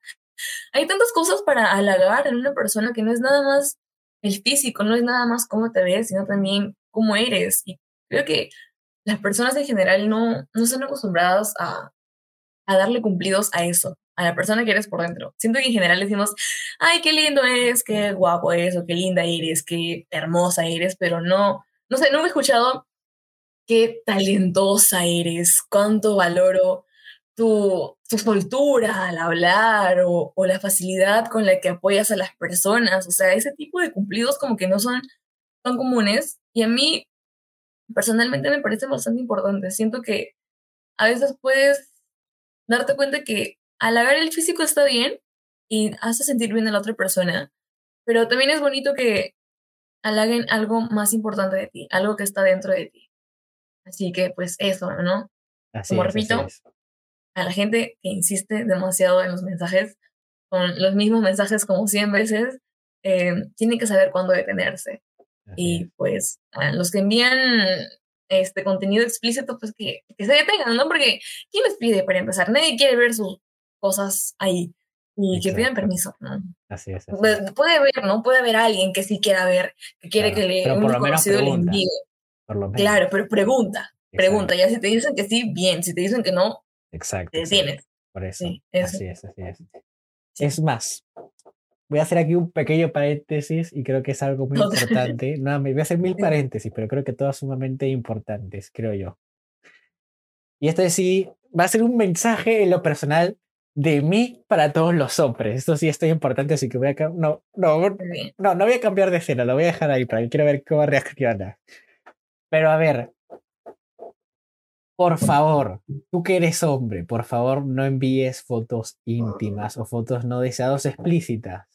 Hay tantas cosas para halagar en una persona que no es nada más el físico, no es nada más cómo te ves, sino también cómo eres. Y creo que las personas en general no, no están acostumbradas a, a darle cumplidos a eso a la persona que eres por dentro. Siento que en general decimos, ay, qué lindo es, qué guapo es, o qué linda eres, qué hermosa eres, pero no, no sé, no me he escuchado qué talentosa eres, cuánto valoro tu, tu soltura al hablar o, la facilidad con la que apoyas a las personas. O sea, ese tipo de cumplidos como que no son tan comunes y a mí personalmente me parece bastante importante. Siento que a veces puedes darte cuenta que halagar el físico está bien y hace sentir bien a la otra persona, pero también es bonito que halaguen algo más importante de ti, algo que está dentro de ti. Así que pues eso, ¿no? Como repito, a la gente que insiste demasiado en los mensajes, con los mismos mensajes como 100 veces, eh, tienen que saber cuándo detenerse. y pues a los que envían este contenido explícito, pues que, que se detengan, ¿no? Porque ¿quién les pide para empezar? Nadie quiere ver su, cosas ahí y que pidan permiso, ¿no? Así es. Puede haber, ¿no? Puede haber alguien que sí quiera ver, que quiere que le, un conocido le envíe. Claro, pero pregunta. pregunta, ya si te dicen que sí, bien, si te dicen que no, exacto, te tienes. Por eso, así es, así es. Es más, voy a hacer aquí un pequeño paréntesis y creo que es algo muy importante. No, me voy a hacer mil paréntesis, pero creo que todas sumamente importantes, creo yo. Y esto sí va a ser un mensaje en lo personal de mí para todos los hombres. Esto sí esto es importante, así que voy a no, no, no, no voy a cambiar de escena, lo voy a dejar ahí para que quiero ver cómo reacciona. Pero a ver, por favor, tú que eres hombre, por favor no envíes fotos íntimas o fotos no deseadas explícitas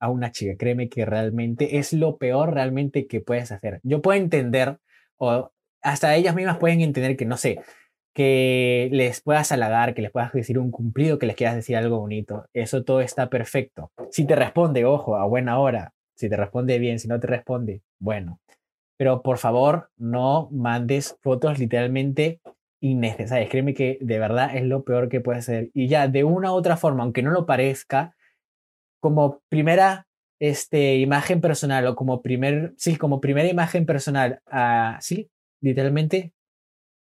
a una chica. Créeme que realmente es lo peor realmente que puedes hacer. Yo puedo entender, o hasta ellas mismas pueden entender que, no sé, que les puedas halagar, que les puedas decir un cumplido, que les quieras decir algo bonito. Eso todo está perfecto. Si te responde, ojo, a buena hora, si te responde bien, si no te responde, bueno. Pero por favor, no mandes fotos literalmente innecesarias. Créeme que de verdad es lo peor que puede ser. Y ya, de una u otra forma, aunque no lo parezca, como primera este, imagen personal o como primer, sí, como primera imagen personal, uh, sí, literalmente,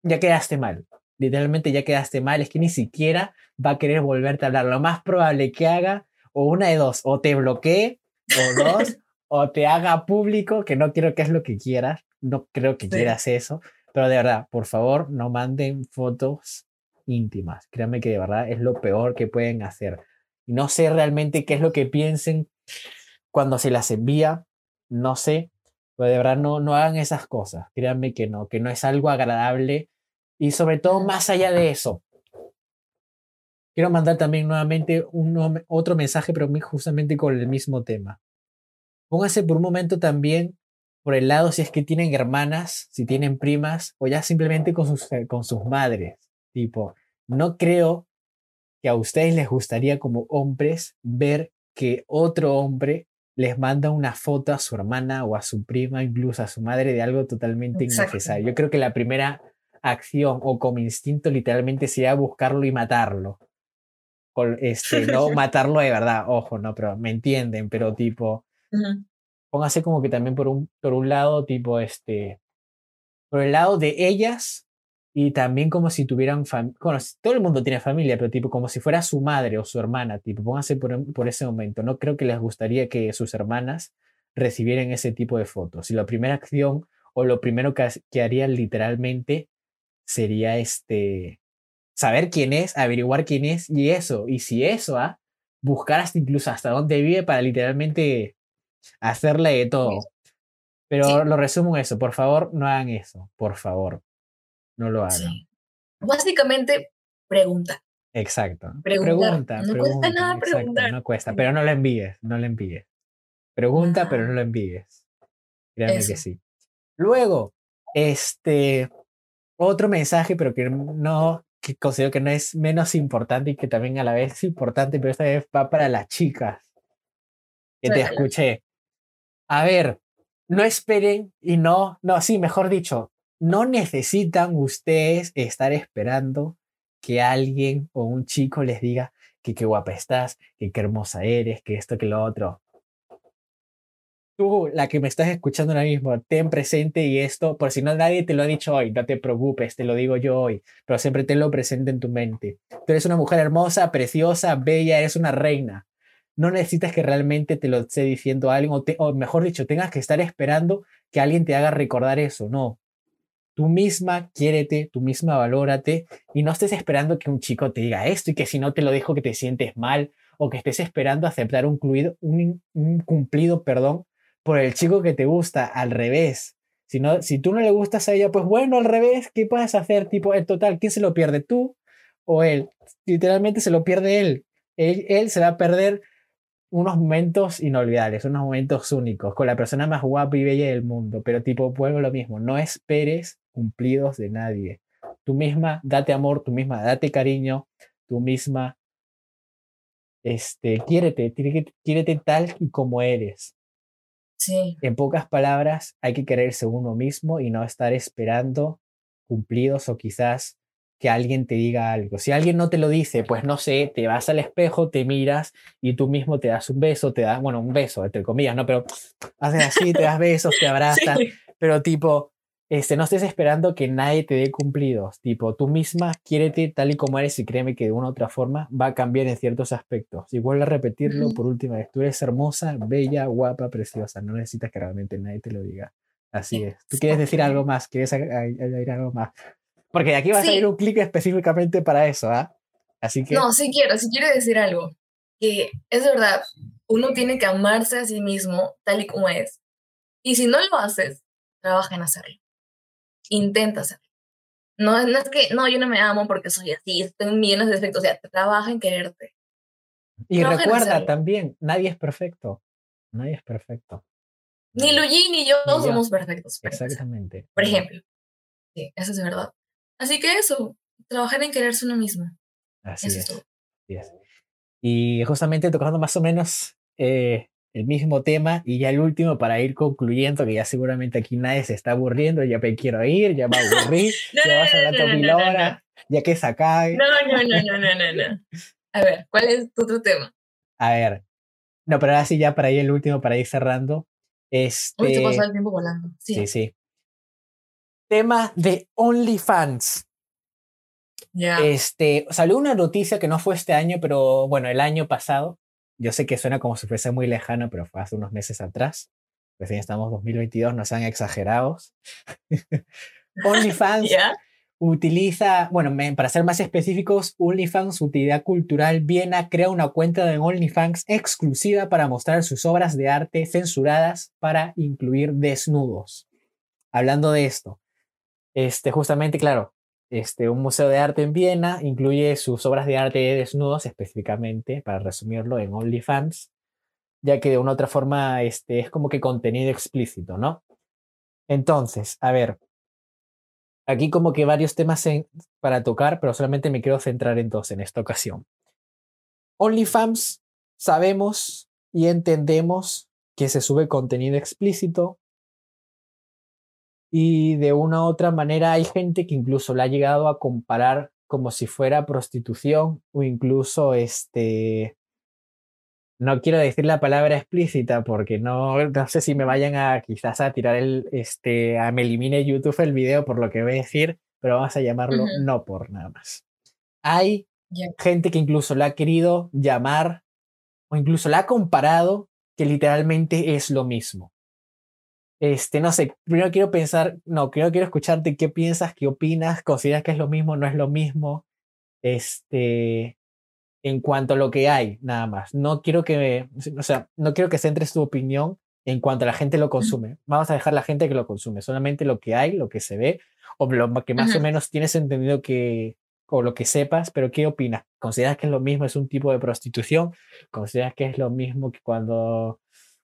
ya quedaste mal. Literalmente ya quedaste mal. Es que ni siquiera va a querer volverte a hablar. Lo más probable que haga, o una de dos, o te bloquee, o dos, o te haga público, que no quiero que es lo que quieras. No creo que quieras eso pero de verdad, por favor, no manden fotos íntimas. Créanme que de verdad es lo peor que pueden hacer. No sé realmente qué es lo que piensen cuando se las envía. No sé. Pero de verdad no, no hagan esas cosas. Créanme que no, que no es algo agradable. Y sobre todo, más allá de eso, quiero mandar también nuevamente un, otro mensaje, pero justamente con el mismo tema. Póngase por un momento también por el lado si es que tienen hermanas, si tienen primas, o ya simplemente con sus, eh, con sus madres. Tipo, no creo que a ustedes les gustaría como hombres ver que otro hombre les manda una foto a su hermana o a su prima, incluso a su madre, de algo totalmente innecesario. Yo creo que la primera acción o como instinto literalmente sería buscarlo y matarlo. este, no matarlo de verdad, ojo, no, pero me entienden, pero tipo, póngase como que también por un, por un lado, tipo, este, por el lado de ellas y también como si tuvieran familia, bueno, todo el mundo tiene familia, pero tipo como si fuera su madre o su hermana, tipo, póngase por, por ese momento. No creo que les gustaría que sus hermanas recibieran ese tipo de fotos. Y la primera acción o lo primero que, que harían literalmente sería este, saber quién es, averiguar quién es y eso. Y si eso, ¿ah? buscar hasta incluso hasta dónde vive para literalmente hacerle de todo. Pero lo resumo eso, por favor, no hagan eso, por favor, no lo hagan. Básicamente, pregunta. Exacto. Pregunta. No cuesta nada preguntar. No cuesta, pero no lo envíes, no lo envíes. Pregunta, pero no lo envíes. Créanme que sí. Luego, este, otro mensaje, pero que no, que considero que no es menos importante y que también a la vez es importante, pero esta vez va para las chicas que te escuché. A ver, no esperen y no, no, sí, mejor dicho, no necesitan ustedes estar esperando que alguien o un chico les diga que qué guapa estás, que qué hermosa eres, que esto, que lo otro. Tú, la que me estás escuchando ahora mismo, ten presente y esto, por si no nadie te lo ha dicho hoy, no te preocupes, te lo digo yo hoy, pero siempre tenlo presente en tu mente. Tú eres una mujer hermosa, preciosa, bella, eres una reina no necesitas que realmente te lo esté diciendo alguien, o, mejor dicho, tengas que estar esperando que alguien te haga recordar eso, no. Tú misma quiérete, tú misma valórate y no estés esperando que un chico te diga esto y que si no te lo dijo que te sientes mal o que estés esperando aceptar un, un, un cumplido perdón, por el chico que te gusta, al revés. Si, no, si tú no le gustas a ella, pues bueno, al revés, ¿qué puedes hacer? Tipo, en total, ¿quién se lo pierde? ¿Tú o él? Literalmente se lo pierde. Él, él se va a perder unos momentos inolvidables, unos momentos únicos, con la persona más guapa y bella del mundo, pero tipo, vuelvo lo mismo, no esperes cumplidos de nadie. Tú misma date amor, tú misma date cariño, tú misma este, quiérete, quiérete tal y como eres. Sí. En pocas palabras, hay que quererse uno mismo y no estar esperando cumplidos o quizás que alguien te diga algo. Si alguien no te lo dice, pues no sé, te vas al espejo, te miras y tú mismo te das un beso, te das, bueno, un beso, entre comillas, ¿no? Pero haces así, te das besos, te abrazas, pero tipo, este, no estés esperando que nadie te dé cumplidos. Tipo, tú misma quiérete tal y como eres y créeme que de una u otra forma va a cambiar en ciertos aspectos. Y vuelvo a repetirlo por última vez. Tú eres hermosa, bella, guapa, preciosa. No necesitas que realmente nadie te lo diga. Así es. ¿Tú quieres decir algo más? ¿Quieres añadir algo más? Porque de aquí va a salir un clic específicamente para eso, ¿ah? Así que... No, sí quiero, sí quiero decir algo. Que es verdad, uno tiene que amarse a sí mismo tal y como es. Y si no lo haces, trabaja en hacerlo intenta hacerlo. No, es que, no, yo no me amo porque soy así, tengo millones de defectos, o sea, trabaja en quererte. Y recuerda también, nadie es perfecto, nadie es perfecto. Ni Luigi ni yo somos perfectos. Exactamente. Por ejemplo. Sí, eso es verdad. Así que eso, trabajar en quererse uno mismo. Así es. Y justamente tocando más o menos eh, el mismo tema y ya el último para ir concluyendo, que ya seguramente aquí nadie se está aburriendo, ya me quiero ir, ya me aburrí, ya vas a hablar mil horas, ya que se acabe. No, no, no, no, no, no, no. A ver, ¿cuál es tu otro tema? A ver, no, pero ahora sí ya para ir el último, para ir cerrando. Este... Uy, se pasó el tiempo volando. Sí, sí. sí. Tema de OnlyFans. Este, salió una noticia que no fue este año, pero bueno, el año pasado, yo sé que suena como si fuese muy lejano, pero fue hace unos meses atrás. Recién estamos 2022, no sean exagerados. OnlyFans utiliza, bueno, para ser más específicos, OnlyFans Utilidad Cultural Viena crea una cuenta de OnlyFans exclusiva para mostrar sus obras de arte censuradas para incluir desnudos. Hablando de esto, este, justamente, claro, este, un museo de arte en Viena incluye sus obras de arte desnudos específicamente, para resumirlo, en OnlyFans, ya que de una u otra forma este, es como que contenido explícito, ¿no? Entonces, a ver, aquí como que varios temas para tocar, pero solamente me quiero centrar en dos en esta ocasión. OnlyFans sabemos y entendemos que se sube contenido explícito, y de una u otra manera hay gente que incluso la ha llegado a comparar como si fuera prostitución o incluso este no quiero decir la palabra explícita porque no, no sé si me vayan a quizás a tirar el este a me elimine YouTube el video por lo que voy a decir, pero vamos a llamarlo no por nada más. Hay gente que incluso la ha querido llamar o incluso la ha comparado que literalmente es lo mismo. Este, no sé, primero quiero pensar, no, primero quiero escucharte qué piensas, qué opinas, consideras que es lo mismo, no es lo mismo, este, en cuanto a lo que hay, nada más. No quiero que, o sea, no quiero que centres tu opinión en cuanto a la gente lo consume. Vamos a dejar la gente que lo consume, solamente lo que hay, lo que se ve, o lo que más o menos tienes entendido que, o lo que sepas, pero ¿qué opinas? ¿Consideras que es lo mismo, es un tipo de prostitución? ¿Consideras que es lo mismo que cuando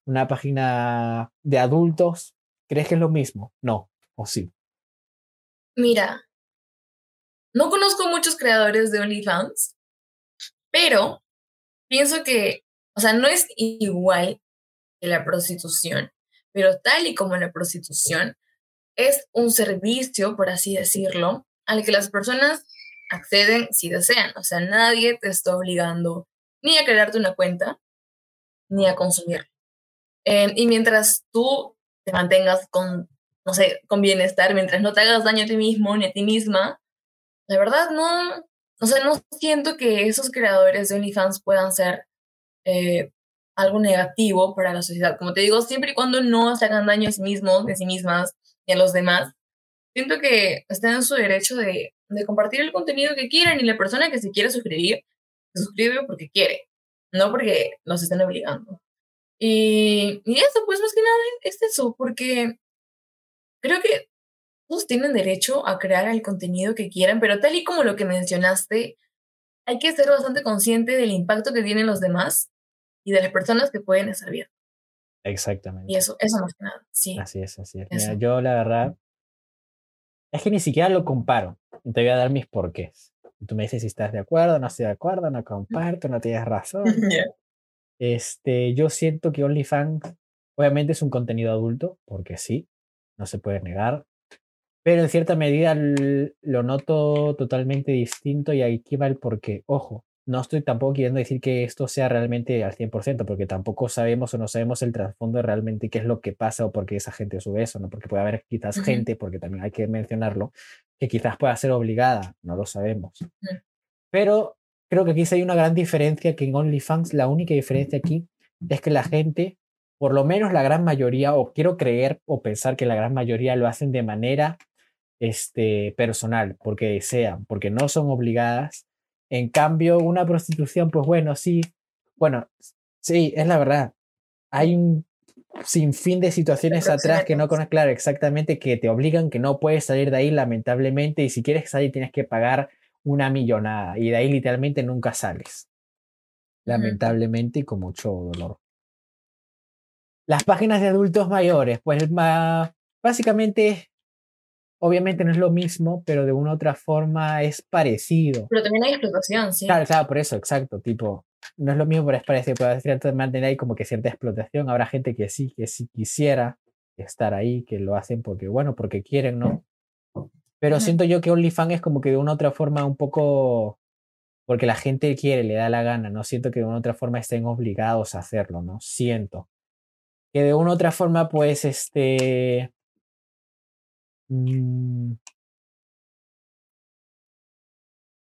una página de adultos, ¿crees que es lo mismo? No, o sí. Mira, no conozco muchos creadores de OnlyFans, pero pienso que, o sea, no es igual que la prostitución, pero tal y como la prostitución es un servicio, por así decirlo, al que las personas acceden si desean. O sea, nadie te está obligando ni a crearte una cuenta, ni a consumirla. Em, y mientras tú te mantengas con, no sé, con bienestar, mientras no te hagas daño a ti mismo ni a ti misma, la verdad no, o sea, no siento que esos creadores de OnlyFans puedan ser eh, algo negativo para la sociedad. Como te digo, siempre y cuando no se hagan daño a sí mismos, a sí mismas y a los demás, siento que están en su derecho de, de compartir el contenido que quieran y la persona que se quiere suscribir, se suscribe porque quiere, no porque nos estén obligando. Y, y eso, pues más que nada es eso, porque creo que todos tienen derecho a crear el contenido que quieran, pero tal y como lo que mencionaste, hay que ser bastante consciente del impacto que tienen los demás y de las personas que pueden estar viendo. Exactamente. Y eso, eso más que nada, sí. Así es, así es. Mira, yo la verdad es que ni siquiera lo comparo. Te voy a dar mis porqués. Tú me dices si estás de acuerdo, no estoy de acuerdo, no comparto, no tienes razón. Este, yo siento que OnlyFans obviamente es un contenido adulto, porque sí, no se puede negar, pero en cierta medida lo noto totalmente distinto y aquí va el porqué. Ojo, no estoy tampoco queriendo decir que esto sea realmente al 100%, porque tampoco sabemos o no sabemos el trasfondo realmente qué es lo que pasa o por qué esa gente sube eso, ¿no? Porque puede haber quizás gente, porque también hay que mencionarlo, que quizás pueda ser obligada, no lo sabemos. Pero creo que aquí sí hay una gran diferencia, que en OnlyFans la única diferencia aquí es que la gente, por lo menos la gran mayoría, o quiero creer o pensar que la gran mayoría lo hacen de manera este, personal, porque desean, porque no son obligadas en cambio, una prostitución, pues bueno, sí, bueno, sí, es la verdad. Hay un sinfín de situaciones atrás que no conozco, claro, exactamente, que te obligan, que no puedes salir de ahí, lamentablemente, y si quieres salir tienes que pagar una millonada, y de ahí literalmente nunca sales. Lamentablemente y con mucho dolor. Las páginas de adultos mayores, pues básicamente Obviamente no es lo mismo, pero de una u otra forma es parecido. Pero también hay explotación, sí. Claro, claro, por eso, exacto. Tipo, no es lo mismo, pero es parecido. Puede cierta manera hay como que cierta explotación. Habrá gente que sí, que sí quisiera estar ahí, que lo hacen porque, bueno, porque quieren, ¿no? Pero siento yo que OnlyFans es como que de una u otra forma un poco porque la gente quiere, le da la gana, no siento que de una u otra forma estén obligados a hacerlo, ¿no? Siento. Que de una u otra forma, pues, este, Mm.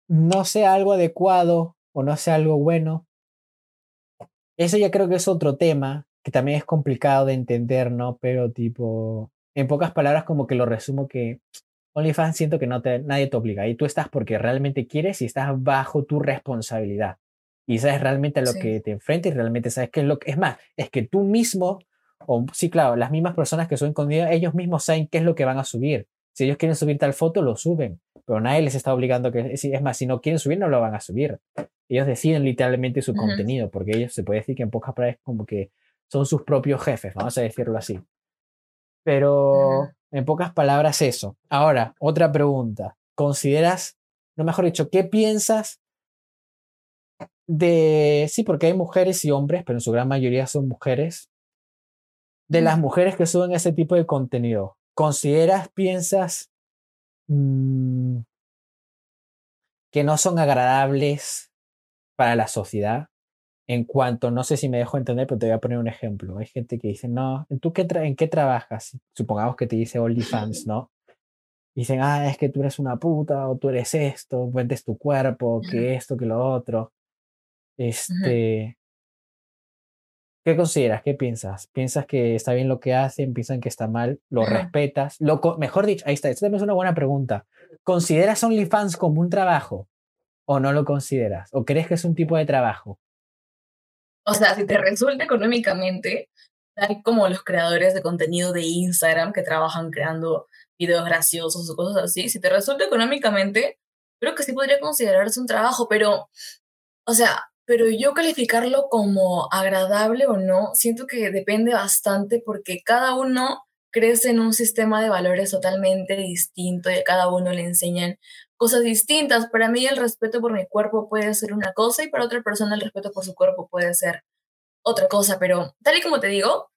no sea algo adecuado o no sea algo bueno. Eso ya creo que es otro tema que también es complicado de entender, ¿no? Pero tipo, en pocas palabras como que lo resumo que OnlyFans siento que no te, nadie te obliga y tú estás porque realmente quieres y estás bajo tu responsabilidad y sabes realmente a lo que te enfrentas y realmente sabes qué es lo que es más, es que tú mismo o sí, claro, las mismas personas que suben contenido, ellos mismos saben qué es lo que van a subir. Si ellos quieren subir tal foto, lo suben, pero nadie les está obligando que, es más, si no quieren subir, no lo van a subir. Ellos deciden literalmente su contenido, porque ellos se puede decir que en pocas palabras como que son sus propios jefes, vamos a decirlo así. Pero en pocas palabras eso. Ahora, otra pregunta. ¿Consideras, no mejor dicho, qué piensas de, sí, porque hay mujeres y hombres, pero en su gran mayoría son mujeres, de las mujeres que suben ese tipo de contenido, ¿consideras, piensas mm, que no son agradables para la sociedad? En cuanto, no sé si me dejo entender, pero te voy a poner un ejemplo. Hay gente que dice, no, ¿tú qué en qué trabajas? Supongamos que te dice OnlyFans, ¿no? Dicen, ah, es que tú eres una puta, o tú eres esto, vendes tu cuerpo, que esto, que lo otro. Este, ¿Qué consideras? ¿Qué piensas? ¿Piensas que está bien lo que hacen? ¿Piensan que está mal? ¿Lo respetas? Lo mejor dicho, ahí está, esta es una buena pregunta. ¿Consideras OnlyFans como un trabajo o no lo consideras? ¿O crees que es un tipo de trabajo? O sea, si te resulta económicamente, tal como los creadores de contenido de Instagram que trabajan creando videos graciosos o cosas así, si te resulta económicamente, creo que sí podría considerarse un trabajo, pero, o sea, pero yo calificarlo como agradable o no, siento que depende bastante porque cada uno crece en un sistema de valores totalmente distinto y a cada uno le enseñan cosas distintas. Para mí el respeto por mi cuerpo puede ser una cosa y para otra persona el respeto por su cuerpo puede ser otra cosa, pero tal y como te digo,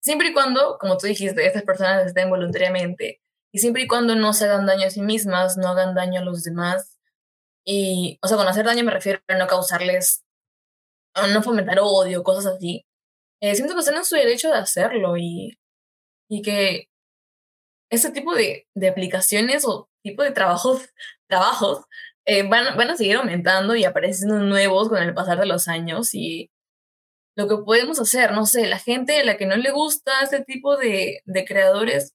siempre y cuando, como tú dijiste, estas personas estén voluntariamente y siempre y cuando no se hagan daño a sí mismas, no hagan daño a los demás, y, o sea, con hacer daño me refiero a no causarles, a no fomentar odio, cosas así. Eh, siento que están en su derecho de hacerlo y, y que ese tipo de, de aplicaciones o tipo de trabajos, trabajos eh, van, van a seguir aumentando y apareciendo nuevos con el pasar de los años y lo que podemos hacer, no sé, la gente a la que no le gusta este tipo de, de creadores,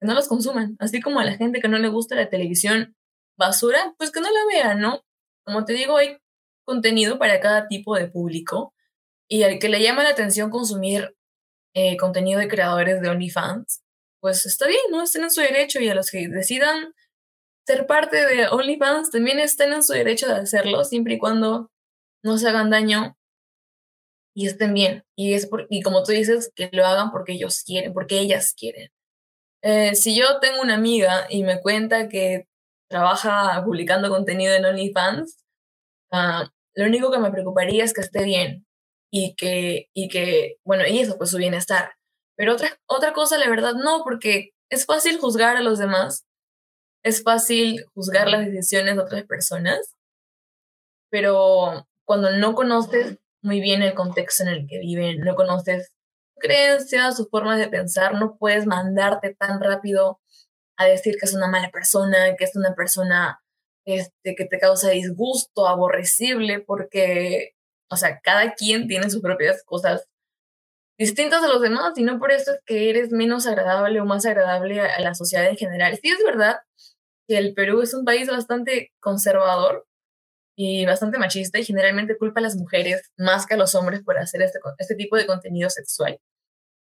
que no los consuman, así como a la gente que no le gusta la televisión, basura, pues que no la vean, ¿no? Como te digo, hay contenido para cada tipo de público y al que le llama la atención consumir eh, contenido de creadores de OnlyFans, pues está bien, ¿no? Estén en su derecho y a los que decidan ser parte de OnlyFans también estén en su derecho de hacerlo, siempre y cuando no se hagan daño y estén bien. Y, es y como tú dices, que lo hagan porque ellos quieren, porque ellas quieren. Eh, si yo tengo una amiga y me cuenta que trabaja publicando contenido en OnlyFans, uh, lo único que me preocuparía es que esté bien y que, y que, bueno, y eso, pues su bienestar. Pero otra, otra cosa, la verdad, no, porque es fácil juzgar a los demás, es fácil juzgar las decisiones de otras personas pero cuando no conoces muy bien el contexto en el que viven, no conoces creencias, sus formas de pensar, no puedes mandarte tan rápido a decir que es una mala persona, que es una persona este, que te causa disgusto, aborrecible, porque, o sea, cada quien tiene sus propias cosas distintas a los demás y no por eso es que eres menos agradable o más agradable a la sociedad en general. Sí es verdad el Perú es un país bastante conservador y bastante machista y generalmente culpa a las mujeres más que a los hombres por hacer este, este tipo de contenido sexual.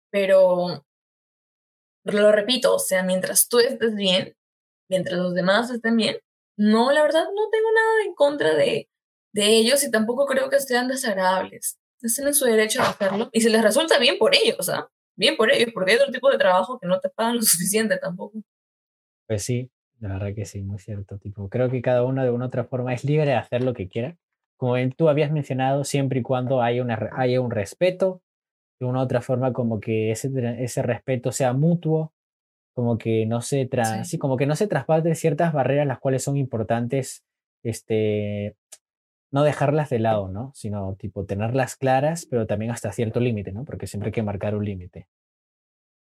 Pero lo repito, o sea, mientras tú estés bien, mientras los demás estén bien, no, la verdad no tengo nada en contra de, de ellos y tampoco creo que sean desagradables. Están en su derecho a hacerlo y se les resulta bien por ellos, ¿ah? Bien por ellos, porque hay otro tipo de trabajo que no te pagan lo suficiente tampoco. Pues sí, la verdad que sí, muy cierto. Tipo, creo que cada uno de una u otra forma es libre de hacer lo que quiera. Como tú habías mencionado, siempre y cuando haya, una, haya un respeto, de una u otra forma como que ese, ese respeto sea mutuo, como que no se tra sí. como que no se traspasen ciertas barreras las cuales son importantes este no dejarlas de lado, ¿no? Sino tipo tenerlas claras, pero también hasta cierto límite, ¿no? Porque siempre hay que marcar un límite.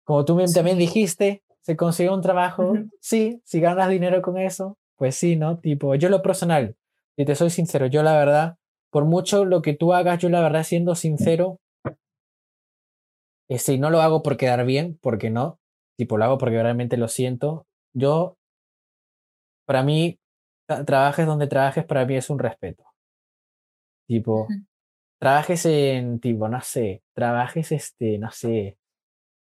Como tú también dijiste, se consigue un trabajo, sí, si ganas dinero con eso, pues sí, ¿no? Tipo, yo lo personal, y te soy sincero, yo la verdad, por mucho lo que tú hagas, yo la verdad siendo sincero, este, no lo hago por quedar bien, porque no, tipo, lo hago porque realmente lo siento. Yo, para mí, trabajes donde trabajes, para mí es un respeto. Tipo, trabajes en, tipo, no sé, trabajes, este, no sé,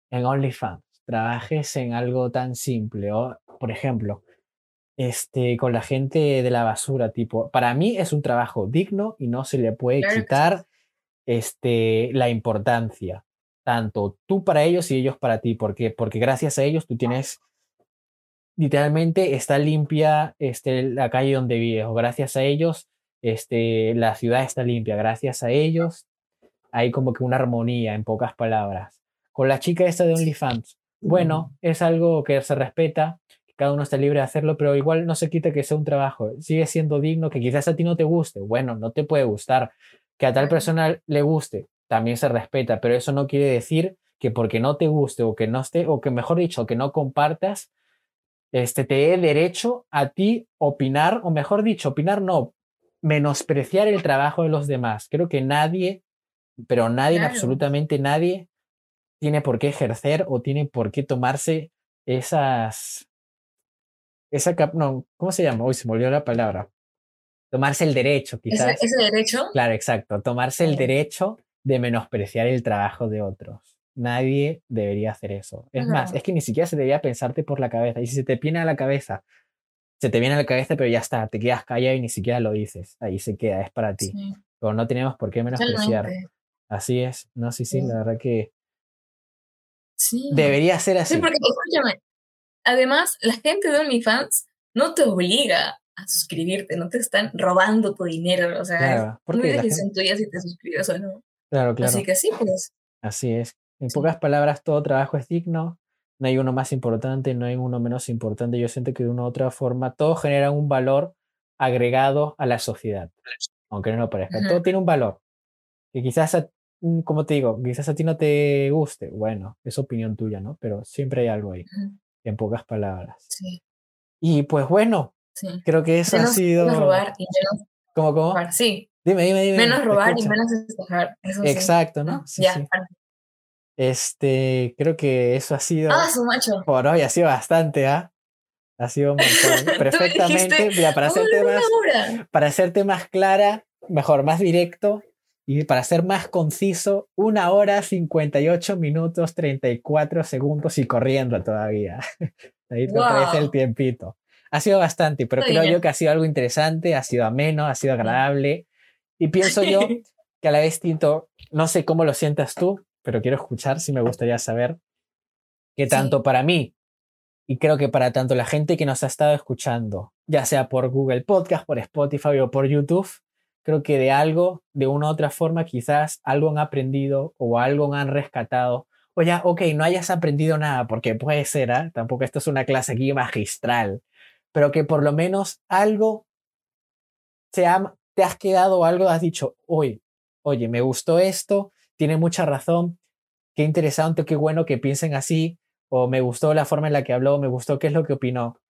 en OnlyFans, trabajes en algo tan simple, o, por ejemplo, este, con la gente de la basura, tipo, para mí es un trabajo digno y no se le puede quitar este, la importancia tanto tú para ellos y ellos para ti. ¿Por qué? Porque gracias a ellos tú tienes, literalmente está limpia este, la calle donde vives, o gracias a ellos este, la ciudad está limpia, gracias a ellos hay como que una armonía, en pocas palabras. Con la chica esta de OnlyFans, bueno, es algo que se respeta, cada uno está libre de hacerlo, pero igual no se quita que sea un trabajo, sigue siendo digno, que quizás a ti no te guste, bueno, no te puede gustar, que a tal persona le guste, también se respeta, pero eso no quiere decir que porque no te guste o que no esté, o que mejor dicho, que no compartas, este, te dé derecho a ti opinar, o mejor dicho, opinar no, menospreciar el trabajo de los demás. Creo que nadie, pero nadie, absolutamente nadie, tiene por qué ejercer o tiene por qué tomarse esas, esa, no, ¿cómo se llama? Hoy se me olvidó la palabra. Tomarse el derecho, quizás. ¿Ese, derecho? Claro, exacto. Tomarse el derecho de menospreciar el trabajo de otros. Nadie debería hacer eso. Es más, es que ni siquiera se debería pensarte por la cabeza. Y si se te viene a la cabeza, se te viene a la cabeza, pero ya está, te quedas callado y ni siquiera lo dices. Ahí se queda, es para ti. Pero no tenemos por qué menospreciar. Así es. No, sí, sí, la verdad que sí. debería ser así. Sí, porque escúchame, además, la gente de OnlyFans no te obliga a suscribirte, no te están robando tu dinero. O sea, claro, es una decisión tuya si te suscribes o no. Claro, claro. Así que sí, pues. Así es. En pocas palabras, todo trabajo es digno. No hay uno más importante, no hay uno menos importante. Yo siento que de una u otra forma todo genera un valor agregado a la sociedad, aunque no lo parezca. Todo tiene un valor. Que quizás, mm, como te digo, quizás a ti no te guste. Bueno, es opinión tuya, ¿no? Pero siempre hay algo ahí, en pocas palabras. Sí. Y pues bueno, creo que eso ha sido... Robar y ¿Cómo, cómo? Sí, Dime, dime, dime. Menos robar y menos despojar. Exacto, ¿no? Sí, ya. Sí. Este, creo que eso ha sido. Ah, su macho. Por hoy ha sido bastante, ¿ah? Ha sido un montón. Perfectamente. Mira, para hacerte más. Para hacerte más clara, mejor, más directo. Y para ser más conciso, una hora 58 minutos 34 segundos y corriendo todavía. Ahí te wow. el tiempito. Ha sido bastante, pero creo yo que ha sido algo interesante, ha sido ameno, ha sido agradable. Y pienso yo que a la vez, Tinto, no sé cómo lo sientas tú, pero quiero escuchar, si me gustaría saber que tanto para mí y creo que para tanto la gente que nos ha estado escuchando, ya sea por Google Podcast, por Spotify o por YouTube, creo que de algo, de una u otra forma, quizás algo han aprendido o algo han rescatado. O ya, ok, no hayas aprendido nada, porque puede ser, ¿eh? tampoco esto es una clase aquí magistral, pero que por lo menos algo te has quedado algo, has dicho, oye, oye, me gustó esto, tiene mucha razón, qué interesante, qué bueno que piensen así, o me gustó la forma en la que habló, me gustó qué es lo que opinó.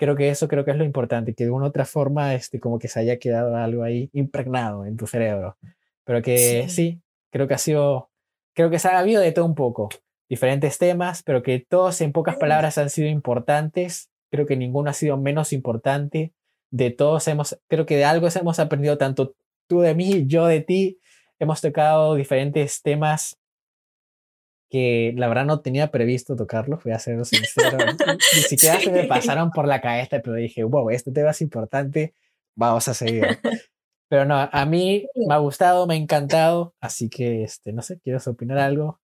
Creo que eso creo que es lo importante, que de una u otra forma este, como que se haya quedado algo ahí impregnado en tu cerebro. Pero que sí, creo que ha sido, creo que se ha habido de todo un poco, diferentes temas, pero que todos en pocas palabras han sido importantes. Creo que ninguno ha sido menos importante. De todos hemos, creo que de algo hemos aprendido tanto tú de mí, yo de ti. Hemos tocado diferentes temas que la verdad no tenía previsto tocarlos, voy a ser sincero. Ni siquiera se me pasaron por la cabeza, pero dije, wow, este tema es importante, vamos a seguir. Pero no, a mí me ha gustado, me ha encantado, así que, este, no sé, ¿quieres opinar algo?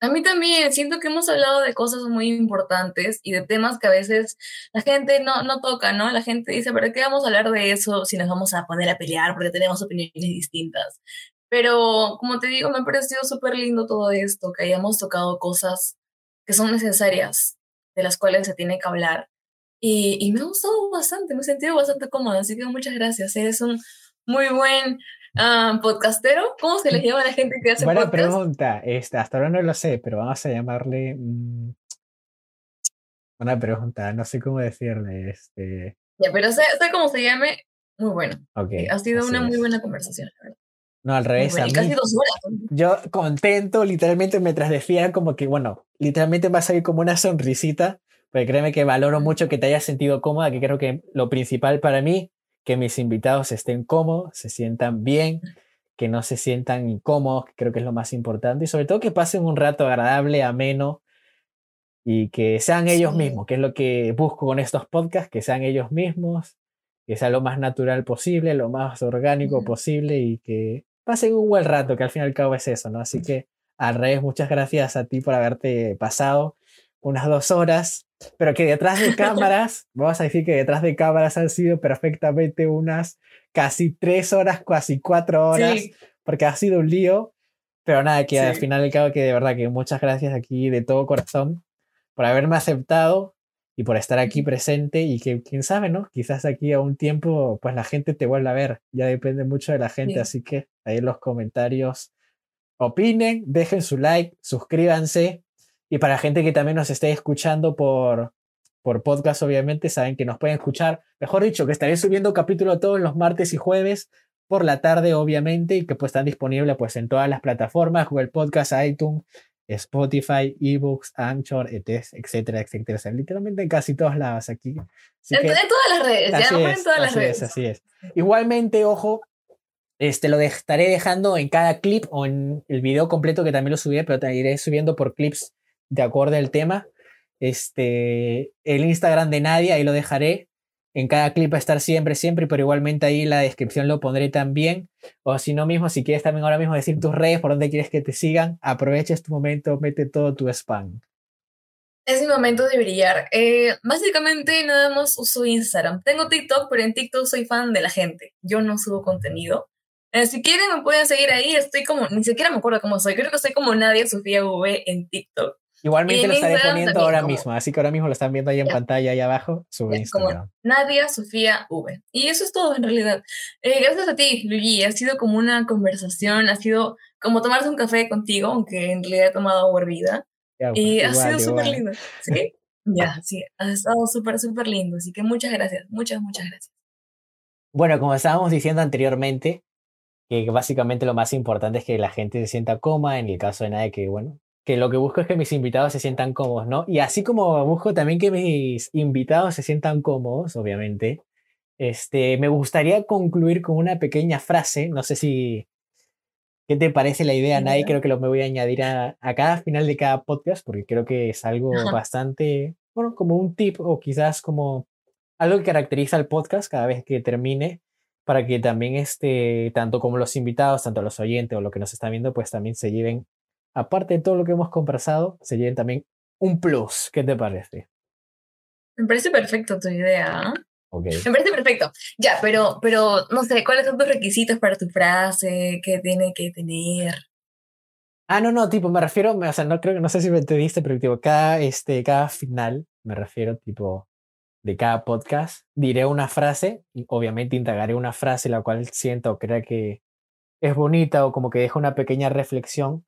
A mí también, siento que hemos hablado de cosas muy importantes y de temas que a veces la gente no, no toca, ¿no? La gente dice, ¿pero qué vamos a hablar de eso si nos vamos a poner a pelear porque tenemos opiniones distintas? Pero como te digo, me ha parecido súper lindo todo esto, que hayamos tocado cosas que son necesarias, de las cuales se tiene que hablar. Y, y me ha gustado bastante, me he sentido bastante cómoda, así que muchas gracias. Eres un muy buen uh, podcastero. ¿Cómo se le llama a la gente que hace Buena pregunta. Este, hasta ahora no lo sé, pero vamos a llamarle... Mmm, una pregunta, no sé cómo decirle. Este... Ya, pero sé, sé cómo se llame. Muy bueno. Okay, ha sido una muy buena conversación, la verdad. No, al revés. a mí, casi dos horas. Yo contento, literalmente, mientras decían como que, bueno, literalmente va a salir como una sonrisita, porque créeme que valoro mucho que te hayas sentido cómoda, que creo que lo principal para mí, que mis invitados estén cómodos, se sientan bien, que no se sientan incómodos, que creo que es lo más importante, y sobre todo que pasen un rato agradable, ameno, y que sean ellos mismos, que es lo que busco con estos podcasts, que sean ellos mismos, que sea lo más natural posible, lo más orgánico posible y que pasen un buen rato, que al fin y al cabo es eso, ¿no? Así que, al revés, muchas gracias a ti por haberte pasado unas dos horas, pero que detrás de cámaras, vamos a decir que detrás de cámaras han sido perfectamente unas casi tres horas, casi cuatro horas, porque ha sido un lío, pero nada, que al final al cabo que de verdad que muchas gracias aquí de todo corazón por haberme aceptado y por estar aquí presente y que quién sabe, ¿no? Quizás aquí a un tiempo pues la gente te vuelva a ver, ya depende mucho de la gente, así que ahí en los comentarios opinen, dejen su like, suscríbanse y para la gente que también nos esté escuchando por, por podcast, obviamente, saben que nos pueden escuchar, mejor dicho, que estaré subiendo capítulo todos los martes y jueves por la tarde, obviamente, y que pues están disponibles pues en todas las plataformas, Google Podcast, iTunes, Spotify, eBooks, Anchor, ETS, etcétera, etcétera. O sea, literalmente en casi todos lados aquí. en, todas las redes, ya no en todas las redes. así es. Igualmente, ojo, este lo estaré dejando en cada clip o en el video completo que también lo subiré, pero te iré subiendo por clips de acuerdo al tema. Este, el Instagram de Nadia, ahí lo dejaré en cada clip a estar siempre, siempre, pero igualmente ahí en la descripción lo pondré también. O si no mismo, si quieres también ahora mismo decir tus redes, por dónde quieres que te sigan, aprovecha este momento, mete todo tu spam. Es mi momento de brillar. Eh, básicamente nada más uso Instagram. Tengo TikTok, pero en TikTok soy fan de la gente. Yo no subo contenido. Eh, si quieren me pueden seguir ahí. Estoy como, ni siquiera me acuerdo cómo soy. Creo que soy como Nadia Sofía V en TikTok. Igualmente lo estaré poniendo ahora mismo, así que ahora mismo lo están viendo ahí en pantalla, ahí abajo, su Instagram. Nadia Sofía V. Y eso es todo en realidad. Eh, gracias a ti, Luigi. Ha sido como una conversación, ha sido como tomarse un café contigo, aunque en realidad he tomado agua hervida. y ha sido súper lindo. ¿Sí? ya, sí, ha estado súper, súper lindo. Así que muchas gracias, muchas, muchas gracias. Bueno, como estábamos diciendo anteriormente, que básicamente lo más importante es que la gente se sienta cómoda, en el caso de nadie que, bueno, que lo que busco es que mis invitados se sientan cómodos, ¿no? Y así como busco también que mis invitados se sientan cómodos, obviamente, este, me gustaría concluir con una pequeña frase, no sé si, ¿qué te parece la idea, Nadie? Creo que lo me voy a añadir a, cada final de cada podcast, porque creo que es algo bastante, bueno, como un tip o quizás como algo que caracteriza al podcast cada vez que termine, para que también este, tanto como los invitados, tanto los oyentes o lo que nos están viendo, pues también se lleven aparte de todo lo que hemos conversado, se lleven también un plus. ¿Qué te parece? Me parece perfecto tu idea. Okay. Me parece perfecto. Ya, pero, pero no sé, ¿cuáles son tus requisitos para tu frase? ¿Qué tiene que tener? Ah, no, no, tipo, me refiero, o sea, no creo, no sé si me entendiste, pero tipo, cada, este, cada final, me refiero, tipo, de cada podcast, diré una frase, y obviamente integraré una frase la cual siento o crea que es bonita o como que deja una pequeña reflexión.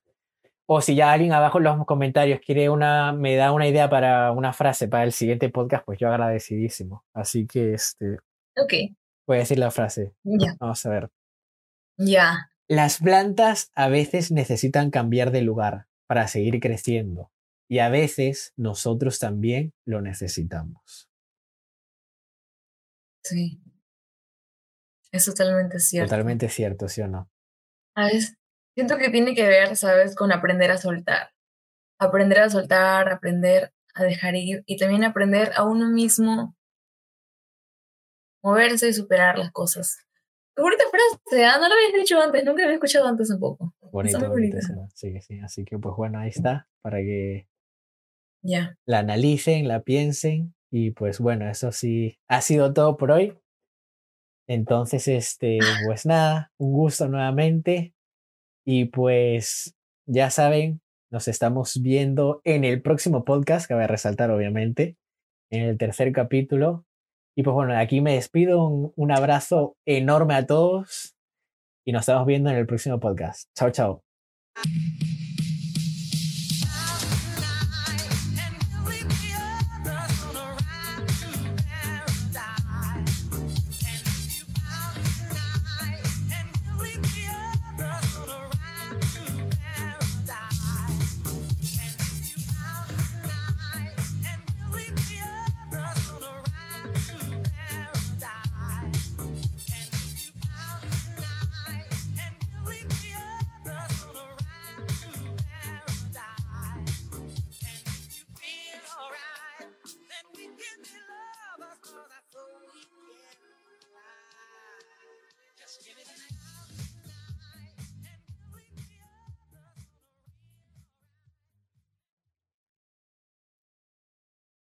O si ya alguien abajo en los comentarios quiere una, me da una idea para una frase para el siguiente podcast, pues yo agradecidísimo. Así que este. Ok. Voy a decir la frase. Ya. Vamos a ver. Ya. Las plantas a veces necesitan cambiar de lugar para seguir creciendo y a veces nosotros también lo necesitamos. Sí. Es totalmente cierto. Totalmente cierto, ¿sí o no? A siento que tiene que ver, ¿sabes?, con aprender a soltar. Aprender a soltar, aprender a dejar ir y también aprender a uno mismo moverse y superar las cosas. Qué bonita frase, ¿ah? no lo habías dicho antes, nunca lo había escuchado antes tampoco. Bonito, bonito. Sí, sí, así que pues bueno, ahí está, para que ya la analicen, la piensen y pues bueno, eso sí, ha sido todo por hoy. Entonces, este, pues nada, un gusto nuevamente y pues ya saben, nos estamos viendo en el próximo podcast, que voy a resaltar obviamente, en el tercer capítulo y pues bueno, aquí me despido. Un, abrazo enorme a todos y nos estamos viendo en el próximo podcast. Chao, chao.